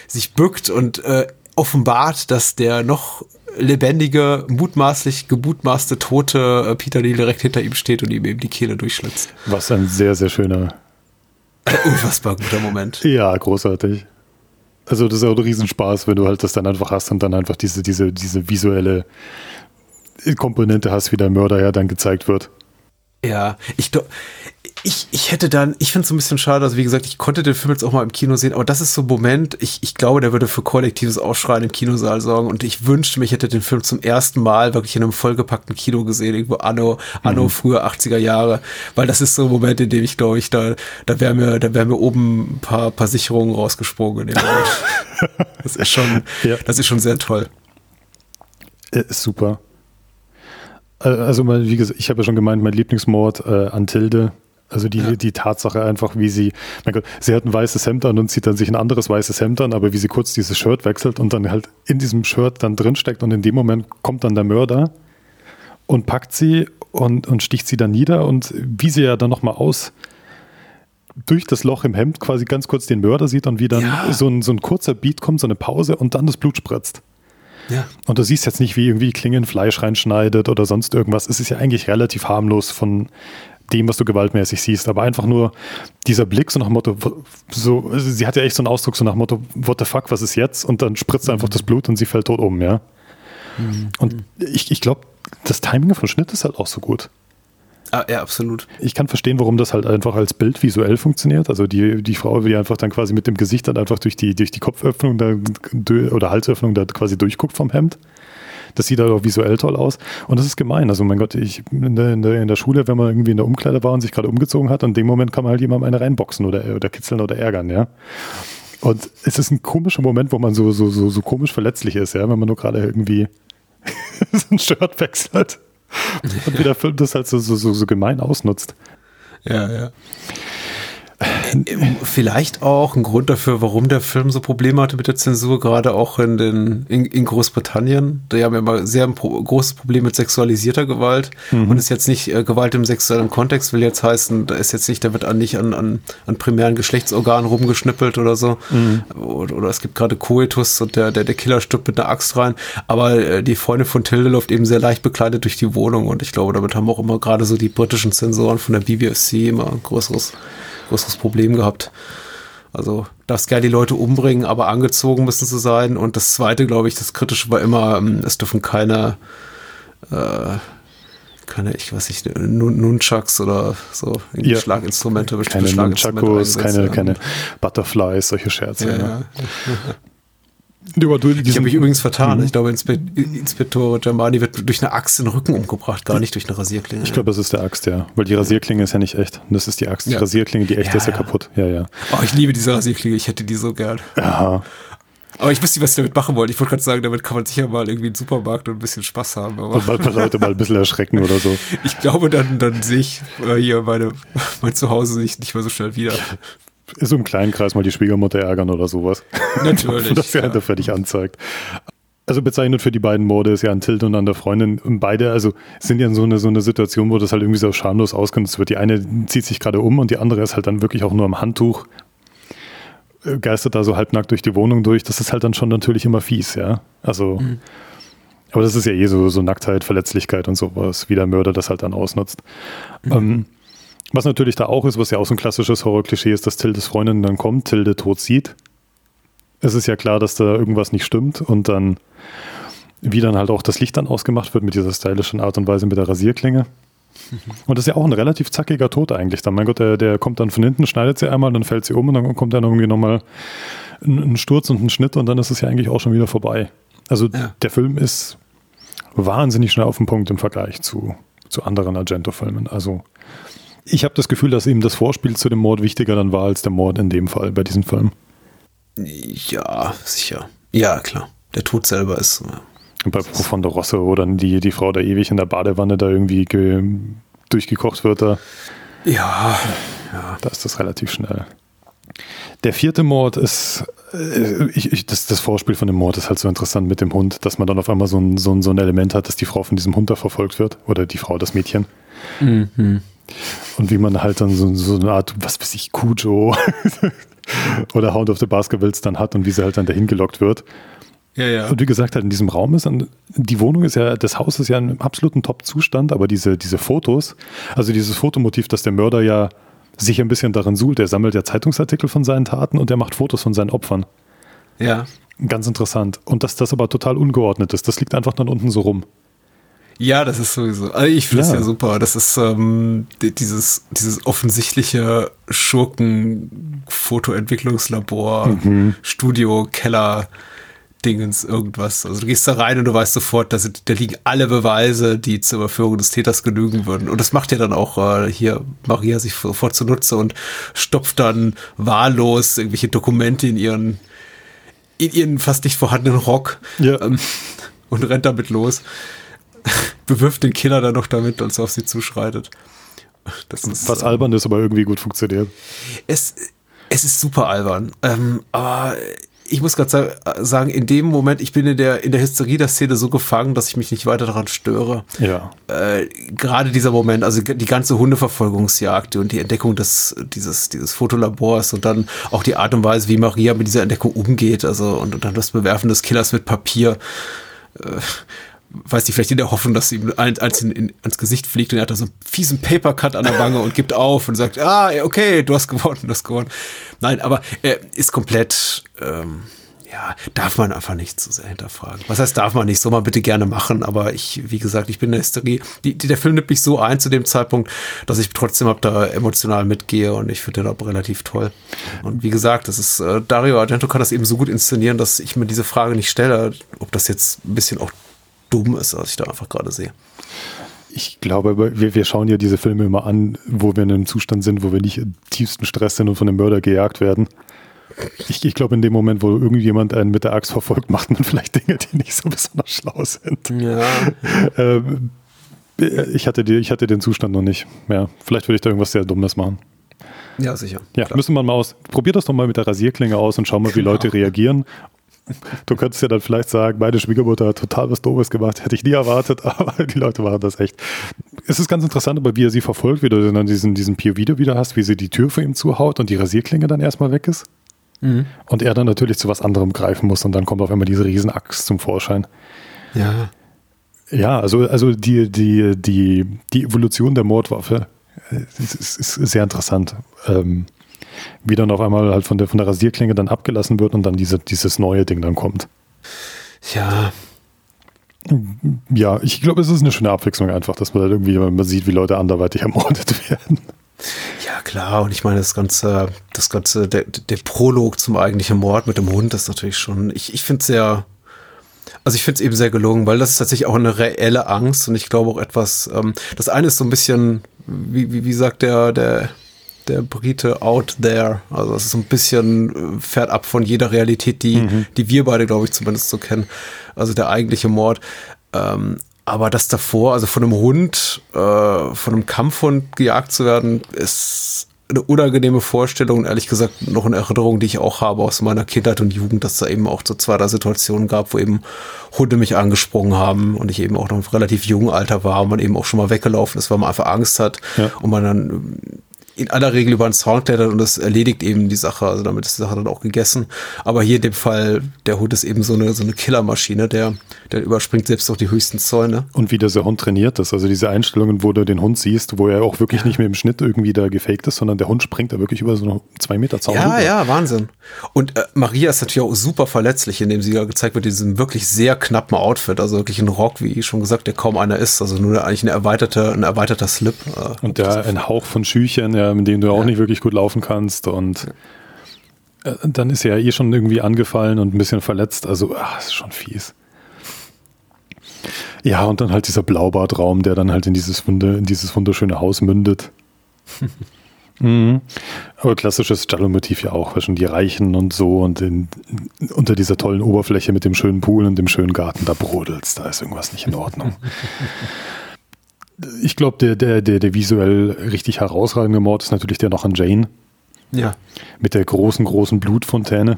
sich bückt und äh, offenbart, dass der noch lebendige, mutmaßlich gebutmaßte tote Peter Lee direkt hinter ihm steht und ihm eben die Kehle durchschlitzt. Was ein sehr, sehr schöner Unfassbar guter Moment. Ja, großartig. Also das ist auch ein Riesenspaß, wenn du halt das dann einfach hast und dann einfach diese, diese, diese visuelle Komponente hast, wie der Mörder ja dann gezeigt wird. Ja, ich, ich, ich hätte dann, ich finde es ein bisschen schade, also wie gesagt, ich konnte den Film jetzt auch mal im Kino sehen, aber das ist so ein Moment, ich, ich glaube, der würde für kollektives Aufschreien im Kinosaal sorgen und ich wünschte mich, hätte den Film zum ersten Mal wirklich in einem vollgepackten Kino gesehen, irgendwo anno, anno mhm. frühe 80er Jahre, weil das ist so ein Moment, in dem ich glaube ich, da, da wäre mir, da wäre mir oben ein paar, paar Sicherungen rausgesprungen in dem Moment. das ist schon, ja. das ist schon sehr toll. Ist super. Äh, also, wie gesagt, ich habe ja schon gemeint, mein Lieblingsmord äh, an Tilde also die, ja. die Tatsache einfach, wie sie, mein Gott, sie hat ein weißes Hemd an und zieht dann sich ein anderes weißes Hemd an, aber wie sie kurz dieses Shirt wechselt und dann halt in diesem Shirt dann drinsteckt und in dem Moment kommt dann der Mörder und packt sie und, und sticht sie dann nieder und wie sie ja dann nochmal aus durch das Loch im Hemd quasi ganz kurz den Mörder sieht und wie dann ja. so, ein, so ein kurzer Beat kommt, so eine Pause und dann das Blut spritzt. Ja. Und du siehst jetzt nicht, wie irgendwie Klingen Fleisch reinschneidet oder sonst irgendwas. Es ist ja eigentlich relativ harmlos von, dem, was du gewaltmäßig siehst, aber einfach nur dieser Blick so nach dem Motto, so, also sie hat ja echt so einen Ausdruck so nach dem Motto, what the fuck, was ist jetzt? Und dann spritzt einfach das Blut und sie fällt tot um, ja. Mhm. Und ich, ich glaube, das Timing von Schnitt ist halt auch so gut. Ah, ja, absolut. Ich kann verstehen, warum das halt einfach als Bild visuell funktioniert. Also die, die Frau, die einfach dann quasi mit dem Gesicht dann einfach durch die, durch die Kopföffnung da, oder Halsöffnung da quasi durchguckt vom Hemd. Das sieht halt auch visuell toll aus. Und das ist gemein. Also, mein Gott, ich in der, in der, Schule, wenn man irgendwie in der Umkleide war und sich gerade umgezogen hat, in dem Moment kann man halt jemandem eine reinboxen oder, oder kitzeln oder ärgern, ja. Und es ist ein komischer Moment, wo man so, so, so, so komisch verletzlich ist, ja, wenn man nur gerade irgendwie so ein Shirt wechselt. Und wie der Film das halt so, so, so gemein ausnutzt. Ja, ja. Vielleicht auch ein Grund dafür, warum der Film so Probleme hatte mit der Zensur, gerade auch in, den, in, in Großbritannien. Die haben ja immer sehr ein pro, großes Problem mit sexualisierter Gewalt mhm. und ist jetzt nicht äh, Gewalt im sexuellen Kontext, will jetzt heißen, da ist jetzt nicht, da wird an, nicht an, an, an primären Geschlechtsorganen rumgeschnippelt oder so. Mhm. Oder, oder, es gibt gerade Coitus und der, der, der Killer stirbt mit einer Axt rein. Aber äh, die Freundin von Tilde läuft eben sehr leicht bekleidet durch die Wohnung und ich glaube, damit haben auch immer gerade so die britischen Zensoren von der BBFC immer ein größeres größeres Problem gehabt. Also darfst gerne die Leute umbringen, aber angezogen müssen sie sein. Und das zweite, glaube ich, das Kritische war immer, ähm, es dürfen keine, äh, keine, ich weiß nicht, Nunchucks oder so ja. Schlaginstrumente, bestimmte keine Schlaginstrumente. Nunchakos, keine, keine Butterflies, solche Scherze. Ja, ja. Ja, ich habe mich übrigens vertan. Mhm. Ich glaube, Inspe Inspektor Germani wird durch eine Axt in den Rücken umgebracht, gar nicht durch eine Rasierklinge. Ich glaube, das ist der Axt, ja. Weil die Rasierklinge ist ja nicht echt. Das ist die Axt. Die Rasierklinge, die echte, ja, ist ja, kaputt. Ja, ja. Oh, ich liebe diese Rasierklinge. Ich hätte die so gern. Ja. Aber ich wüsste nicht, was ich damit machen wollte. Ich wollte gerade sagen, damit kann man sicher mal irgendwie einen Supermarkt und ein bisschen Spaß haben. Aber und mal ein paar Leute mal ein bisschen erschrecken oder so. Ich glaube, dann, dann sehe ich äh, hier meine, mein Zuhause nicht, nicht mehr so schnell wieder so im kleinen Kreis mal die Schwiegermutter ärgern oder sowas. Natürlich. das ja, ja. fertig anzeigt. Also bezeichnet für die beiden Morde ist ja an Tilt und an der Freundin. Und beide, also sind ja in so eine, so eine Situation, wo das halt irgendwie so schamlos ausgenutzt wird. Die eine zieht sich gerade um und die andere ist halt dann wirklich auch nur am Handtuch, äh, geistert da so halbnackt durch die Wohnung durch. Das ist halt dann schon natürlich immer fies, ja. Also, mhm. aber das ist ja eh so, so Nacktheit, Verletzlichkeit und sowas, wie der Mörder das halt dann ausnutzt. Mhm. Ähm, was natürlich da auch ist, was ja auch so ein klassisches Horror-Klischee ist, dass Tildes Freundin dann kommt, Tilde tot sieht. Es ist ja klar, dass da irgendwas nicht stimmt und dann, wie dann halt auch das Licht dann ausgemacht wird mit dieser stylischen Art und Weise mit der Rasierklinge. Und das ist ja auch ein relativ zackiger Tod eigentlich. Dann, mein Gott, der, der kommt dann von hinten, schneidet sie einmal, dann fällt sie um und dann kommt dann irgendwie nochmal ein, ein Sturz und ein Schnitt und dann ist es ja eigentlich auch schon wieder vorbei. Also ja. der Film ist wahnsinnig schnell auf den Punkt im Vergleich zu, zu anderen Argento-Filmen. Also ich habe das Gefühl, dass ihm das Vorspiel zu dem Mord wichtiger dann war als der Mord in dem Fall bei diesem Film. Ja, sicher. Ja, klar. Der Tod selber ist. Äh, bei Profondo Rosso, wo dann die, die Frau da ewig in der Badewanne da irgendwie durchgekocht wird. Da. Ja, ja. Da ist das relativ schnell. Der vierte Mord ist, äh, ich, ich, das, das Vorspiel von dem Mord ist halt so interessant mit dem Hund, dass man dann auf einmal so ein, so ein, so ein Element hat, dass die Frau von diesem Hund da verfolgt wird. Oder die Frau, das Mädchen. Mhm. Und wie man halt dann so, so eine Art, was weiß ich, Cujo oder Hound of the Basketballs dann hat und wie sie halt dann dahin gelockt wird. Ja, ja. Und wie gesagt, halt in diesem Raum ist dann, die Wohnung ist ja, das Haus ist ja in absoluten Top-Zustand, aber diese, diese Fotos, also dieses Fotomotiv, dass der Mörder ja sich ein bisschen darin suhlt, er sammelt ja Zeitungsartikel von seinen Taten und er macht Fotos von seinen Opfern. Ja. Ganz interessant. Und dass das aber total ungeordnet ist, das liegt einfach dann unten so rum. Ja, das ist sowieso. Also ich finde es ja. ja super. Das ist ähm, dieses, dieses offensichtliche Schurken-Fotoentwicklungslabor, mhm. Studio, Keller. Dingens, irgendwas. Also du gehst da rein und du weißt sofort, da, sind, da liegen alle Beweise, die zur Überführung des Täters genügen würden. Und das macht ja dann auch äh, hier Maria sich sofort zunutze und stopft dann wahllos irgendwelche Dokumente in ihren, in ihren fast nicht vorhandenen Rock ja. ähm, und rennt damit los. bewirft den Killer dann noch damit, als er auf sie zuschreitet. Das ist, Was albern ist, aber irgendwie gut funktioniert. Es, es ist super albern. Ähm, aber ich muss gerade sagen, in dem Moment, ich bin in der, in der Hysterie der Szene so gefangen, dass ich mich nicht weiter daran störe. Ja. Äh, gerade dieser Moment, also die ganze Hundeverfolgungsjagd und die Entdeckung des, dieses, dieses Fotolabors und dann auch die Art und Weise, wie Maria mit dieser Entdeckung umgeht, also und, und dann das Bewerfen des Killers mit Papier. Äh, weiß nicht, vielleicht in der Hoffnung, dass ihm eins in, in, ans Gesicht fliegt und er hat da so einen fiesen Papercut an der Wange und gibt auf und sagt, ah, okay, du hast gewonnen, du hast gewonnen. Nein, aber er ist komplett, ähm, ja, darf man einfach nicht zu sehr hinterfragen. Was heißt, darf man nicht? Soll man bitte gerne machen, aber ich, wie gesagt, ich bin in der Hysterie. Die, die, der Film nimmt mich so ein zu dem Zeitpunkt, dass ich trotzdem ab da emotional mitgehe und ich finde den auch relativ toll. Und wie gesagt, das ist, äh, Dario Argento kann das eben so gut inszenieren, dass ich mir diese Frage nicht stelle, ob das jetzt ein bisschen auch dumm ist, was ich da einfach gerade sehe. Ich glaube, wir, wir schauen ja diese Filme immer an, wo wir in einem Zustand sind, wo wir nicht im tiefsten Stress sind und von einem Mörder gejagt werden. Ich, ich glaube, in dem Moment, wo irgendjemand einen mit der Axt verfolgt, macht man vielleicht Dinge, die nicht so besonders schlau sind. Ja. Ähm, ich, hatte die, ich hatte den Zustand noch nicht. Ja, vielleicht würde ich da irgendwas sehr Dummes machen. Ja, sicher. Ja, klar. müssen wir mal aus. Probier das doch mal mit der Rasierklinge aus und schau mal, wie genau. Leute reagieren. Du könntest ja dann vielleicht sagen, meine Schwiegermutter hat total was Doofes gemacht, hätte ich nie erwartet, aber die Leute waren das echt. Es ist ganz interessant, aber wie er sie verfolgt, wie du dann diesen, diesen POV wieder hast, wie sie die Tür vor ihm zuhaut und die Rasierklinge dann erstmal weg ist. Mhm. Und er dann natürlich zu was anderem greifen muss und dann kommt auf einmal diese Riesenaxt zum Vorschein. Ja. Ja, also, also die, die, die, die Evolution der Mordwaffe äh, ist, ist, ist sehr interessant. Ähm, wie dann auf einmal halt von der, von der Rasierklinge dann abgelassen wird und dann diese, dieses neue Ding dann kommt. Ja. Ja, ich glaube, es ist eine schöne Abwechslung einfach, dass man halt irgendwie man sieht, wie Leute anderweitig ermordet werden. Ja, klar. Und ich meine, das ganze, das ganze, der, der Prolog zum eigentlichen Mord mit dem Hund ist natürlich schon, ich, ich finde es sehr, also ich finde es eben sehr gelungen, weil das ist tatsächlich auch eine reelle Angst und ich glaube auch etwas, ähm, das eine ist so ein bisschen, wie, wie, wie sagt der, der, der Brite out there. Also es ist so ein bisschen äh, fährt ab von jeder Realität, die, mhm. die wir beide, glaube ich, zumindest so kennen. Also der eigentliche Mord. Ähm, aber das davor, also von einem Hund, äh, von einem Kampfhund gejagt zu werden, ist eine unangenehme Vorstellung und ehrlich gesagt noch eine Erinnerung, die ich auch habe aus meiner Kindheit und Jugend, dass da eben auch so zwei, drei Situationen gab, wo eben Hunde mich angesprungen haben und ich eben auch noch im relativ jungen Alter war und man eben auch schon mal weggelaufen ist, weil man einfach Angst hat ja. und man dann in aller Regel über einen Sound klettert und das erledigt eben die Sache. Also damit ist die Sache dann auch gegessen. Aber hier in dem Fall, der Hund ist eben so eine, so eine Killermaschine, der, der überspringt selbst auch die höchsten Zäune. Und wie dieser Hund trainiert ist. Also diese Einstellungen, wo du den Hund siehst, wo er auch wirklich nicht mehr im Schnitt irgendwie da gefaked ist, sondern der Hund springt da wirklich über so einen zwei Meter Zaun. Ja, rüber. ja, Wahnsinn. Und äh, Maria ist natürlich auch super verletzlich, indem sie ja gezeigt wird, in diesem wirklich sehr knappen Outfit. Also wirklich ein Rock, wie schon gesagt, der kaum einer ist. Also nur eigentlich eine erweiterte, ein erweiterter Slip. Äh, und der ein Hauch von Schüchern, ja, mit dem du auch ja. nicht wirklich gut laufen kannst und äh, dann ist er ja eh schon irgendwie angefallen und ein bisschen verletzt. Also, ach, ist schon fies. Ja, und dann halt dieser Blaubartraum, der dann halt in dieses, Wunde, in dieses wunderschöne Haus mündet. mhm. Aber klassisches Giallo-Motiv ja auch, schon die Reichen und so und in, unter dieser tollen Oberfläche mit dem schönen Pool und dem schönen Garten, da brodelt's, da ist irgendwas nicht in Ordnung. ich glaube, der, der, der, der visuell richtig herausragende Mord ist natürlich der noch an Jane. Ja. Mit der großen, großen Blutfontäne.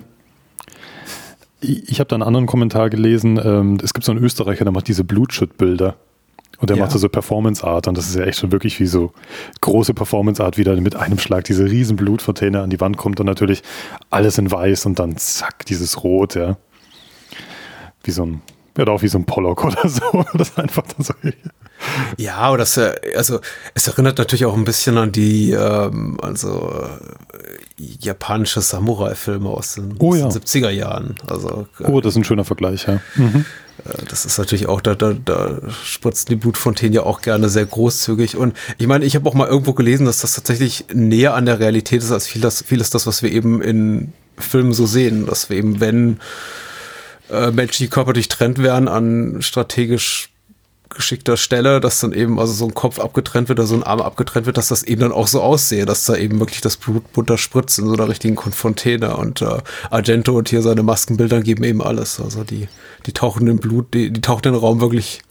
Ich, ich habe da einen anderen Kommentar gelesen. Ähm, es gibt so einen Österreicher, der macht diese Blutschüttbilder. Und der ja. macht so Performance Art und das ist ja echt schon wirklich wie so große Performance Art, wie da mit einem Schlag diese riesen Blutfontäne an die Wand kommt und natürlich alles in weiß und dann zack, dieses Rot, ja. Wie so ein, ja, auch wie so ein Pollock oder so. Das einfach dann so ja, aber das, äh, also es erinnert natürlich auch ein bisschen an die, ähm, also äh, japanische Samurai-Filme aus den, oh, ja. 70er Jahren. Also, äh, oh, das ist ein schöner Vergleich, ja. Mhm. Äh, das ist natürlich auch, da, da, da spritzen die Blutfontänen ja auch gerne sehr großzügig. Und ich meine, ich habe auch mal irgendwo gelesen, dass das tatsächlich näher an der Realität ist als vieles, vieles das, was wir eben in Filmen so sehen. Dass wir eben, wenn äh, menschliche Körper durchtrennt werden an strategisch geschickter Stelle, dass dann eben also so ein Kopf abgetrennt wird oder so ein Arm abgetrennt wird, dass das eben dann auch so aussehe, dass da eben wirklich das Blut bunter spritzt in so einer richtigen Fontäne und äh, Argento und hier seine Maskenbilder geben eben alles. Also die, die tauchen im Blut, die, die tauchen den Raum wirklich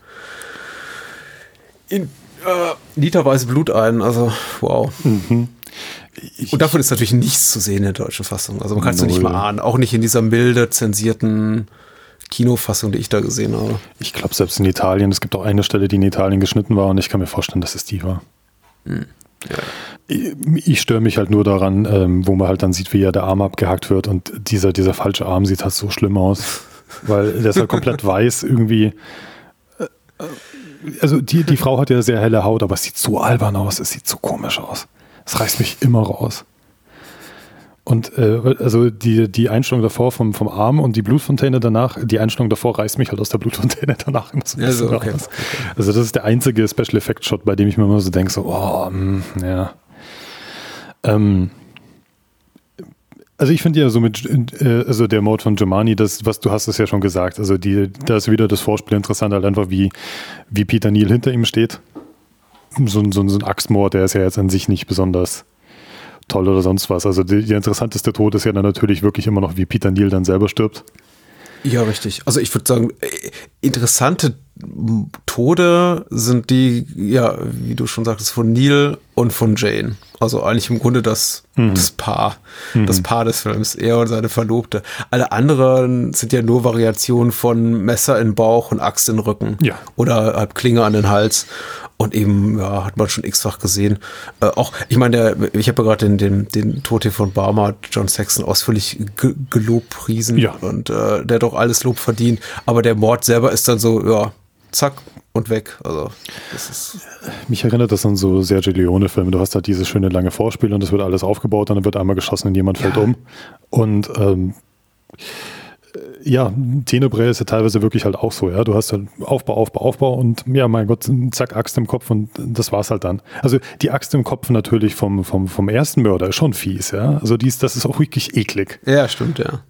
in äh, literweise Blut ein. Also wow. Mhm. und davon ist natürlich nichts zu sehen in der deutschen Fassung. Also man kann es nicht mal ahnen. Auch nicht in dieser milde, zensierten Kinofassung, die ich da gesehen habe. Ich glaube, selbst in Italien, es gibt auch eine Stelle, die in Italien geschnitten war und ich kann mir vorstellen, dass es die war. Hm. Ja. Ich, ich störe mich halt nur daran, ähm, wo man halt dann sieht, wie ja der Arm abgehackt wird und dieser, dieser falsche Arm sieht halt so schlimm aus, weil der ist halt komplett weiß irgendwie. Äh, also die, die Frau hat ja sehr helle Haut, aber es sieht so albern aus, es sieht so komisch aus. Es reißt mich immer raus. Und äh, also die, die Einstellung davor vom, vom Arm und die Blutfontäne danach, die Einstellung davor reißt mich halt aus der Blutfontäne danach immer so ein also, okay. raus. Also das ist der einzige Special Effect Shot, bei dem ich mir immer so denke, so, oh, mh, hm, ja. Ähm, also ich finde ja so mit, äh, also der Mode von Germani, das, was du hast es ja schon gesagt, also die, da ist wieder das Vorspiel interessant, halt einfach wie, wie Peter Neal hinter ihm steht. So, so, so ein Axtmord, der ist ja jetzt an sich nicht besonders toll oder sonst was. Also der interessanteste Tod ist ja dann natürlich wirklich immer noch, wie Peter Neal dann selber stirbt. Ja, richtig. Also ich würde sagen, äh, interessante Tode sind die, ja, wie du schon sagtest, von Neil und von Jane. Also eigentlich im Grunde das, mhm. das Paar, mhm. das Paar des Films, er und seine Verlobte. Alle anderen sind ja nur Variationen von Messer in Bauch und Axt in Rücken. Ja. Oder halb Klinge an den Hals. Und eben, ja, hat man schon x-fach gesehen. Äh, auch, ich meine, ich habe ja gerade den, den, den Tod hier von Barmer, John Saxon, ausführlich gelobpriesen. Ja. Und äh, der hat doch alles Lob verdient. Aber der Mord selber ist dann so, ja, zack und weg. Also, das ist Mich erinnert das an so Sergio Leone-Filme. Du hast halt dieses schöne lange Vorspiel und es wird alles aufgebaut und dann wird einmal geschossen und jemand ja. fällt um. Und ähm, ja, Tenebrae ist ja teilweise wirklich halt auch so, ja. Du hast halt Aufbau, Aufbau, Aufbau und ja, mein Gott, zack, Axt im Kopf und das war's halt dann. Also die Axt im Kopf natürlich vom, vom, vom ersten Mörder ist schon fies, ja. Also dies, das ist auch wirklich eklig. Ja, stimmt, ja.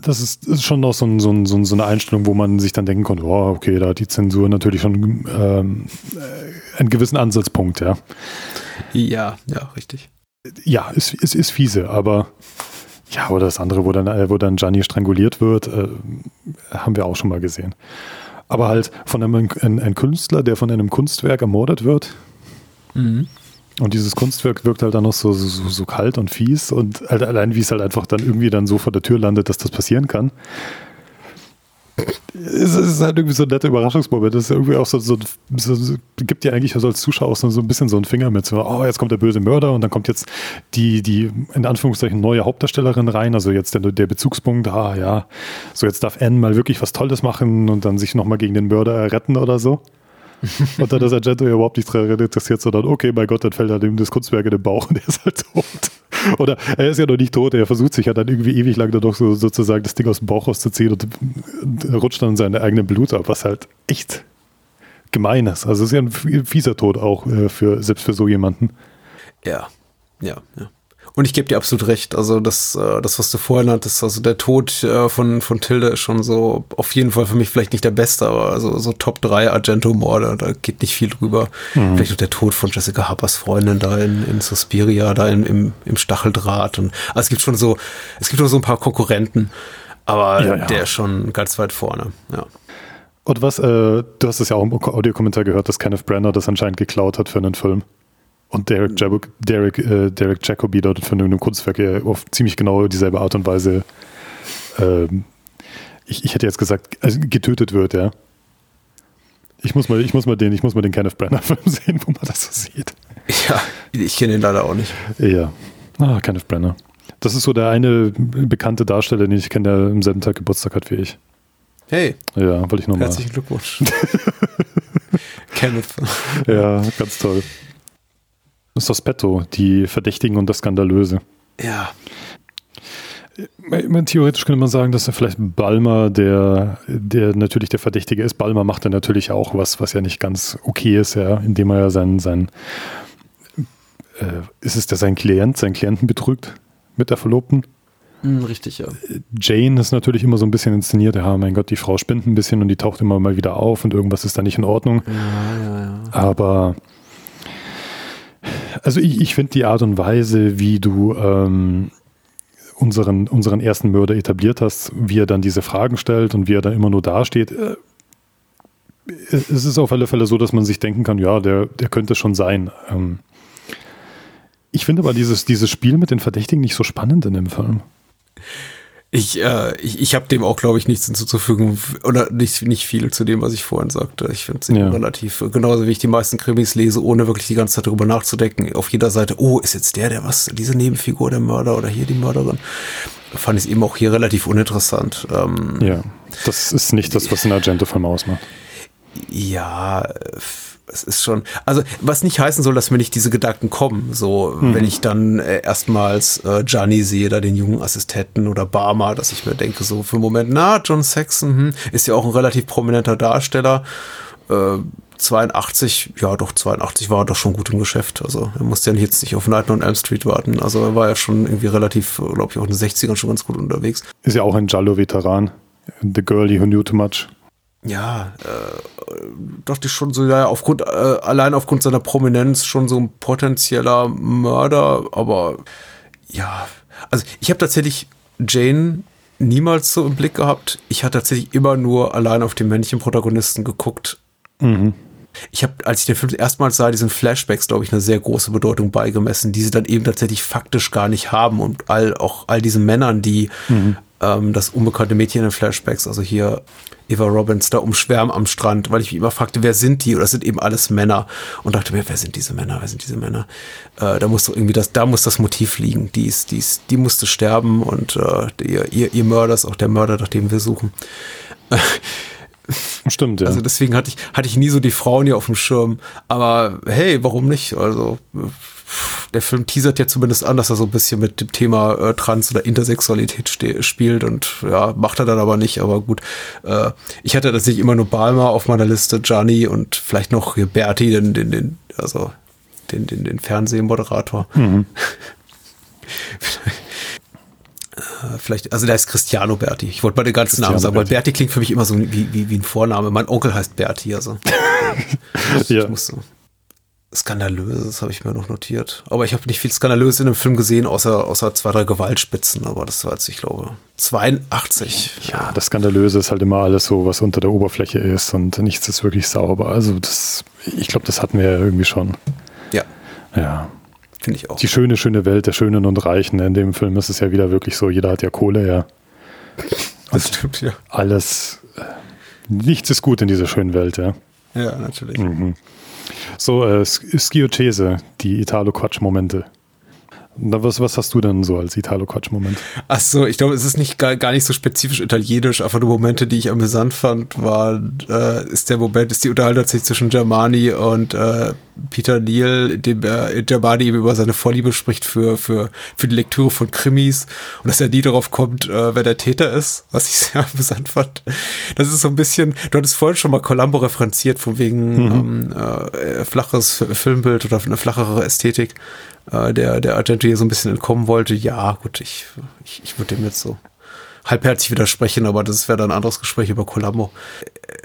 Das ist, ist schon noch so, ein, so, ein, so, eine Einstellung, wo man sich dann denken konnte, oh, okay, da hat die Zensur natürlich schon ähm, äh, einen gewissen Ansatzpunkt, ja. Ja, ja, richtig. Ja, es ist, ist, ist fiese, aber ja, oder das andere, wo dann, äh, wo dann Gianni stranguliert wird, äh, haben wir auch schon mal gesehen. Aber halt von einem ein, ein Künstler, der von einem Kunstwerk ermordet wird. Mhm. Und dieses Kunstwerk wirkt halt dann noch so, so, so kalt und fies und halt allein wie es halt einfach dann irgendwie dann so vor der Tür landet, dass das passieren kann es ist halt irgendwie so ein netter Überraschungsmoment. Das ist irgendwie auch so, so, so gibt dir eigentlich als Zuschauer auch so, so ein bisschen so einen Finger mit, so, oh, jetzt kommt der böse Mörder und dann kommt jetzt die, die in Anführungszeichen neue Hauptdarstellerin rein, also jetzt der, der Bezugspunkt, ah ja, so jetzt darf Anne mal wirklich was Tolles machen und dann sich nochmal gegen den Mörder retten oder so. Und dann ist Argento ja überhaupt nicht daran interessiert, sondern okay, mein Gott, dann fällt halt ihm das Kunstwerk in den Bauch und er ist halt tot. Oder er ist ja noch nicht tot, er versucht sich ja dann irgendwie ewig lang dann doch so, sozusagen das Ding aus dem Bauch rauszuziehen und, rutscht dann in seine eigene Blut ab, was halt echt gemein ist. Also es ist ja ein fieser Tod auch äh, für, selbst für so jemanden. Ja, ja, ja. Und ich gebe dir absolut recht. Also das, äh, das, was du vorhin hattest, also der Tod äh, von, von Tilde ist schon so auf jeden Fall für mich vielleicht nicht der beste, aber also so Top 3 Argento-Morde, da geht nicht viel drüber. Mhm. Vielleicht auch der Tod von Jessica Harpers Freundin da in, in Suspiria, da in, im, im Stacheldraht. Und also es gibt schon so, es gibt noch so ein paar Konkurrenten, aber ja, ja. der ist schon ganz weit vorne, ja. Und was, äh, du hast es ja auch im Audiokommentar gehört, dass Kenneth Brenner das anscheinend geklaut hat für einen Film. Und Derek, Jab Derek, äh, Derek Jacobi dort von einem Kunstwerk ja auf ziemlich genau dieselbe Art und Weise, ähm, ich, ich hätte jetzt gesagt, also getötet wird, ja. Ich muss mal, ich muss mal den, ich muss mal den Kenneth Brenner-Film sehen, wo man das so sieht. Ja, ich kenne ihn leider auch nicht. Ja. Ah, Kenneth Brenner. Das ist so der eine bekannte Darsteller, den ich kenne, der am selben Tag Geburtstag hat wie ich. Hey. Ja, wollte ich nochmal. Herzlichen Glückwunsch. Kenneth. Ja, ganz toll. Sospetto, die Verdächtigen und das Skandalöse. Ja. Theoretisch könnte man sagen, dass er vielleicht Balmer, der, der natürlich der Verdächtige ist. Balmer macht er natürlich auch was, was ja nicht ganz okay ist, ja, indem er ja sein, sein äh, ist es der sein Klient, seinen Klienten betrügt mit der Verlobten? Hm, richtig, ja. Jane ist natürlich immer so ein bisschen inszeniert, ja, mein Gott, die Frau spinnt ein bisschen und die taucht immer mal wieder auf und irgendwas ist da nicht in Ordnung. Ja, ja, ja. Aber also ich, ich finde die Art und Weise, wie du ähm, unseren, unseren ersten Mörder etabliert hast, wie er dann diese Fragen stellt und wie er dann immer nur dasteht, äh, es ist auf alle Fälle so, dass man sich denken kann, ja, der, der könnte schon sein. Ähm, ich finde aber dieses, dieses Spiel mit den Verdächtigen nicht so spannend in dem Film. Ich, äh, ich, ich habe dem auch, glaube ich, nichts hinzuzufügen oder nicht, nicht viel zu dem, was ich vorhin sagte. Ich finde es ja. relativ, genauso wie ich die meisten Krimis lese, ohne wirklich die ganze Zeit darüber nachzudenken. Auf jeder Seite, oh, ist jetzt der, der was, diese Nebenfigur der Mörder oder hier die Mörderin. Fand ich es eben auch hier relativ uninteressant. Ähm, ja, das ist nicht das, was ein Argento-Film ausmacht. Ja, es ist schon, also was nicht heißen soll, dass mir nicht diese Gedanken kommen. So, mhm. wenn ich dann äh, erstmals äh, Gianni sehe, da den jungen Assistenten oder Barmer, dass ich mir denke, so für einen Moment, na, John Saxon hm, ist ja auch ein relativ prominenter Darsteller. Äh, 82, ja doch, 82 war er doch schon gut im Geschäft. Also er musste ja jetzt nicht auf Nightmare on Elm Street warten. Also er war ja schon irgendwie relativ, glaube ich, auch in den 60ern schon ganz gut unterwegs. Ist ja auch ein Jallo-Veteran. The Girlie Who Knew Too Much ja, äh, dachte ich schon so, ja, aufgrund, äh, allein aufgrund seiner Prominenz schon so ein potenzieller Mörder, aber ja, also ich habe tatsächlich Jane niemals so im Blick gehabt. Ich hatte tatsächlich immer nur allein auf den männlichen Protagonisten geguckt. Mhm. Ich habe, als ich den Film erstmals sah, diesen Flashbacks, glaube ich, eine sehr große Bedeutung beigemessen, die sie dann eben tatsächlich faktisch gar nicht haben und all, auch all diesen Männern, die mhm. Ähm, das unbekannte Mädchen in Flashbacks, also hier Eva Robbins da umschwärmen am Strand, weil ich mich immer fragte, wer sind die? Oder sind eben alles Männer? Und dachte mir, wer sind diese Männer? Wer sind diese Männer? Äh, da muss doch irgendwie das, da muss das Motiv liegen. Die ist, die ist, die musste sterben und äh, ihr, ihr, ihr Mörder ist auch der Mörder, nach dem wir suchen. Stimmt, ja. Also deswegen hatte ich, hatte ich nie so die Frauen hier auf dem Schirm. Aber hey, warum nicht? Also der Film teasert ja zumindest an, dass er so ein bisschen mit dem Thema äh, Trans- oder Intersexualität spielt und ja, macht er dann aber nicht, aber gut. Äh, ich hatte tatsächlich immer nur Balmer auf meiner Liste, Gianni und vielleicht noch hier Berti, den, den, den, also den, den, den Fernsehmoderator. Mhm. Äh, vielleicht, also der ist Cristiano Berti. Ich wollte mal den ganzen Namen sagen, weil Berti klingt für mich immer so wie, wie, wie ein Vorname. Mein Onkel heißt Berti, also. ja. ich musste, Skandalöses habe ich mir noch notiert. Aber ich habe nicht viel Skandalöses in dem Film gesehen, außer, außer zwei, drei Gewaltspitzen. Aber das war jetzt, ich glaube, 82. Ja, das Skandalöse ist halt immer alles so, was unter der Oberfläche ist und nichts ist wirklich sauber. Also das, ich glaube, das hatten wir ja irgendwie schon. Ja. Ja. Finde ich auch. Die schöne, schöne Welt der Schönen und Reichen. In dem Film ist es ja wieder wirklich so, jeder hat ja Kohle, ja. Das stimmt, ja. Alles, äh, nichts ist gut in dieser schönen Welt, ja. Ja, natürlich. Mhm. So, äh, Skiothese, die Italo-Quatsch-Momente. Was, was hast du denn so als Italo-Quatsch-Moment? Ach so, ich glaube, es ist nicht gar, gar nicht so spezifisch italienisch, einfach nur Momente, die ich amüsant fand, war, äh, ist der Moment, ist die Unterhaltung zwischen Germani und äh, Peter Neal, dem äh, Germani eben über seine Vorliebe spricht für, für, für die Lektüre von Krimis und dass er nie darauf kommt, äh, wer der Täter ist, was ich sehr amüsant fand. Das ist so ein bisschen, du hattest vorhin schon mal Columbo referenziert, von wegen mhm. ähm, äh, flaches Filmbild oder eine flachere Ästhetik äh, der, der Argento hier so ein bisschen entkommen wollte, ja, gut, ich, ich, ich würde dem jetzt so halbherzig widersprechen, aber das wäre dann ein anderes Gespräch über Columbo.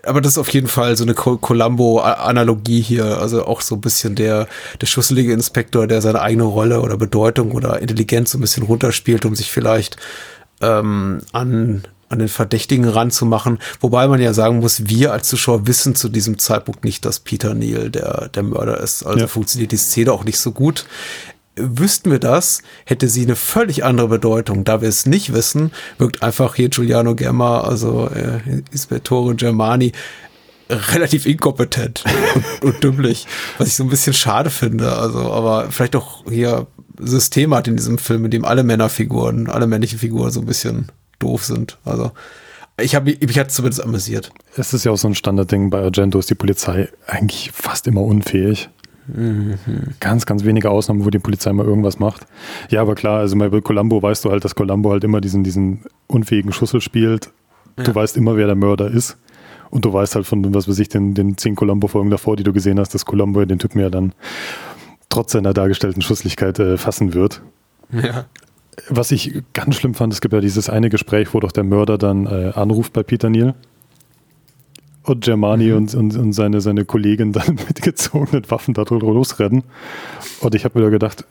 Aber das ist auf jeden Fall so eine Columbo-Analogie hier, also auch so ein bisschen der, der schusselige Inspektor, der seine eigene Rolle oder Bedeutung oder Intelligenz so ein bisschen runterspielt, um sich vielleicht ähm, an an den Verdächtigen ranzumachen. Wobei man ja sagen muss, wir als Zuschauer wissen zu diesem Zeitpunkt nicht, dass Peter Neal der, der Mörder ist. Also ja. funktioniert die Szene auch nicht so gut. Wüssten wir das, hätte sie eine völlig andere Bedeutung. Da wir es nicht wissen, wirkt einfach hier Giuliano Gemma, also äh, Ispettore Germani, relativ inkompetent und, und dümmlich, was ich so ein bisschen schade finde. Also, aber vielleicht auch hier System hat in diesem Film, in dem alle Männerfiguren, alle männlichen Figuren so ein bisschen doof sind. Also ich habe mich, mich hat zumindest amüsiert. Es ist ja auch so ein Standardding bei Argento ist die Polizei eigentlich fast immer unfähig. Mhm. Ganz, ganz wenige Ausnahmen, wo die Polizei mal irgendwas macht. Ja, aber klar, also bei Columbo weißt du halt, dass Columbo halt immer diesen, diesen unfähigen Schussel spielt. Ja. Du weißt immer, wer der Mörder ist. Und du weißt halt von, was weiß ich, den, den zehn Columbo-Folgen davor, die du gesehen hast, dass Columbo den Typen ja dann trotz seiner dargestellten Schusslichkeit äh, fassen wird. Ja. Was ich ganz schlimm fand, es gibt ja dieses eine Gespräch, wo doch der Mörder dann äh, anruft bei Peter Neal und Germani mhm. und, und, und, seine, seine Kollegin dann mit gezogenen Waffen da drüber losrennen. Und ich habe mir da gedacht,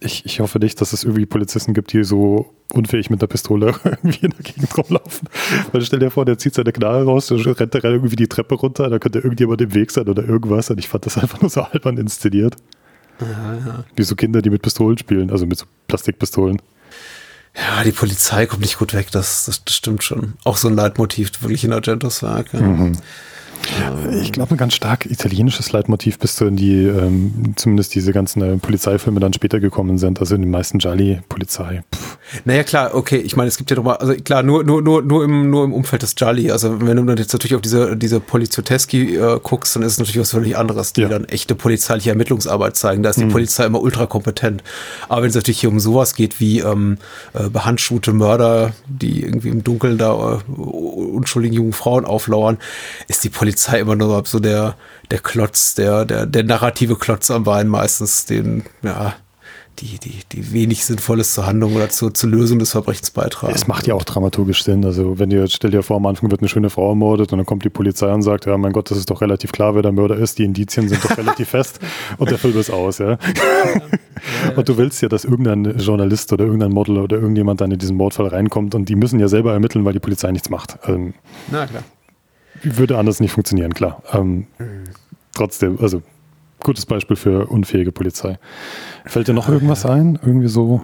ich, ich hoffe nicht, dass es irgendwie Polizisten gibt, die so unfähig mit der Pistole irgendwie in der Gegend rumlaufen. Weil stell dir vor, der zieht seine Knarre raus, rennt da irgendwie die Treppe runter, da könnte irgendjemand im Weg sein oder irgendwas. Und ich fand das einfach nur so albern inszeniert. Ja, ja. Wie so Kinder, die mit Pistolen spielen, also mit so Plastikpistolen. Ja, die Polizei kommt nicht gut weg, das, das, das stimmt schon. Auch so ein Leitmotiv wirklich in Argentos Werk. Ja. Mhm. Ich glaube, ein ganz stark italienisches Leitmotiv bis zu in die, ähm, zumindest diese ganzen äh, Polizeifilme dann später gekommen sind. Also in den meisten Jolly-Polizei. Naja, klar, okay, ich meine, es gibt ja doch mal, also klar, nur, nur, nur, nur im, nur im Umfeld des Jolly. Also wenn du dann jetzt natürlich auf diese, diese Polizioteski äh, guckst, dann ist es natürlich was völlig anderes, die ja. dann echte polizeiliche Ermittlungsarbeit zeigen. Da ist die mhm. Polizei immer ultra kompetent. Aber wenn es natürlich hier um sowas geht wie ähm, äh, behandschuhte Mörder, die irgendwie im Dunkeln da äh, unschuldigen jungen Frauen auflauern, ist die Polizei immer nur so der, der Klotz, der, der, der narrative Klotz am Bein meistens, den, ja, die, die, die wenig Sinnvolles zur Handlung oder zur, zur Lösung des Verbrechens beitragen. Es macht ja auch dramaturgisch Sinn. Also wenn ihr, stell dir vor, am Anfang wird eine schöne Frau ermordet und dann kommt die Polizei und sagt, ja mein Gott, das ist doch relativ klar, wer der Mörder ist, die Indizien sind doch relativ fest und der Film ist aus, ja. und du willst ja, dass irgendein Journalist oder irgendein Model oder irgendjemand dann in diesen Mordfall reinkommt und die müssen ja selber ermitteln, weil die Polizei nichts macht. Ähm, Na klar. Würde anders nicht funktionieren, klar. Ähm. Trotzdem, also gutes Beispiel für unfähige Polizei. Fällt dir noch irgendwas ein? Irgendwie so?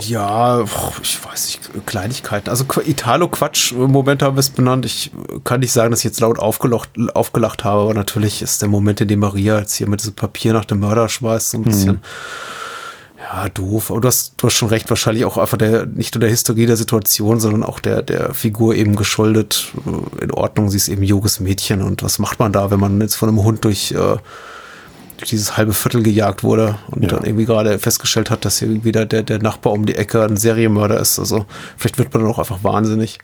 Ja, ich weiß nicht, Kleinigkeiten. Also Italo-Quatsch-Momente haben wir es benannt. Ich kann nicht sagen, dass ich jetzt laut aufgelacht, aufgelacht habe, aber natürlich ist der Moment, in dem Maria jetzt hier mit diesem Papier nach dem Mörder schmeißt, so ein bisschen. Mhm. Ja, doof. Aber du hast, du hast schon recht, wahrscheinlich auch einfach der, nicht nur der Historie der Situation, sondern auch der, der Figur eben geschuldet. In Ordnung, sie ist eben junges Mädchen und was macht man da, wenn man jetzt von einem Hund durch äh, dieses halbe Viertel gejagt wurde und ja. dann irgendwie gerade festgestellt hat, dass hier irgendwie der, der, Nachbar um die Ecke ein Serienmörder ist. Also vielleicht wird man dann auch einfach wahnsinnig.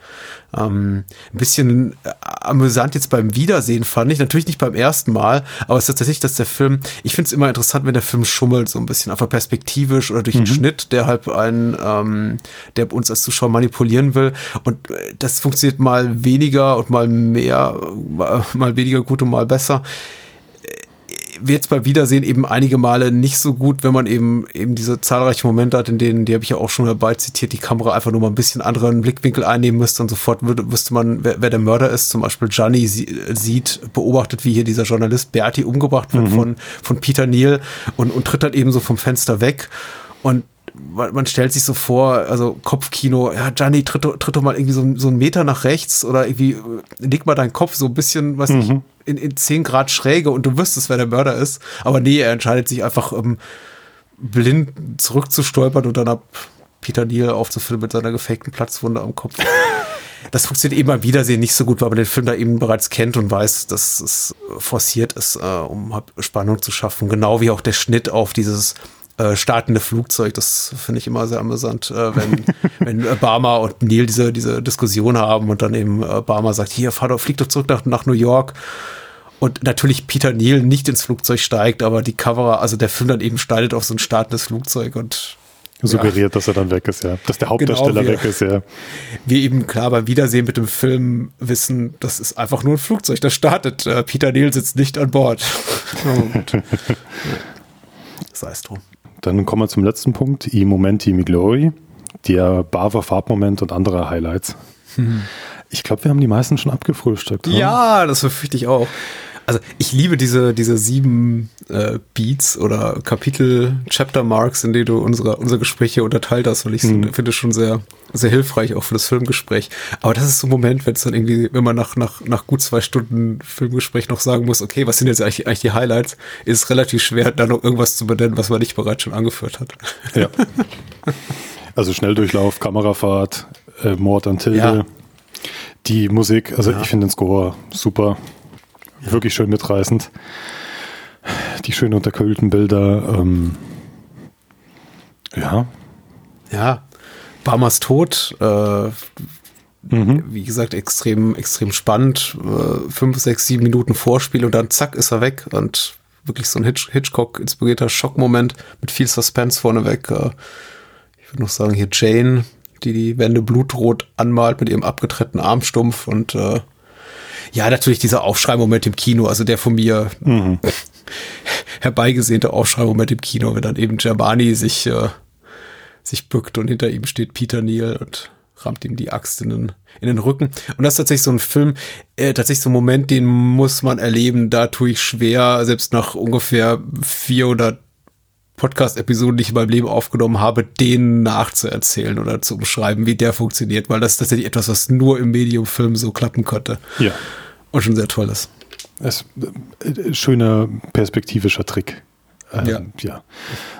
Ähm, ein bisschen äh, amüsant jetzt beim Wiedersehen fand ich, natürlich nicht beim ersten Mal, aber es ist tatsächlich, dass der Film, ich finde es immer interessant, wenn der Film schummelt, so ein bisschen, einfach perspektivisch oder durch mhm. einen Schnitt, der halt einen, ähm, der uns als Zuschauer manipulieren will. Und äh, das funktioniert mal weniger und mal mehr, mal weniger gut und mal besser wird es bei Wiedersehen eben einige Male nicht so gut, wenn man eben eben diese zahlreichen Momente hat, in denen, die habe ich ja auch schon dabei zitiert, die Kamera einfach nur mal ein bisschen anderen Blickwinkel einnehmen müsste und sofort würde, wüsste man, wer, wer der Mörder ist. Zum Beispiel Gianni sieht, beobachtet, wie hier dieser Journalist Berti umgebracht wird mhm. von, von Peter Neal und, und tritt dann eben so vom Fenster weg und man stellt sich so vor, also Kopfkino, ja, Gianni, tritt, tritt doch mal irgendwie so, so einen Meter nach rechts oder irgendwie äh, leg mal deinen Kopf so ein bisschen, was mhm. ich, in, in 10 Grad Schräge und du wüsstest, wer der Mörder ist. Aber nee, er entscheidet sich einfach ähm, blind zurückzustolpern und dann ab Peter Neal aufzufüllen mit seiner gefakten Platzwunde am Kopf. Das funktioniert eben beim Wiedersehen nicht so gut, weil man den Film da eben bereits kennt und weiß, dass es forciert ist, äh, um Spannung zu schaffen. Genau wie auch der Schnitt auf dieses äh, startende Flugzeug. Das finde ich immer sehr amüsant, äh, wenn, wenn Obama und Neil diese, diese Diskussion haben und dann eben Obama sagt, hier, fahr doch, flieg doch zurück nach, nach New York. Und natürlich Peter Neal nicht ins Flugzeug steigt, aber die Kamera, also der Film dann eben schneidet auf so ein startendes Flugzeug und suggeriert, ja. dass er dann weg ist, ja. Dass der Hauptdarsteller genau, wir, weg ist, ja. Wir eben klar beim Wiedersehen mit dem Film wissen, das ist einfach nur ein Flugzeug, das startet. Äh, Peter Neal sitzt nicht an Bord. oh, Sei es drum. Dann kommen wir zum letzten Punkt, i Momenti mi Glory, der Bava Farbmoment und andere Highlights. Hm. Ich glaube, wir haben die meisten schon abgefrühstückt. Oder? Ja, das befürchte ich auch. Also ich liebe diese, diese sieben äh, Beats oder Kapitel, Chapter Marks, in denen du unsere, unsere Gespräche unterteilt hast, weil ich mhm. finde schon sehr, sehr hilfreich auch für das Filmgespräch. Aber das ist so ein Moment, wenn es dann irgendwie, wenn man nach, nach, nach gut zwei Stunden Filmgespräch noch sagen muss, okay, was sind jetzt eigentlich, eigentlich die Highlights, ist es relativ schwer, da noch irgendwas zu benennen, was man nicht bereits schon angeführt hat. Ja. Also Schnelldurchlauf, Kamerafahrt, äh, Mord an Tilde. Ja. Die Musik, also ja. ich finde den Score super. Wirklich schön mitreißend. Die schön unterkühlten Bilder. Ähm, ja. Ja. Barmers Tod. Äh, mhm. Wie gesagt, extrem, extrem spannend. Äh, fünf, sechs, sieben Minuten Vorspiel und dann zack ist er weg und wirklich so ein Hitch Hitchcock-inspirierter Schockmoment mit viel Suspense vorneweg. Äh, ich würde noch sagen, hier Jane, die die Wände blutrot anmalt mit ihrem abgetrennten Armstumpf und äh, ja, natürlich dieser Aufschreimoment im Kino, also der von mir mhm. herbeigesehnte Aufschreimoment im Kino, wenn dann eben Germani sich, äh, sich bückt und hinter ihm steht Peter Neal und rammt ihm die Axt in den, in den Rücken. Und das ist tatsächlich so ein Film, äh, tatsächlich so ein Moment, den muss man erleben. Da tue ich schwer, selbst nach ungefähr 400 Podcast-Episoden, die ich in meinem Leben aufgenommen habe, denen nachzuerzählen oder zu umschreiben, wie der funktioniert, weil das ist tatsächlich etwas, was nur im Medium-Film so klappen konnte. Ja. Und schon sehr toll ist. Es, äh, schöner perspektivischer Trick. Ähm, ja.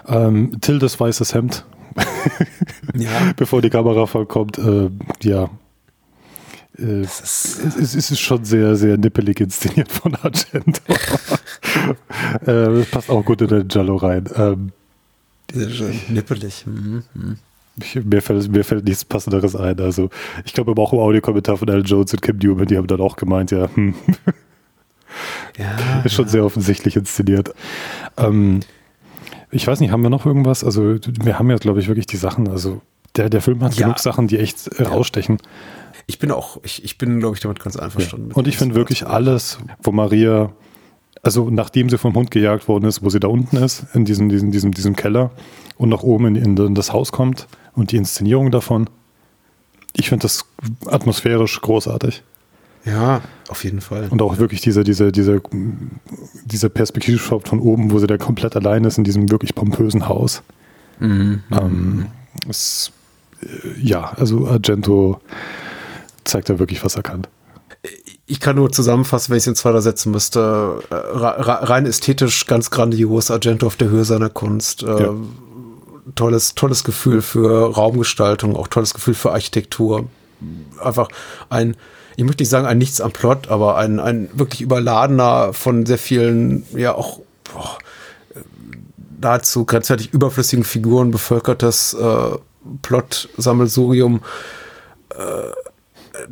ja. Ähm, Tildes weißes Hemd ja. bevor die Kamera vollkommt, äh, ja. Äh, es, es, ist schon sehr, sehr nippelig inszeniert von Argento. äh, das passt auch gut in den Jallo rein. Ähm, nippelig. Mhm. Mhm. Ich, mir, fällt, mir fällt nichts Passenderes ein. Also, ich glaube aber auch im Audiokommentar von Alan Jones und Kim Newman, die haben dann auch gemeint, ja, hm. ja ist schon ja. sehr offensichtlich inszeniert. Ähm, ich weiß nicht, haben wir noch irgendwas? Also, wir haben ja, glaube ich, wirklich die Sachen. Also, der, der Film hat ja. genug Sachen, die echt äh, rausstechen. Ich bin auch, ich, ich bin, glaube ich, damit ganz einverstanden. Und ich finde wirklich alles, wo Maria, also nachdem sie vom Hund gejagt worden ist, wo sie da unten ist, in diesem, diesem, diesem, diesem Keller und nach oben in, in das Haus kommt und die Inszenierung davon, ich finde das atmosphärisch großartig. Ja, auf jeden Fall. Und auch wirklich diese, diese, diese, diese Perspektivshot von oben, wo sie da komplett allein ist in diesem wirklich pompösen Haus. Mhm. Ähm, es, äh, ja, also Argento zeigt da wirklich, was er kann. Ich kann nur zusammenfassen, wenn ich es in zwei setzen müsste. Äh, rein ästhetisch ganz grandios, Argento auf der Höhe seiner Kunst. Äh, ja. Tolles, tolles Gefühl für Raumgestaltung, auch tolles Gefühl für Architektur. Einfach ein, ich möchte nicht sagen ein Nichts am Plot, aber ein, ein wirklich überladener von sehr vielen, ja auch boah, nahezu grenzwertig überflüssigen Figuren bevölkertes äh, Plot-Sammelsurium. Äh,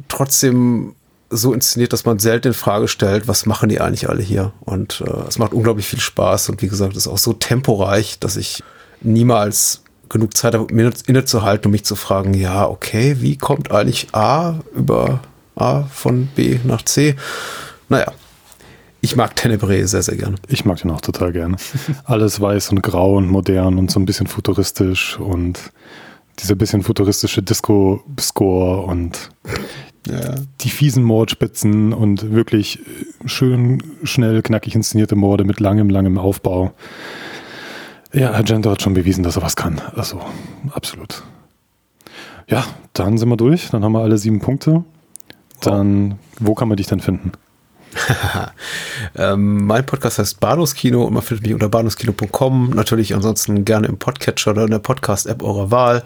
trotzdem so inszeniert, dass man selten in Frage stellt, was machen die eigentlich alle hier? Und äh, es macht unglaublich viel Spaß und wie gesagt, ist auch so temporeich, dass ich niemals genug Zeit habe, mir innezuhalten, um mich zu fragen, ja, okay, wie kommt eigentlich A über A von B nach C? Naja, ich mag Tenebrae sehr, sehr gerne. Ich mag den auch total gerne. Alles weiß und grau und modern und so ein bisschen futuristisch und dieser bisschen futuristische Disco-Score und ja. die fiesen Mordspitzen und wirklich schön, schnell, knackig inszenierte Morde mit langem, langem Aufbau. Ja, Argento hat schon bewiesen, dass er was kann. Also, absolut. Ja, dann sind wir durch. Dann haben wir alle sieben Punkte. Dann, wo kann man dich denn finden? ähm, mein Podcast heißt Bahnhofskino und man findet mich unter bahnhofskino.com. Natürlich ansonsten gerne im Podcatcher oder in der Podcast-App eurer Wahl.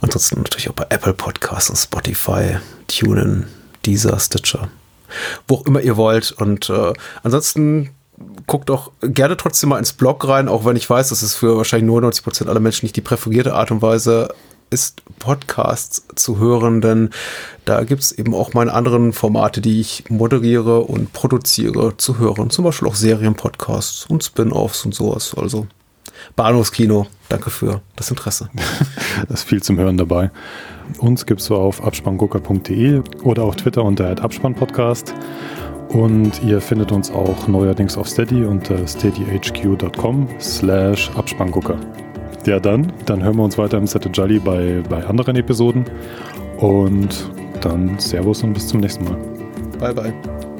Ansonsten natürlich auch bei Apple Podcasts und Spotify, TuneIn, Deezer, Stitcher. Wo auch immer ihr wollt. Und äh, ansonsten guckt auch gerne trotzdem mal ins Blog rein, auch wenn ich weiß, dass es für wahrscheinlich 99 Prozent aller Menschen nicht die präferierte Art und Weise ist, Podcasts zu hören, denn da gibt es eben auch meine anderen Formate, die ich moderiere und produziere, zu hören. Zum Beispiel auch Serienpodcasts und Spin-offs und sowas. Also Bahnhofskino, danke für das Interesse. da ist viel zum Hören dabei. Uns gibt es so auf abspanngucker.de oder auf Twitter unter Abspannpodcast. Und ihr findet uns auch neuerdings auf Steady unter steadyhq.com slash Abspanngucker. Ja, dann, dann hören wir uns weiter im Sette Jolly bei, bei anderen Episoden. Und dann Servus und bis zum nächsten Mal. Bye, bye.